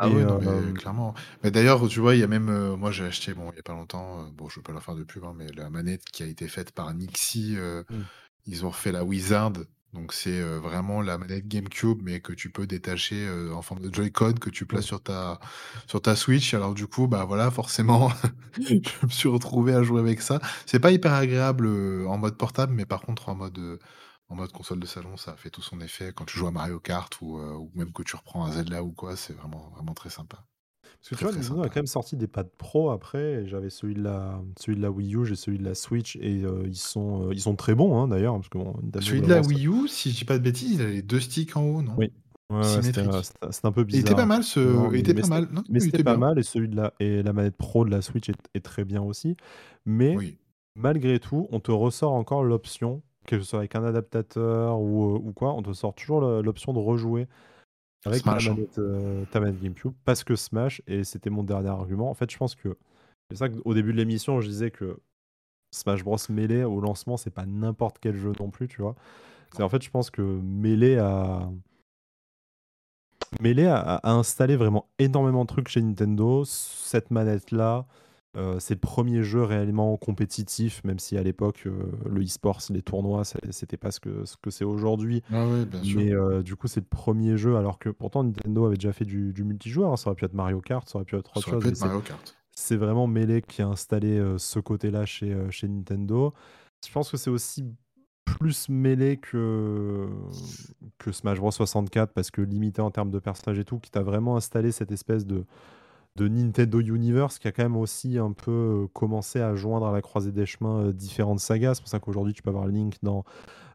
Ah mais hem clairement. Mais d'ailleurs, tu vois, il y a même, moi j'ai acheté, bon, il y a pas longtemps, bon, je veux pas leur faire de pub, hein, mais la manette qui a été faite par Nixie, Mmh. ils ont refait la Wizard, donc c'est, vraiment la manette GameCube, mais que tu peux détacher, en forme de Joy-Con que tu places sur ta sur ta Switch. Alors du coup, bah, voilà, forcément, je me suis retrouvé à jouer avec ça. C'est pas hyper agréable, en mode portable, mais par contre en mode, heu, en mode console de salon, ça fait tout son effet quand tu joues à Mario Kart ou même que tu reprends un Zelda ou quoi, c'est vraiment, vraiment très sympa. Parce que tu vois, Nintendo a quand même sorti des pads Pro après j'avais celui de la celui de la Wii U, j'ai celui de la Switch et heu, ils sont, heu, ils sont très bons, hein, d'ailleurs, parce que bon, Celui de la Wii U, si je dis pas de bêtises, il a les 2 sticks en haut, non? Oui. Ouais, c'était, un peu Il était bizarre pas mal ce il mais était mais pas mal. Non, mais non, il c'était était pas bien. mal et celui de la et la manette Pro de la Switch est est très bien aussi, mais Oui. malgré tout, on te ressort encore l'option, que ce soit avec un adaptateur ou, heu, ou quoi, on te sort toujours l'option de rejouer avec Smash, hein. manette, heu, ta manette GameCube parce que Smash et c'était mon dernier argument. En fait, je pense que c'est ça qu'au début de l'émission, je disais que Smash Bros Melee au lancement, c'est pas n'importe quel jeu non plus, tu vois? C'est en fait, je pense que Melee a Melee a a installé vraiment énormément de trucs chez Nintendo. Cette manette-là, heu, c'est le premier jeu réellement compétitif, même si à l'époque, heu, le e-sport, les tournois, c'était pas ce que ce que c'est aujourd'hui. Ah ouais, bien sûr. Mais, heu, du coup, c'est le premier jeu alors que pourtant Nintendo avait déjà fait du du multijoueur, hein. Ça aurait pu être Mario Kart, ça aurait pu être autre Ça aurait chose, pu mais être c'est Mario Kart. c'est vraiment Melee qui a installé, ce côté-là chez, Nintendo. Je pense que c'est aussi plus Melee que que Smash Bros 64 parce que limité en termes de personnages et tout, qui t'a vraiment installé cette espèce de de Nintendo Universe qui a quand même aussi un peu, heu, commencé à joindre à la croisée des chemins, heu, différentes sagas. C'est pour ça qu'aujourd'hui tu peux avoir Link dans,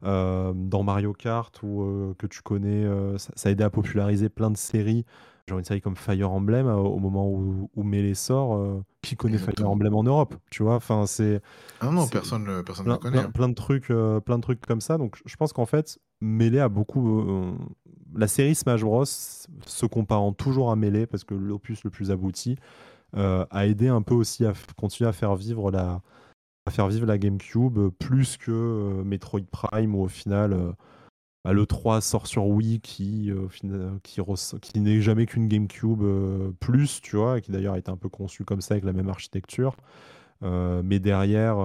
hem, dans Mario Kart ou, que tu connais, ça ça a aidé à populariser plein de séries. Genre une série comme Fire Emblem, au moment où où Melee sort, qui connaît Fire. Emblem en Europe? Tu vois? Enfin, c'est Ah non, personne personne plein connaît, plein hein. plein de trucs, plein de trucs comme ça. Donc je pense qu'en fait, Melee a beaucoup, la série Smash Bros, se comparant toujours à Melee parce que l'opus le plus abouti, heu, a aidé un peu aussi à continuer à faire vivre la GameCube, plus que, heu, Metroid Prime où au final, heu, bah, le 3 sort sur Wii qui, qui n'est jamais qu'une GameCube, plus, tu vois? Et qui d'ailleurs a un peu conçu comme ça avec la même architecture. Mais derrière,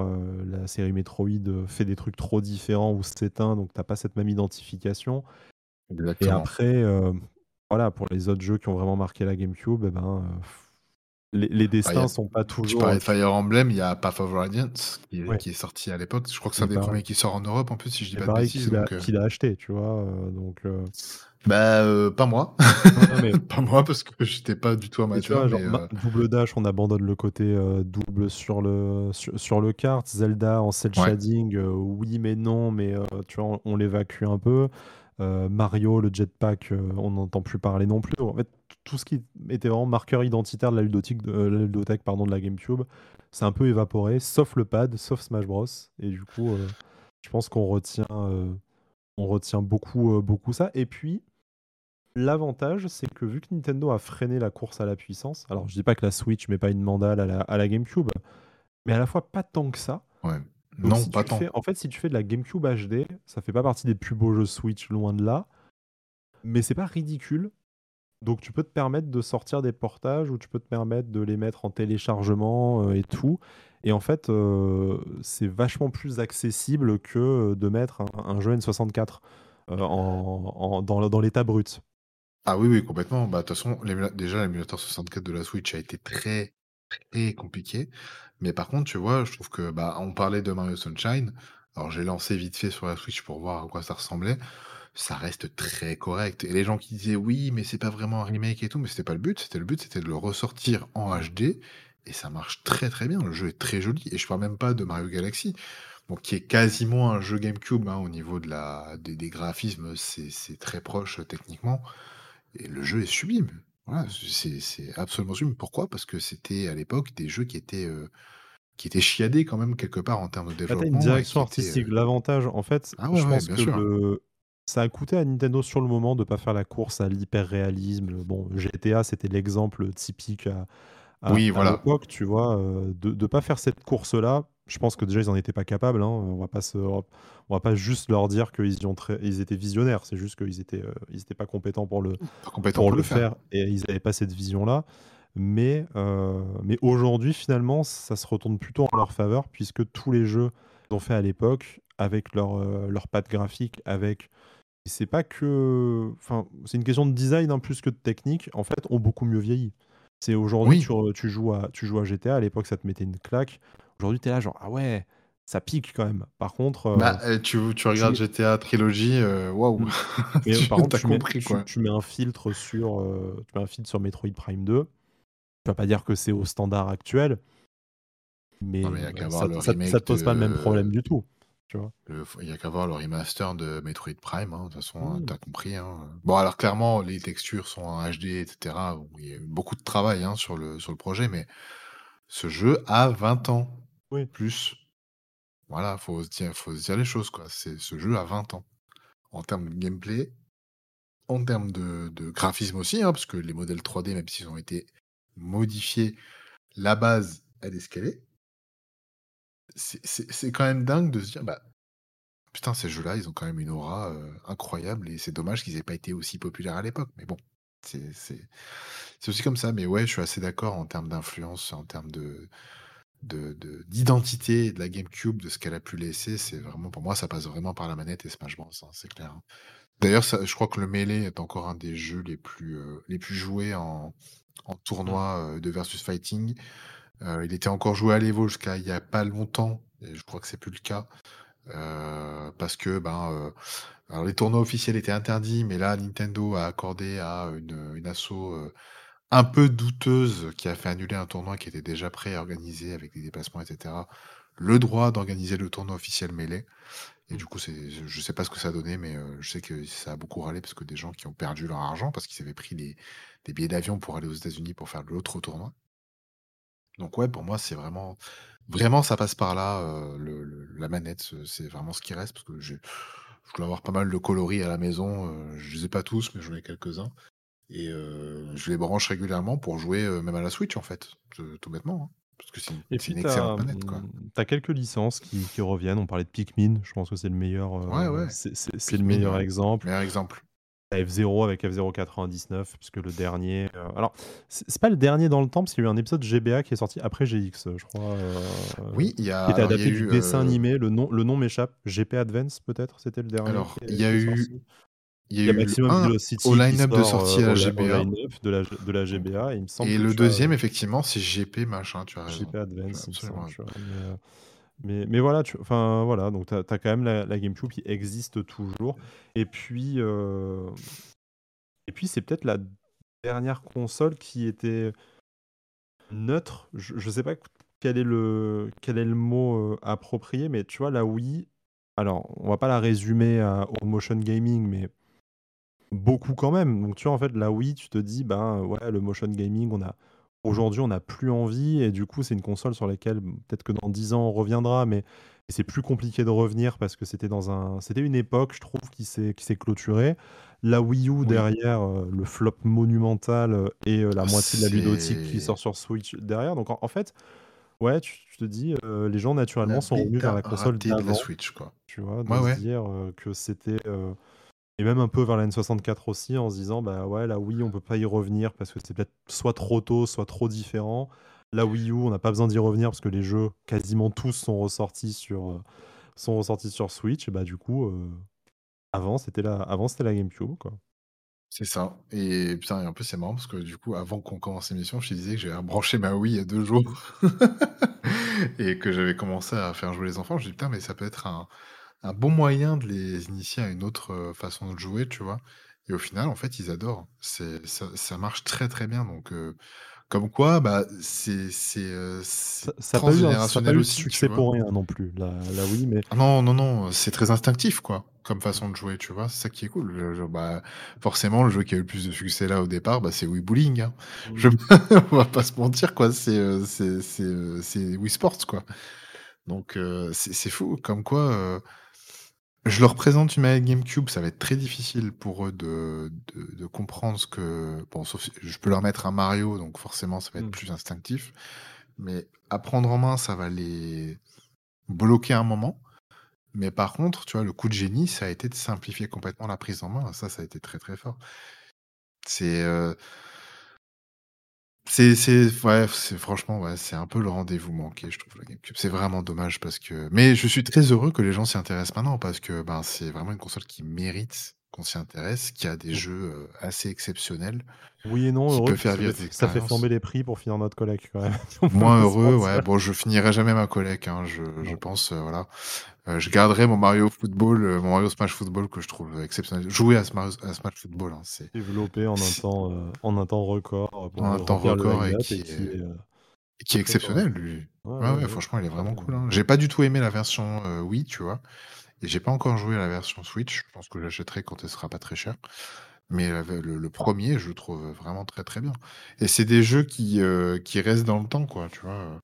la série Metroid, fait des trucs trop différents ou s'éteint, donc tu as pas cette même identification. Et après, heu, voilà, pour les autres jeux qui ont vraiment marqué la GameCube et ben, heu, les les Bah, il y a destins sont pas tu toujours, parlais heu, de tu Fire Emblem, il y a Path of Radiance qui est ouais, qui est sorti à l'époque. Je crois que c'est qui un des pareil premiers qui sort en Europe en plus, si je dis pas de bêtises qu'il a donc heu qu'il a acheté, tu vois? Donc bah, pas moi. non, non, mais Pas moi parce que j'étais pas du tout tu amateur vois, mais double dash, on abandonne le côté, double sur le sur sur le kart. Zelda en cel shading, oui mais non, mais tu vois, on on l'évacue un peu. Heu, Mario, le jetpack, heu, on n'entend plus parler non plus. En fait, tout ce qui était vraiment marqueur identitaire de la ludothèque de la pardon, de la GameCube, c'est un peu évaporé, sauf le pad, sauf Smash Bros et du coup, je pense qu'on retient, on retient beaucoup, beaucoup ça et puis L'avantage, c'est que vu que Nintendo a freiné la course à la puissance, alors je dis pas que la Switch met pas une mandale à la, à la GameCube, mais à la fois pas tant que ça. ouais. Donc Non, si pas tant. fais, en fait, si tu fais de la GameCube HD, ça fait pas partie des plus beaux jeux Switch, loin de là, mais c'est pas ridicule. Donc tu peux te permettre de sortir des portages ou tu peux te permettre de les mettre en téléchargement euh, et tout. Et en fait, euh, c'est vachement plus accessible que de mettre un, un jeu N64 euh, en, en- dans, dans l'état brut. Ah oui, oui, complètement. Bah, de toute façon, déjà l'émulateur 64 de la Switch a été très, très compliqué. Mais par contre, tu vois, je trouve que, bah, on parlait de Mario Sunshine. Alors j'ai lancé vite fait sur la Switch pour voir à quoi ça ressemblait. Ça reste très correct et les gens qui disaient: «Oui, mais c'est pas vraiment un remake et tout», mais c'était pas le but. C'était le but, c'était de le ressortir en HD et ça marche très, très bien. Le jeu est très joli et je parle même pas de Mario Galaxy, donc qui est quasiment un jeu GameCube, hein, au niveau de la des graphismes, c'est très proche, techniquement et le jeu est sublime. Voilà, c'est absolument sublime. Pourquoi? Parce que c'était à l'époque des jeux qui étaient, heu, qui étaient chiadés quand même quelque part en termes de une développement et direction étaient, artistique. L'avantage, en fait, ah ouais, je ouais, pense que le ça a coûté à Nintendo sur le moment de pas faire la course à l'hyper-réalisme. Bon, GTA, c'était l'exemple typique à à Oui, à voilà. l'époque, tu vois? Heu, de de pas faire cette course-là. Je pense que déjà ils en étaient pas capables, hein, on va pas se on va pas juste leur dire qu'ils ils étaient visionnaires. C'est juste qu'ils étaient, heu, ils étaient pas compétents pour le pour pour faire. faire et ils avaient pas cette vision-là. Mais, heu, mais aujourd'hui, finalement, ça se retourne plutôt en leur faveur puisque tous les jeux qu'ils ont fait à l'époque avec leur, heu, leur patte graphique, avec c'est pas que enfin, c'est une question de design, hein, plus que de technique, en fait, ont beaucoup mieux vieilli. C'est aujourd'hui, Oui. tu joues à tu joues à GTA, à l'époque, ça te mettait une claque. Aujourd'hui, tu es là genre: «Ah ouais, ça pique quand même». Par contre, Bah, heu, heu, tu regardes mets GTA Trilogy, heu, waouh! mmh, heu, Tu par contre, tu mets compris, tu quoi. tu mets un filtre sur, heu, tu mets un filtre sur Metroid Prime 2 Tu vas pas dire que c'est au standard actuel, Non, mais voir ça te ça te ça te remake pose pas le même problème du tout, tu vois? le il y a qu'à voir le remaster de Metroid Prime, hein, de toute façon, heu, Mmh. tu compris, hein, Bon, alors clairement, les textures sont en HD et cetera, où il y a eu beaucoup de travail, hein, sur le sur le projet, mais ce jeu a 20 ans, Oui. plus. Voilà, faut se dire faut se dire les choses, quoi. C'est ce jeu a 20 ans. En termes de gameplay, en termes de de graphisme aussi, hein, parce que les modèles 3D, même s'ils ont été modifiés, la base, elle est est. C'est quand même dingue de se dire, bah, putain, ces jeux-là, ils ont quand même une aura, incroyable et c'est dommage qu'ils aient pas été aussi populaires à l'époque, mais bon. C'est aussi comme ça, mais ouais, je suis assez d'accord en termes d'influence, en termes de de de d'identité de la GameCube, de ce qu'elle a pu laisser, c'est vraiment pour moi, ça passe vraiment par la manette et Smash Bros, hein, c'est clair, hein. D'ailleurs, je crois que le Melee est encore un des jeux les plus, heu, les plus joués en en Mmh. tournoi, heu, de versus fighting. Heu, il était encore joué à l'Evo jusqu'à il y a pas longtemps et je crois que c'est plus le cas, heu, parce que, ben, alors les tournois officiels étaient interdits, mais là, Nintendo a accordé à une, une asso, un peu douteuse qui a fait annuler un tournoi qui était déjà prêt à organiser avec des déplacements et cetera, le droit d'organiser le tournoi officiel Melee et Mmh. du coup, c'est je je sais pas ce que ça a donné, mais je sais que ça a beaucoup râlé parce que des gens qui ont perdu leur argent parce qu'ils avaient pris des des billets d'avion pour aller aux États-Unis pour faire l'autre tournoi. Donc ouais, pour moi, c'est vraiment vraiment ça passe par là, le le la manette, c'est vraiment ce qui reste parce que j'ai je dois avoir pas mal de coloris à la maison, heu, je les ai pas tous, mais j'en ai quelques-uns et heu, je les branche régulièrement pour jouer, heu, même à la Switch, en fait, tout tout bêtement, hein, parce que c'est une Et c'est puis une tu excellente as, manette, quoi. mmh, tu as quelques licences qui qui reviennent. On parlait de Pikmin, je pense que c'est le meilleur, Ouais, c'est c'est c'est le Pikmin, meilleur ouais, exemple. meilleur exemple. Tu as F-Zero avec F-Zero 99 puisque le dernier, heu alors c'est pas le dernier dans le temps parce qu'il y a eu un épisode GBA qui est sorti après GX, je crois, heu, Oui, il y a qui était adapté du eu, dessin heu animé. Le nom le nom m'échappe. GP Advance peut-être? C'était le dernier alors il y a eu il y y a eu Maximum 1 au Velocity qui line-up de heu, sortie à la au au GBA de la de la GBA et il me semble et le 2e effectivement, c'est GP machin, tu as raison. GP Advance, absolument Mais, mais voilà, tu voilà, donc tu as quand même la GameCube qui existe toujours et puis, et puis c'est peut-être la dernière console qui était neutre. Je je sais pas quel est le quel est le mot, heu, approprié, mais tu vois la Wii, alors on va pas la résumer au motion gaming, mais beaucoup quand même. Donc tu vois, en fait, la Wii, tu te dis: «Ben, ouais, le motion gaming, on a aujourd'hui, on n'a plus envie» et du coup, c'est une console sur laquelle, peut-être que dans 10 ans, on reviendra, mais c'est plus compliqué de revenir parce que c'était dans un c'était une époque, je trouve, qui s'est qui s'est clôturée. La Wii U Oui, derrière, heu, le flop monumental, heu et heu, la moitié de la ludothèque qui sort sur Switch derrière. Donc en en fait, ouais, tu tu te dis, les gens la naturellement sont revenus vers la console de la Switch, quoi. tu vois? Ouais, De se ouais, dire, que c'était, et même un peu vers la N64 aussi en se disant: «Bah, ouais, la Wii, on peut pas y revenir parce que c'est peut-être soit trop tôt, soit trop différent. La Wii U, on n'a pas besoin d'y revenir parce que les jeux, quasiment tous sont ressortis sur, heu, sont ressortis sur Switch» et bah, du coup, heu, avant c'était la la GameCube, quoi. c'est ça et putain et en plus, c'est marrant parce que du coup, avant qu'on commence l'émission, je te disais que j'avais rebranché ma Wii il y a 2 jours et que j'avais commencé à faire jouer les enfants. Je dis: «Putain, mais ça peut être un un bon moyen de les initier à une autre, façon de jouer», tu vois? Et au final, en fait, ils adorent. C'est ça ça marche très, très bien donc comme quoi, bah, c'est c'est, c'est Ça ça a pas eu ça pas transgénérationnel eu aussi, succès pour rien non plus, la la Wii, mais Ah non, non, non, c'est très instinctif, quoi, comme mmh, façon de jouer, tu vois? C'est ça qui est cool. Le jeu bah, forcément, le jeu qui a eu le plus de succès là, au départ, bah, c'est Wii Bowling, hein. Je mmh, on va pas se mentir, quoi, c'est, c'est c'est, Wii Sports, quoi. Donc c'est fou comme quoi, je leur présente une manette GameCube, ça va être très difficile pour eux de de de comprendre ce que bon, sauf si je peux leur mettre un Mario, donc forcément, ça va être mmh. plus instinctif, mais à prendre en main, ça va les bloquer un moment. Mais par contre, tu vois, le coup de génie, ça a été de simplifier complètement la prise en main. Ça, ça a été très, très fort. C'est, heu c'est c'est ouais, c'est franchement, ouais, c'est un peu le rendez-vous manqué, je trouve, la GameCube. C'est vraiment dommage parce que mais je suis très heureux que les gens s'y intéressent maintenant parce que, ben, c'est vraiment une console qui mérite qu'on s'y intéresse, qui a des Mmh. jeux, heu, assez exceptionnels, Oui et non, heureux faire ça vivre fait ça flamber les prix pour finir notre collecte quand même, Moins heureux, ouais, bon, je finirai jamais ma collecte, hein, je je pense, heu, voilà. Heu, je garderai mon Mario Football, mon Mario Smash Football que je trouve exceptionnel. Jouer à Smash à Smash Football, hein, c'est Développé en un temps, en un temps record, en un temps record et qui qui est qui exceptionnel, lui. Ouais, Ouais, franchement, il est vraiment cool, hein. J'ai pas du tout aimé la version, Wii, tu vois? Et j'ai pas encore joué à la version Switch. Je pense que j'achèterai quand elle sera pas très chère. Mais ve le 1 je le trouve, vraiment très, très bien. Et c'est des jeux qui, heu, qui restent dans le temps, quoi, tu vois?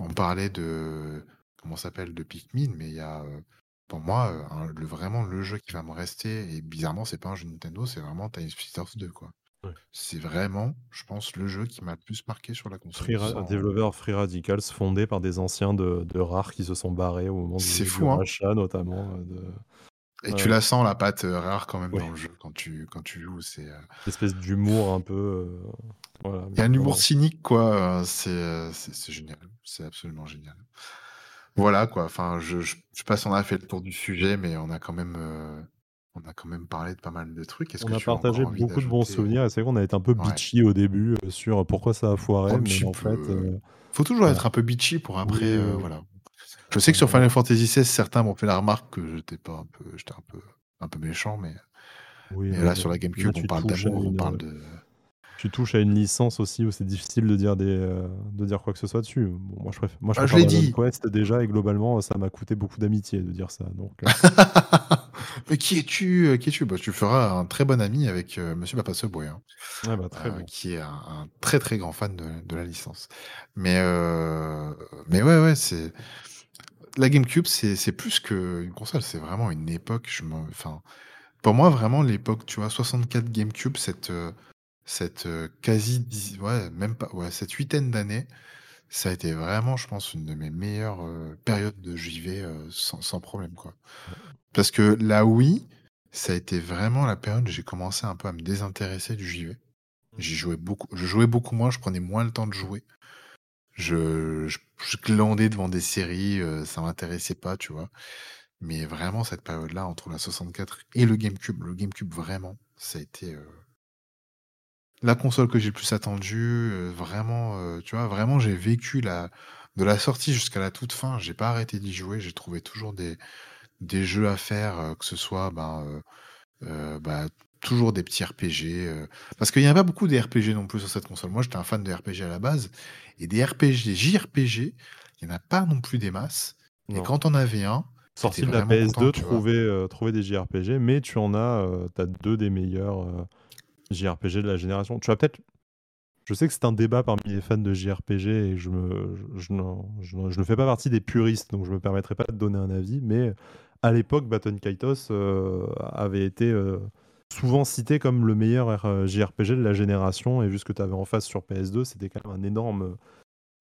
On parlait de comment s'appelle? De Pikmin, mais il y a, heu, pour moi, le vraiment le jeu qui va me rester et bizarrement, c'est pas un jeu Nintendo, c'est vraiment Time Splitters 2, quoi. Ouais. C'est vraiment, je pense, le jeu qui m'a le plus marqué sur la console, Free Ra sans développeur Free Radicals fondé par des anciens de de Rare qui se sont barrés au moment du du fou, hein? rachat notamment, de Et tu la sens la patte, heu, rare quand même dans le jeu quand tu quand tu joues, c'est, heu L'espèce d'humour un peu, heu, voilà, il y a un humour cynique quoi, c'est, génial, c'est absolument génial. Voilà quoi, enfin je je je sais pas si on a fait le tour du sujet, mais on a quand même, on a quand même parlé de pas mal de trucs. Est-ce On que a tu partagé beaucoup de bons heu souvenirs et c'est vrai qu'on a été un peu ouais. bitchy au début, heu, sur pourquoi ça a foiré, mais en fait, peu. heu, Faut toujours voilà. être un peu bitchy pour après, Oui, oui. voilà. Je sais que sur Final Fantasy XVI, certains m'ont fait la remarque que j'étais pas un peu j'étais un peu un peu méchant, mais Oui, mais mais là sur la là GameCube, on tu parle touches à d'amour, on parle de tu touches à une licence aussi où c'est difficile de dire des, de dire quoi que ce soit dessus. Bon, moi je préfère moi je Ah je l'ai dit! Quest déjà et globalement ça m'a coûté beaucoup d'amitié de dire ça donc Mais qui es-tu, heu, qui es-tu? Bah, tu feras un très bon ami avec, heu, monsieur Papa Subway, hein, bah, très bien. qui est un un très, très grand fan de de la licence. Mais heu, mais ouais, ouais, c'est la GameCube, c'est c'est plus qu'une console, c'est vraiment une époque, je enfin, pour moi vraiment l'époque, tu vois, 64 GameCube, cette, cette, quasi ouais, même pas, ouais, cette huitaine d'années, ça a été vraiment, je pense, une de mes meilleures, périodes de JV, sans sans problème, quoi. Parce que la Wii, ça a été vraiment la période où j'ai commencé un peu à me désintéresser du JV. Mmh. J'y jouais beaucoup je jouais beaucoup moins, je prenais moins le temps de jouer. Je je je glandais devant des séries, heu, ça m'intéressait pas, tu vois? Mais vraiment cette période-là, entre la 64 et le GameCube, le GameCube vraiment, ça a été, la console que j'ai le plus attendue, heu, vraiment, heu, tu vois? Vraiment, j'ai vécu la de la sortie jusqu'à la toute fin, j'ai pas arrêté d'y jouer, j'ai trouvé toujours des des jeux à faire, heu, que ce soit, ben, bah, toujours des petits RPG, parce qu'il y a pas beaucoup des RPG non plus sur cette console. Moi, j'étais un fan de RPG à la base et des RPG, des JRPG, il y en a pas non plus des masses et quand tu en avais un, Sorti de la vraiment content, PS2, tu vois? trouver, trouver des JRPG, mais tu en as, tu as 2 des meilleurs, JRPG de la génération. Tu vas peut-être je sais que c'est un débat parmi les fans de JRPG et je me je je je ne je ne fais pas partie des puristes, donc je me permettrai pas de donner un avis, mais à l'époque, Baton Kaitos, heu, avait été, heu, souvent cité comme le meilleur R JRPG de la génération et vu ce que tu avais en face sur PS2, c'était quand même un énorme,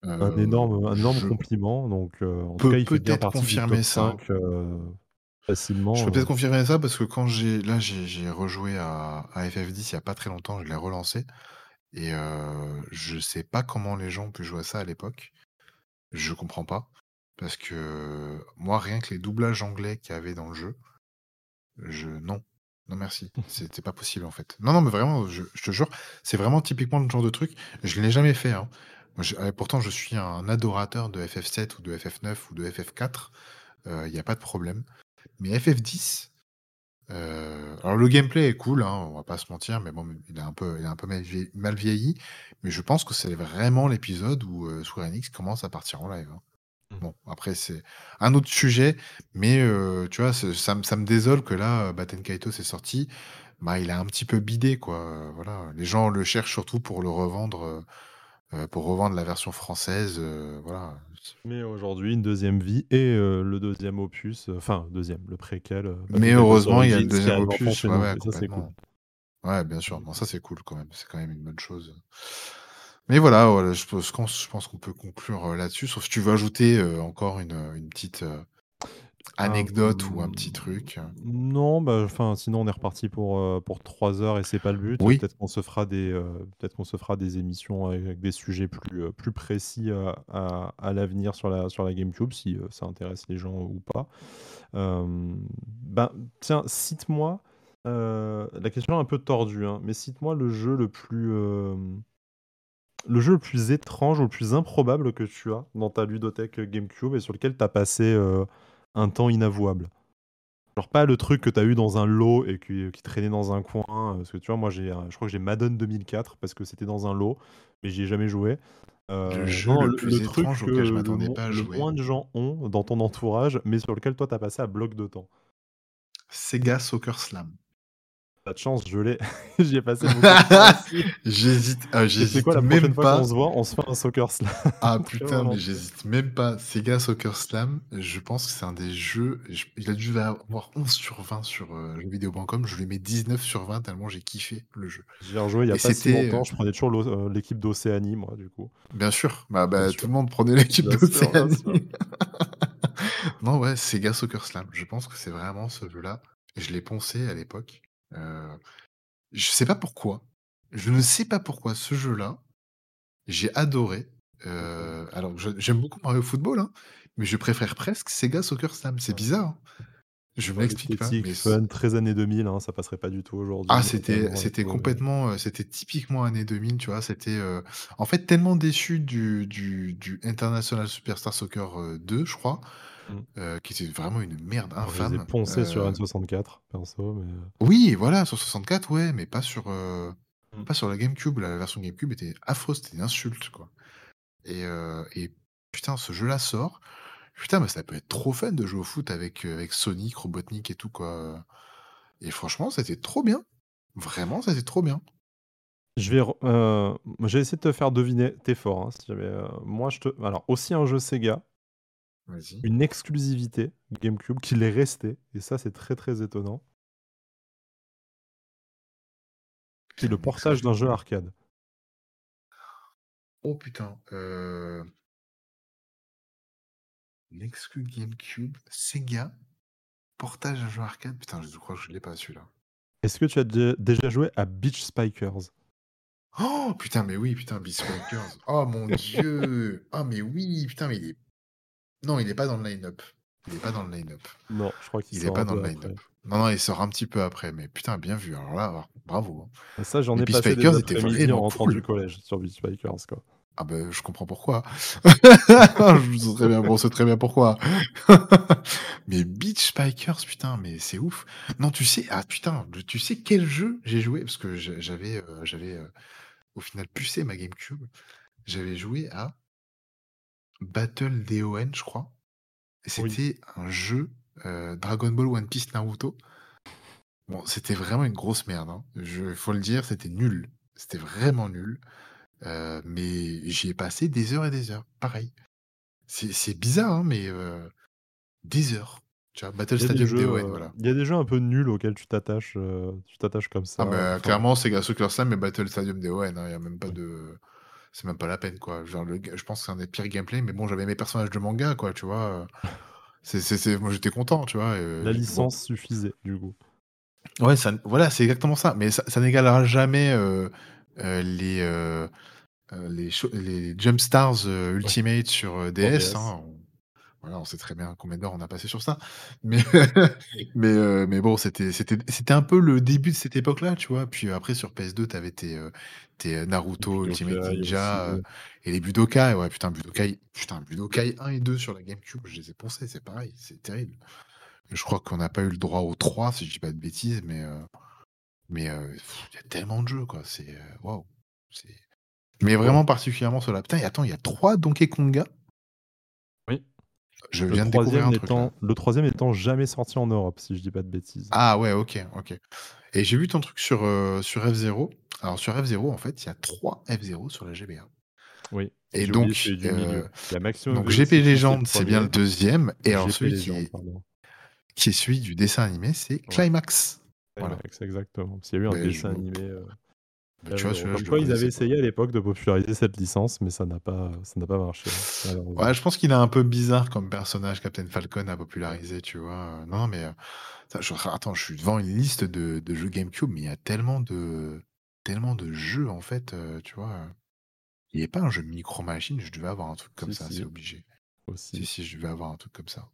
un énorme un énorme je compliment, donc en tout cas, il peut-être confirmer ça. 5, Je peux peut-être heu confirmer ça parce que quand j'ai là, j'ai rejoué à à FF10 il y a pas très longtemps, je l'ai relancé et heu, je sais pas comment les gens ont pu jouer à ça à l'époque. Je comprends pas parce que moi, rien que les doublages anglais qu'il y avait dans le jeu, je non, non merci, c'était pas possible en fait. Non, non, mais vraiment, je je te jure, c'est vraiment typiquement le genre de truc, je l'ai jamais fait, hein. Je eh, pourtant, je suis un adorateur de FF7 ou de FF9 ou de FF4, heu, il y a pas de problème. Mais FF10, heu, alors le gameplay est cool, hein, on va pas se mentir, mais bon, il est un peu il est un peu mal vie mal vieilli, mais je pense que c'est vraiment l'épisode où, heu, Square Enix commence à partir en live, hein. Mmh. Bon, après c'est un autre sujet, mais heu, tu vois, ça me ça me désole que là, heu, Baten Kaitos est sorti, bah, il a un petit peu bidé quoi, voilà. Les gens le cherchent surtout pour le revendre, pour revendre la version française, voilà, Mais aujourd'hui, une deuxième vie et heu, le deuxième opus, heu, enfin deuxième, le préquel, heu, mais heureusement, il y a le deuxième opus, ouais, ça, c'est cool. Ouais, bien sûr, non, ça c'est cool quand même, c'est quand même une bonne chose. Mais voilà, voilà, je pense qu'on je pense qu'on peut conclure, là-dessus, sauf si tu veux ajouter, encore une, une petite, Ah, anecdote ou un petit truc, non, bah, sinon on est reparti pour, heu, pour 3 heures et c'est pas le but. Oui. Peut-être qu'on se fera des, heu, peut-être qu'on se fera des émissions avec des sujets plus, heu, plus précis, heu, à à l'avenir sur la sur la GameCube si, ça intéresse les gens ou pas. Ben, tiens, cite-moi, la question est un peu tordue, hein, mais cite-moi le jeu le plus, le jeu le plus étrange ou le plus improbable que tu as dans ta ludothèque, GameCube et sur lequel tu as passé, un temps inavouable? Genre pas le truc que tu as eu dans un lot et qui qui traînait dans un coin, heu, parce que tu vois, moi j'ai, heu, je crois que j'ai Madden 2004 parce que c'était dans un lot, mais j'y ai jamais joué. Le jeu non, le le le plus truc étrange que auquel je le pas à le jouer? moins de gens ont dans ton entourage, mais sur lequel toi tu as passé à bloc de temps. Sega Soccer Slam. Pas de chance, je l'ai. J'y ai passé beaucoup de temps. J'hésite, ah, c'est quoi j'hésite la prochaine même fois qu'on pas. se voit, on se fait un Soccer Slam? Ah putain, mais j'hésite même pas. Sega Soccer Slam, je pense que c'est un des jeux, je il a dû avoir 11 sur 20 sur, heu, jeuxvideo.com, je lui mets 19 sur 20 tellement j'ai kiffé le jeu J'y ai rejoué il y a et pas si c'était, longtemps, heu je prenais toujours heu, l'équipe d'Océanie moi du coup. Bien sûr, bah Bien bah, tout sûr. le monde prenait l'équipe bien d'Océanie. sûr. Non, ouais, Sega Soccer Slam, je pense que c'est vraiment ce jeu-là Je l'ai poncé à l'époque. Heu, je sais pas pourquoi. Je ne sais pas pourquoi ce jeu-là, j'ai adoré. Heu, alors je j'aime beaucoup Mario Football, hein, mais je préfère presque Sega Soccer Slam. C'est Ouais. bizarre, hein. Je Ouais, m'explique pas, mais fun, très années 2000, hein, ça passerait pas du tout aujourd'hui, ah c'était complètement, heu, c'était typiquement années 2000, tu vois? C'était, en fait tellement déçu du du du International Superstar Soccer, heu, 2 je crois, Mmh. heu, qui était vraiment une merde Alors je les ai infâme, poncés sur heu N64 perso, mais heu Oui, voilà, sur 64, ouais, mais pas sur, heu, Mmh. pas sur la GameCube. La version GameCube était affreuse, c'était une insulte, quoi et putain, ce jeu-là sort. Putain, mais ça peut être trop fun de jouer au foot avec, avec Sonic, Robotnik et tout, quoi, et franchement, c'était trop bien. Vraiment, c'était trop bien. Je vais je vais essayer de te faire deviner. Tu es fort, hein, si jamais, moi je te alors aussi un jeu Sega. Une exclusivité GameCube qu'il est resté et ça, c'est très, très étonnant. C'est le portage d'un jeu arcade. Oh putain, exclu GameCube, Sega, portage d'un jeu arcade. Putain, je crois que je l'ai pas celui-là. Est-ce que tu as dé déjà joué à Beach Spikers? Oh! Putain, mais oui, putain, Beach Spikers. Oh mon Dieu! Ah mais oui, putain, mais il est non, il est pas dans le line-up. Il est pas dans le line-up. Non, je crois qu'il Il est sort pas dans le line-up. après. Non, non, il sort un petit peu après, mais putain, bien vu. Alors là, bravo, hein. Et ça, j'en ai Beach passé des Spikers était après-midi en rentrant du collège sur Beach Spikers, quoi. Ah bah, je comprends pourquoi. Je sais très bien on sait très bien pourquoi. Mais Beach Spikers, putain, mais c'est ouf. Non, tu sais ah putain, tu sais quel jeu j'ai joué? Parce que j'avais, heu, j'avais, heu, au final pucé ma GameCube. J'avais joué à Battle DON, je crois. Oui. C'était un jeu, heu, Dragon Ball, One Piece, Naruto. Bon, c'était vraiment une grosse merde, hein. Je faut le dire, c'était nul. C'était vraiment nul, heu, mais j'y ai passé des heures et des heures, pareil. C'est c'est bizarre, hein, mais heu, des heures. Tu vois? Battle Il Stadium jeux, DON, voilà. il y a des jeux un peu nuls auxquels tu t'attaches, tu t'attaches comme ça, Ah bah, enfin clairement, Sega Soccer Slam et Battle Stadium DON, hein, il y a même pas Ouais. de c'est même pas la peine, quoi. Genre le je pense que c'est un des pires gameplay, mais bon, j'avais mes personnages de manga, quoi, tu vois? Heu, c'est moi, j'étais content, tu vois? La bon licence suffisait, du coup. Ouais, ça voilà, c'est exactement ça, mais ça ça n'égalera jamais, heu heu, les, les Jump Stars, Ouais. Ultimate sur, DS, DS. hein. On voilà, on sait très bien combien d'heures on a passé sur ça. Mais mais heu, mais bon, c'était c'était c'était un peu le début de cette époque-là, tu vois? Puis après sur PS2, tu avais tes, heu, tes, heu, Naruto, Ultimate Budokai aussi. Ninja, et les Budokai. Ouais, putain, Budokai putain, Budokai 1 et 2 sur la GameCube, je les ai poncés, c'est pareil, c'est terrible. Je crois qu'on n'a pas eu le droit au 3 si je dis pas de bêtises, mais mais il y a tellement de jeux, quoi, c'est, waouh, mais vraiment particulièrement ceux-là. Putain et attends, il y a 3 Donkey Konga? Je Le viens de découvrir 3e un truc, le 3e n'étant jamais sorti en Europe, si je dis pas de bêtises. Ah ouais, OK, OK et j'ai vu ton truc sur, heu, sur F-Zero. Alors sur F-Zero, en fait, il y a 3 F-Zero sur la GBA Oui, et oublié donc Maximum donc GP Velocity, c'est le Legend, c'est bien le 1er 2e et alors celui qui est pardon. qui est celui du dessin animé, c'est Ouais. Climax. Voilà. Climax, exactement. Parce qu'il y a eu un dessin animé, tu vois, F-Zero. celui-là, je quoi ils avaient essayé à l'époque de populariser cette licence, mais ça n'a pas ça n'a pas marché, Ouais, je pense qu'il est un peu bizarre comme personnage, Captain Falcon à populariser, tu vois? Heu, non, mais ça je attends, je suis devant une liste de de jeux GameCube, mais il y a tellement de tellement de jeux, en fait, heu, tu vois? Il y avait pas un jeu Micro Machines? Je devais avoir un truc comme Si, ça, c'est si. obligé. Si, Aussi. si, je devais avoir un truc comme ça.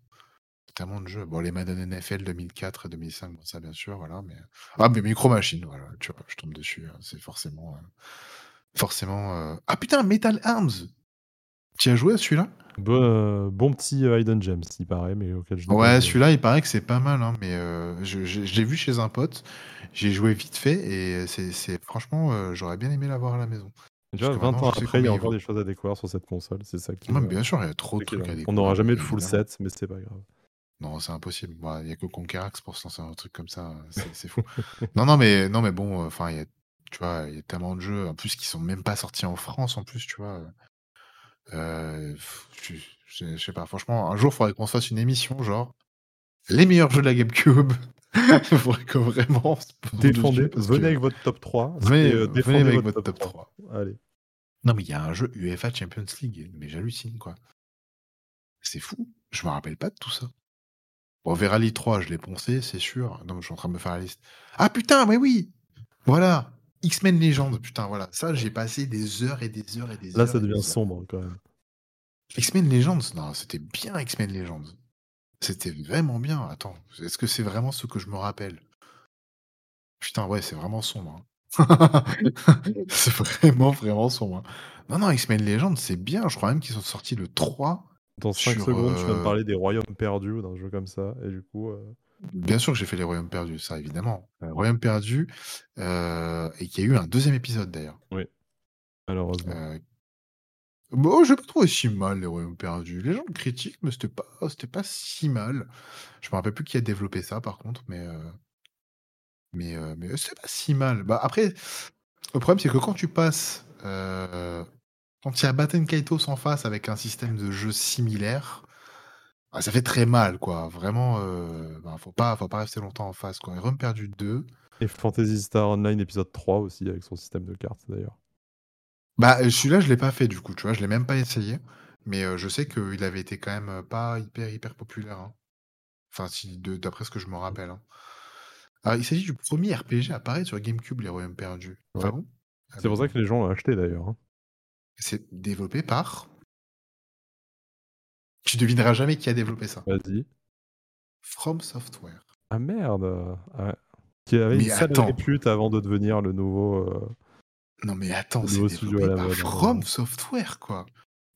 Tellement de jeux. Bon, les Madden NFL 2004 et 2005, bon ça, bien sûr, voilà, mais ah, mais Micro Machines, voilà, tu vois? Je tombe dessus, hein, c'est forcément, heu, forcément, heu ah putain, Metal Arms! Tu as joué à celui-là? Bon petit, heu, hidden gems, il paraît, mais auquel je Ouais, celui-là, il paraît que c'est pas mal, hein, mais je je je l'ai vu chez un pote. J'ai joué vite fait et c'est c'est franchement, j'aurais bien aimé l'avoir à la maison. Tu vois, que 20 maintenant, ans après, il y a encore des choses à découvrir sur cette console, c'est ça qui Ouais, bien sûr, il y a trop de trucs à dingue. On n'aura découvrir, jamais mais le full set, mais c'est pas grave. Non, c'est impossible. Bah, il y a que Conquerax pour se lancer dans un truc comme ça, c'est c'est fou. Non, non, mais non, mais bon, enfin, il y a tu vois, il y a tellement de jeux, en plus, qui sont même pas sortis en France, en plus, tu vois? Heu heu, je je je sais pas, franchement, un jour, il faudrait qu'on se fasse une émission, genre, les meilleurs jeux de la GameCube. Il faudrait que vraiment Défendez, venez que avec votre top 3 venez avec votre top 3. 3. Allez. Non, mais il y a un jeu UEFA Champions League, mais j'hallucine, quoi. C'est fou, je me rappelle pas de tout ça. Bon, Verali 3, je l'ai poncé, c'est sûr. Non, je suis en train de me faire la liste. Ah putain, mais oui! Voilà! X-Men Legends, putain, voilà. Ça, j'ai passé des heures et des heures et des Là, heures ça et devient sombre quand même. X-Men Legends, non, c'était bien X-Men Legends. C'était vraiment bien. Attends, est-ce que c'est vraiment ce que je me rappelle? Putain, ouais, c'est vraiment sombre. hein. c'est vraiment, vraiment sombre. hein. Non, non, X-Men Legends, c'est bien. Je crois même qu'ils sont sortis le 3 Dans 5 sur. secondes, tu viens de euh, parler des Royaumes perdus ou d'un jeu comme ça, et du coup, euh, Bien sûr que j'ai fait les Royaumes perdus, ça évidemment. Euh, Royaumes perdus, euh, et qu'il y a eu un deuxième épisode d'ailleurs. oui, malheureusement. Euh, Bon, j'ai pas trouvé si mal les Royaumes perdus. Les gens le critiquent, mais c'était pas, c'était pas si mal. Je me rappelle plus qui a développé ça par contre, mais euh, mais mais c'est pas si mal. Bah après, le problème c'est que quand tu passes, quand il y a Batten Kaitos en face avec un système de jeu similaire, bah, ça fait très mal quoi. Vraiment, euh, bah, faut pas, faut pas rester longtemps en face quoi. Et perdus 2. Et Fantasy Star Online épisode 3 aussi, avec son système de cartes d'ailleurs. Bah, euh, celui-là, je l'ai pas fait du coup, tu vois, je l'ai même pas essayé. Mais euh, je sais qu'il avait été quand même euh, pas hyper hyper populaire. hein. Enfin, si, d'après ce que je me rappelle. hein. Alors, il s'agit du premier RPG à apparaître sur GameCube, les Royaumes perdus. Ouais. Ah bon? Ah, C'est pour ça que les gens l'ont acheté d'ailleurs. hein. C'est développé par. Tu devineras jamais qui a développé ça. Vas-y. From Software. Ah merde ah, Qui avait Mais une sale répute avant de devenir le nouveau. euh, Non mais attends, c'est développé par mode, hein, From. Software, quoi.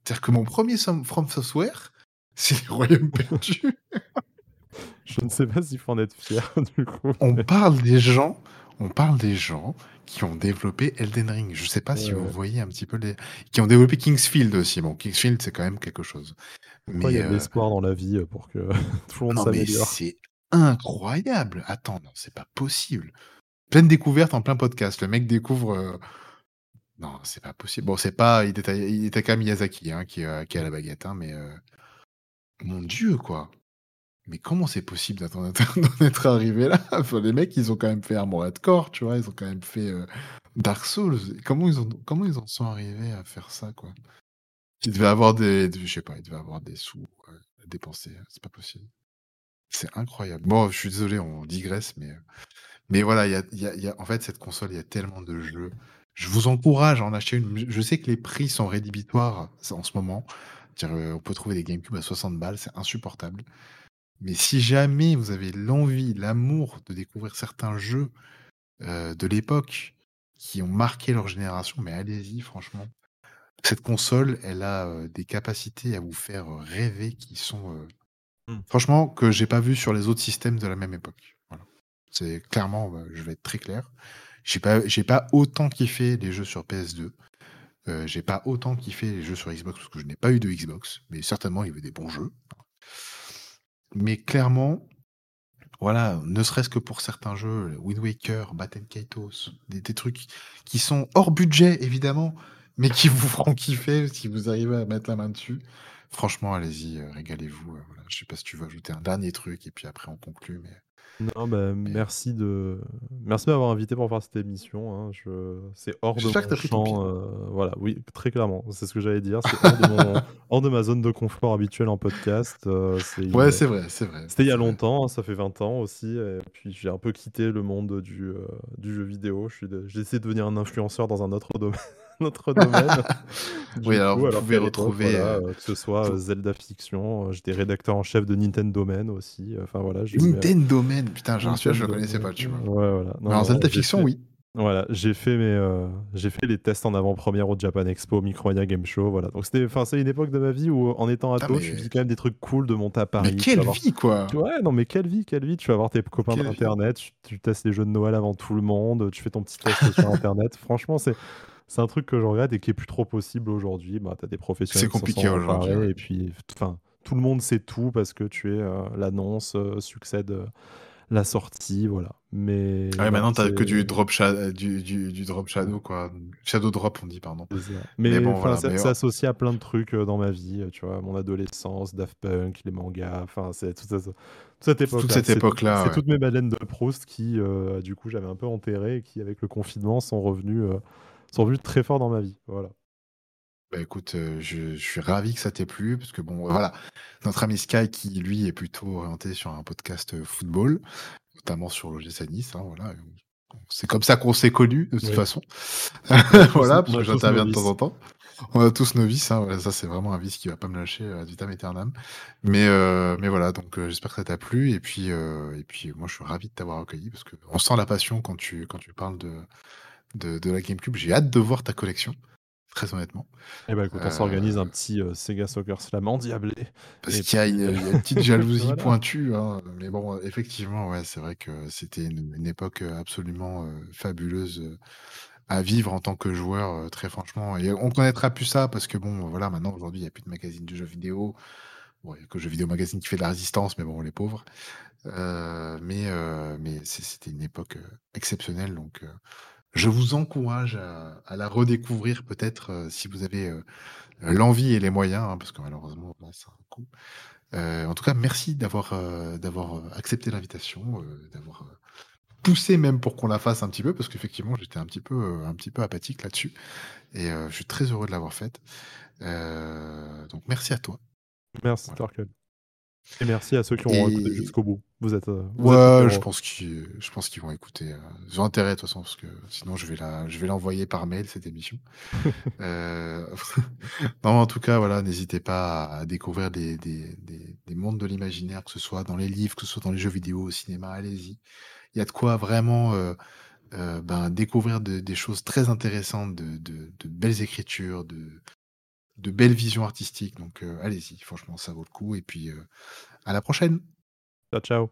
C'est-à-dire que mon premier From Software, c'est les Royaumes perdus. Je ne sais pas s'il faut en être fier du coup. on mais- parle des gens, on parle des gens qui ont développé Elden Ring. Je sais pas si Ouais, vous voyez un petit peu les, qui ont développé Kingsfield aussi. Bon, Kingsfield c'est quand même quelque chose. Pourquoi il y Mais a de euh, l'espoir dans la vie euh, pour que tout le monde non mais s'améliore c'est incroyable. Attends, non, c'est pas possible. Pleine découverte en plein podcast. Le mec découvre. euh, Non, c'est pas possible. Bon, c'est pas Hideta- Hidetaka Miyazaki hein, qui, euh, qui a la baguette, hein, mais euh, mon Dieu, quoi. Mais comment c'est possible d'en être, arrivé là? Les mecs, ils ont quand même fait Armored Core, tu vois, ils ont quand même fait euh, Dark Souls. Comment ils, ont, comment ils en sont arrivés à faire ça, quoi? Ils devaient avoir des, je sais pas, ils devaient avoir des sous euh, à dépenser. C'est pas possible. C'est incroyable. Bon, je suis désolé, on digresse, mais mais voilà, il y a, y y a- en fait cette console, il y a tellement de jeux. Je vous encourage à en acheter une. Je sais que les prix sont rédhibitoires en ce moment. Euh, on peut trouver des GameCube à 60 balles, c'est insupportable. Mais si jamais vous avez l'envie, l'amour de découvrir certains jeux euh, de l'époque qui ont marqué leur génération, mais allez-y, franchement. Cette console, elle a euh, des capacités à vous faire rêver qui sont, euh, Hmm. franchement, que j'ai pas vu sur les autres systèmes de la même époque. Voilà. C'est clairement, euh, je vais être très clair. J'ai pas, j'ai pas autant kiffé les jeux sur PS2. Euh, j'ai pas autant kiffé les jeux sur Xbox parce que je n'ai pas eu de Xbox, mais certainement il y avait des bons jeux. Mais clairement, voilà, ne serait-ce que pour certains jeux, Wind Waker, Batten Kaitos, des, des trucs qui sont hors budget évidemment, mais qui vous feront kiffer si vous arrivez à mettre la main dessus. Franchement, allez-y, euh, régalez-vous. euh, voilà. Je sais pas si tu veux ajouter un dernier truc et puis après on conclut, mais Non, bah, merci de merci de m'avoir invité pour faire cette émission. hein. Je... C'est hors de J'espère que mon t'as pris ton champ. euh, Voilà, oui, très clairement. C'est ce que j'allais dire. C'est hors, de mon- hors de ma zone de confort habituelle en podcast. euh, c'est une- ouais, c'est vrai, c'est vrai. C'était il y a longtemps, hein, ça fait 20 ans aussi. Et puis j'ai un peu quitté le monde du, euh, du jeu vidéo. Je suis de- J'ai essayé de devenir un influenceur dans un autre domaine. Notre domaine. Du Oui, alors vous alors pouvez retrouver, voilà, euh, que ce soit euh, Zelda Fiction, euh, j'étais rédacteur en chef de Nintendo Man aussi. Enfin voilà, je mets- Nintendo Man, putain, genre celui-là je le Nintendo connaissais pas, tu vois. Ouais, voilà. Non, non, Zelda j'ai Fiction, fait- oui. Voilà, j'ai fait mes, euh, j'ai fait les tests en avant-première au Japan Expo, Micromania Game Show, voilà. Donc c'était, enfin c'est une époque de ma vie où en étant ado, mais- je me dis quand même des trucs cool de monter à Paris. Mais quelle vie, quoi Ouais, non mais quelle vie, quelle vie. Tu vas voir tes copains d'internet, tu, tu testes les jeux de Noël avant tout le monde, tu fais ton petit test sur internet. Franchement, c'est c'est un truc que je regrette et qui est plus trop possible aujourd'hui. Bah, t'as des professionnels C'est compliqué aujourd'hui, ouais. et puis, enfin, tout le monde sait tout parce que tu es euh, l'annonce euh, succède euh, la sortie, voilà. Mais Ouais, non, maintenant t'as que du drop, sha- du, du, du drop shadow, quoi. Shadow drop, on dit, pardon. Mais, Mais bon, voilà, c'est associé à plein de trucs dans ma vie, tu vois, mon adolescence, Daft Punk, les mangas, enfin, c'est toute, cette- toute cette époque-là. Toute cette C'est- époque-là, C'est ouais. toutes mes Madeleines de Proust qui, du coup, j'avais un peu enterré et qui, avec le confinement, sont revenus, euh, sont revenus très fort dans ma vie. Voilà. Bah, écoute, heu, je je suis ravi que ça t'ait plu parce que bon, voilà, notre ami Sky qui lui est plutôt orienté sur un podcast, heu, football, notamment sur l'OGC Nice, hein, voilà, heu, c'est comme ça qu'on s'est connus de toute façon. Voilà, parce que j'interviens de temps en temps. On a tous nos vices, hein, voilà, ça c'est vraiment un vice qui va pas me lâcher, ad vitam aeternam. Mais mais voilà, donc j'espère que ça t'a plu et puis, et puis moi je suis ravi de t'avoir recueilli parce qu'on sent la passion quand tu quand tu parles de de de la GameCube. J'ai hâte de voir ta collection, très honnêtement. Eh bah, écoute, on s'organise un petit, heu, Sega Soccer Slam endiablé parce et qu'il y a une, puis, il y a une petite jalousie voilà. pointue, hein, mais bon, effectivement, ouais, c'est vrai que c'était une une époque, absolument, fabuleuse, à vivre en tant que joueur, très franchement et on connaîtra plus ça parce que bon, voilà, maintenant aujourd'hui, il y a plus de magazines de jeux vidéo. Bon, il y a que Jeux Vidéo Magazine qui fait de la résistance, mais bon, les pauvres. Mais mais c'était une époque, exceptionnelle donc je vous encourage à à la redécouvrir peut-être, heu, si vous avez, heu, l'envie et les moyens, hein, parce que malheureusement, ça a un coût. Heu, en tout cas, merci d'avoir, accepté l'invitation, d'avoir, poussé même pour qu'on la fasse un petit peu parce qu'effectivement, j'étais un petit peu, un petit peu apathique là-dessus et je suis très heureux de l'avoir faite. Donc merci à toi. Merci Voilà et merci à ceux qui ont écouté jusqu'au bout. Vous êtes, des ouais, je héros. pense qu'ils je pense qu'ils vont écouter, heu, ils ont intérêt de toute façon parce que sinon je vais la je vais l'envoyer par mail cette émission. Heu, non, en tout cas, voilà, n'hésitez pas à découvrir des des des des mondes de l'imaginaire, que ce soit dans les livres, que ce soit dans les jeux vidéo, au cinéma, allez-y. Il y a de quoi vraiment, ben, découvrir de des choses très intéressantes, de de de belles écritures, de de belles visions artistiques donc heu, allez-y, franchement, ça vaut le coup et puis, heu, à la prochaine! Ciao, ciao.